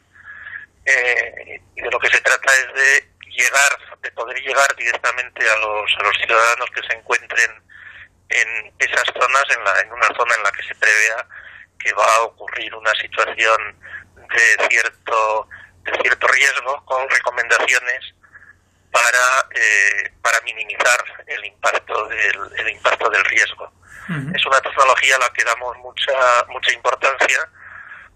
[SPEAKER 17] Eh, y de lo que se trata es de llegar, de poder llegar directamente a los, a los ciudadanos que se encuentren en esas zonas, en, la, en una zona en la que se prevea que va a ocurrir una situación de cierto, de cierto riesgo, con recomendaciones para, eh, para minimizar el impacto del, el impacto del riesgo. Es una tecnología a la que damos mucha, mucha importancia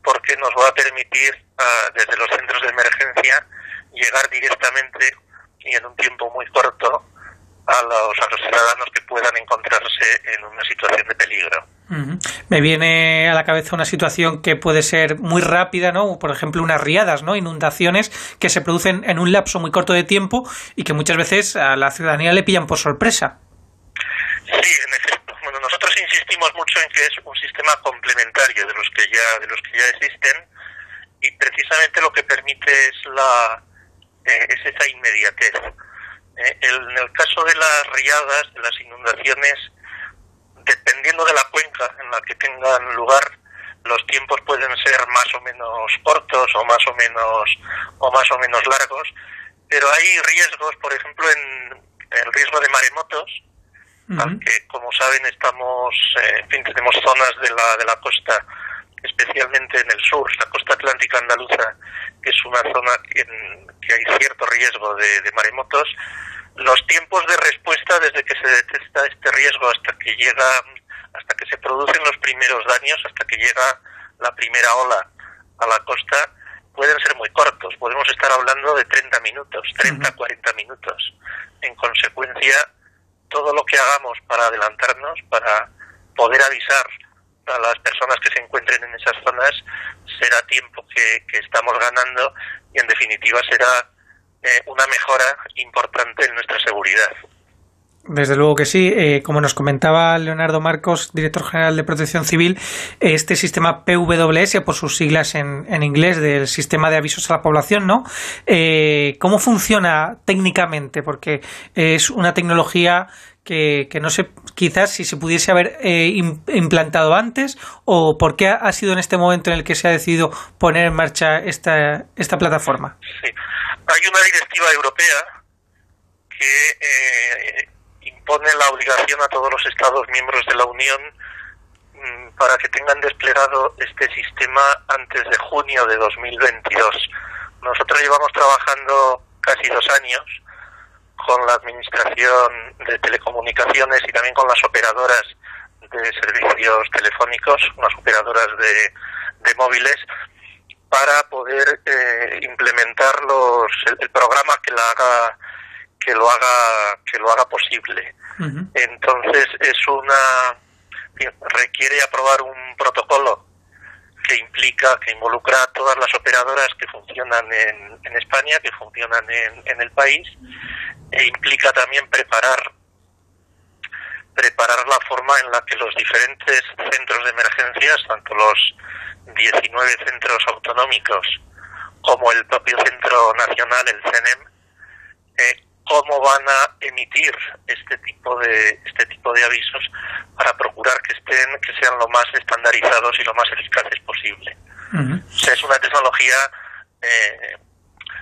[SPEAKER 17] porque nos va a permitir ah, desde los centros de emergencia llegar directamente y en un tiempo muy corto a los, a los ciudadanos que puedan encontrarse en una situación de peligro.
[SPEAKER 16] Me viene a la cabeza una situación que puede ser muy rápida, ¿no? Por ejemplo, unas riadas, ¿no? Inundaciones que se producen en un lapso muy corto de tiempo y que muchas veces a la ciudadanía le pillan por sorpresa.
[SPEAKER 17] Sí, en efecto. Bueno, nosotros insistimos mucho en que es un sistema complementario de los que ya de los que ya existen y precisamente lo que permite es la eh, es esa inmediatez. Eh, en el caso de las riadas, de las inundaciones, dependiendo de la cuenca en la que tengan lugar, los tiempos pueden ser más o menos cortos o más o menos o más o menos largos, pero hay riesgos, por ejemplo, en el riesgo de maremotos, que como saben estamos, eh, en fin, tenemos zonas de la de la costa especialmente en el sur, la costa atlántica andaluza, que es una zona en que hay cierto riesgo de, maremotos, los tiempos de respuesta desde que se detecta este riesgo hasta que llega, hasta que se producen los primeros daños, hasta que llega la primera ola a la costa, pueden ser muy cortos. Podemos estar hablando de 30 minutos, 30, 40 minutos. En consecuencia, todo lo que hagamos para adelantarnos, para poder avisar a las personas que se encuentren en esas zonas será tiempo que, estamos ganando y en definitiva será eh, una mejora importante en nuestra seguridad.
[SPEAKER 16] Desde luego que sí. Eh, como nos comentaba Leonardo Marcos, director general de Protección Civil, este sistema PWS, por sus siglas en, en inglés, del Sistema de Avisos a la Población, ¿no? Eh, ¿Cómo funciona técnicamente? Porque es una tecnología que, no sé, quizás si se pudiese haber eh, implantado antes o por qué ha, sido en este momento en el que se ha decidido poner en marcha esta, esta plataforma.
[SPEAKER 17] Sí, hay una directiva europea que eh, impone la obligación a todos los Estados miembros de la Unión mm, para que tengan desplegado este sistema antes de junio de 2022. Nosotros llevamos trabajando casi dos años con la Administración de Telecomunicaciones y también con las operadoras de servicios telefónicos, unas operadoras de, de móviles, para poder eh, implementar los, el, programa que la haga que lo haga que lo haga posible. Entonces es una requiere aprobar un protocolo que implica, que involucra a todas las operadoras que funcionan en, en España, que funcionan en, en el país, e implica también preparar preparar la forma en la que los diferentes centros de emergencias, tanto los 19 centros autonómicos como el propio Centro Nacional, el CENEM, eh, cómo van a emitir este tipo de este tipo de avisos para procurar que estén que sean lo más estandarizados y lo más eficaces posible. es una tecnología eh,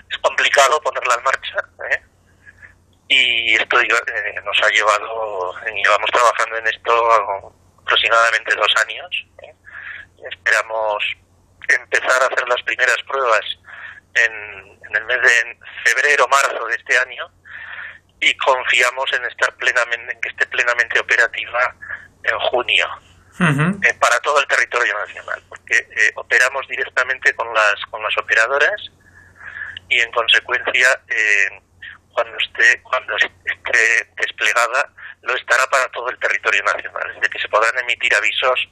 [SPEAKER 17] es complicado ponerla en marcha ¿eh? Y esto eh, nos ha llevado llevamos trabajando en esto aproximadamente dos años esperamos empezar a hacer las primeras pruebas en, en el mes de febrero marzo de este año y confiamos en estar plenamente en que esté plenamente operativa en junio eh, para todo el territorio nacional porque eh, operamos directamente con las con las operadoras y en consecuencia eh, cuando esté cuando esté desplegada lo estará para todo el territorio nacional. Decir que se podrán emitir avisos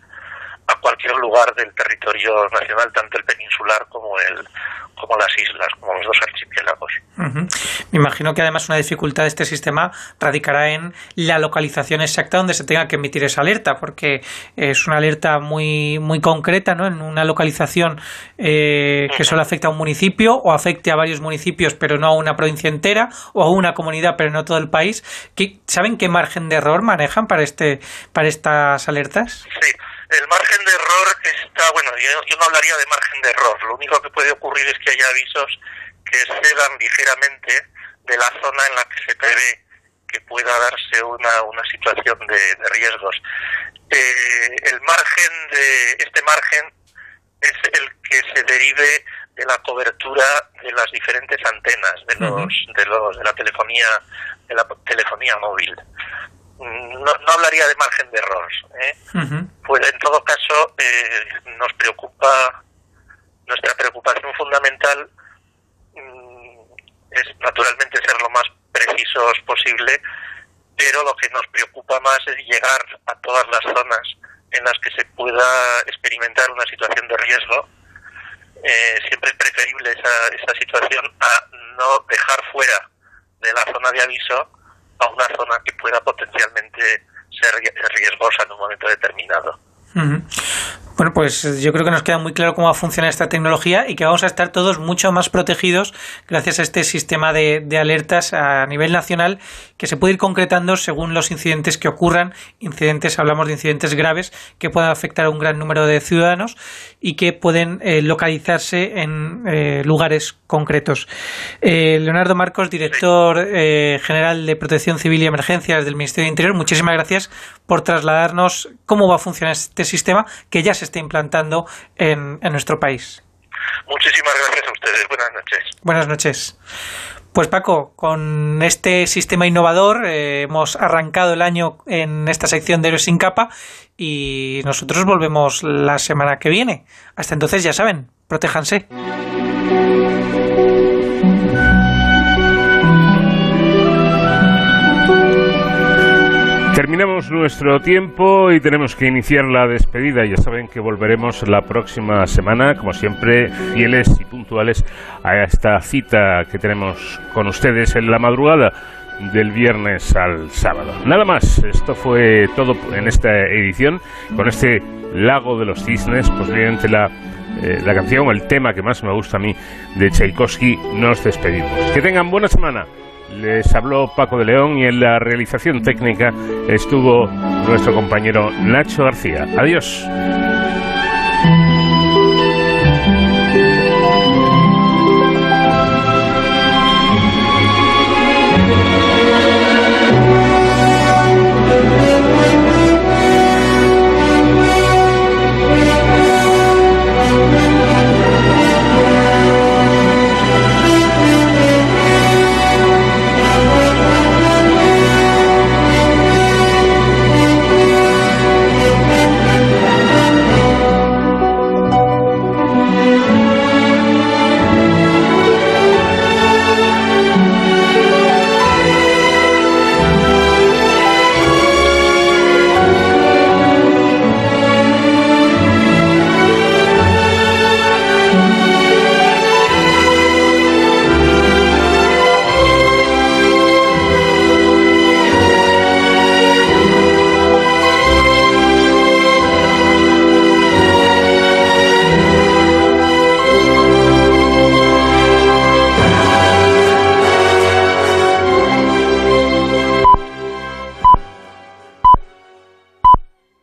[SPEAKER 17] a cualquier lugar del territorio nacional, tanto el peninsular como el como las islas, como los dos archipiélagos.
[SPEAKER 16] Me imagino que además una dificultad de este sistema radicará en la localización exacta donde se tenga que emitir esa alerta, porque es una alerta muy muy concreta, ¿no? En una localización eh, que solo afecta a un municipio o afecte a varios municipios, pero no a una provincia entera o a una comunidad, pero no todo el país. ¿Saben qué margen de error manejan para este para estas alertas?
[SPEAKER 17] Sí el margen de error está, bueno, yo, no hablaría de margen de error. Lo único que puede ocurrir es que haya avisos que excedan ligeramente de la zona en la que se prevé que pueda darse una, una situación de, riesgos. Eh, el margen de este margen es el que se derive de la cobertura de las diferentes antenas de los de los de la telefonía de la telefonía móvil no, no hablaría de margen de error. ¿eh? Pues en todo caso eh, nos preocupa, nuestra preocupación fundamental mm, es naturalmente ser lo más precisos posible, pero lo que nos preocupa más es llegar a todas las zonas en las que se pueda experimentar una situación de riesgo. Eh, siempre es preferible esa, esa situación a no dejar fuera de la zona de aviso a una zona que pueda potencialmente ser riesgosa en un momento determinado.
[SPEAKER 16] Bueno, pues yo creo que nos queda muy claro cómo va a funcionar esta tecnología y que vamos a estar todos mucho más protegidos gracias a este sistema de, de, alertas a nivel nacional que se puede ir concretando según los incidentes que ocurran. Incidentes, hablamos de incidentes graves que puedan afectar a un gran número de ciudadanos y que pueden eh, localizarse en eh, lugares concretos. Eh, Leonardo Marcos, director general de Protección Civil y Emergencias del Ministerio de Interior, muchísimas gracias por trasladarnos cómo va a funcionar este sistema que ya se está implantando en, nuestro país.
[SPEAKER 17] Muchísimas gracias a ustedes. Buenas noches.
[SPEAKER 16] Buenas noches. Pues Paco, con este sistema innovador eh, hemos arrancado el año en esta sección de Héroes sin capa y nosotros volvemos la semana que viene. Hasta entonces ya saben, protéjanse.
[SPEAKER 2] Terminamos nuestro tiempo y tenemos que iniciar la despedida. Ya saben que volveremos la próxima semana, como siempre, fieles y puntuales a esta cita que tenemos con ustedes en la madrugada del viernes al sábado. Nada más, esto fue todo en esta edición, con este Lago de los Cisnes, posiblemente la, eh, la canción o el tema que más me gusta a mí de Tchaikovsky. Nos despedimos. Que tengan buena semana. Les habló Paco de León y en la realización técnica estuvo nuestro compañero Nacho García. Adiós.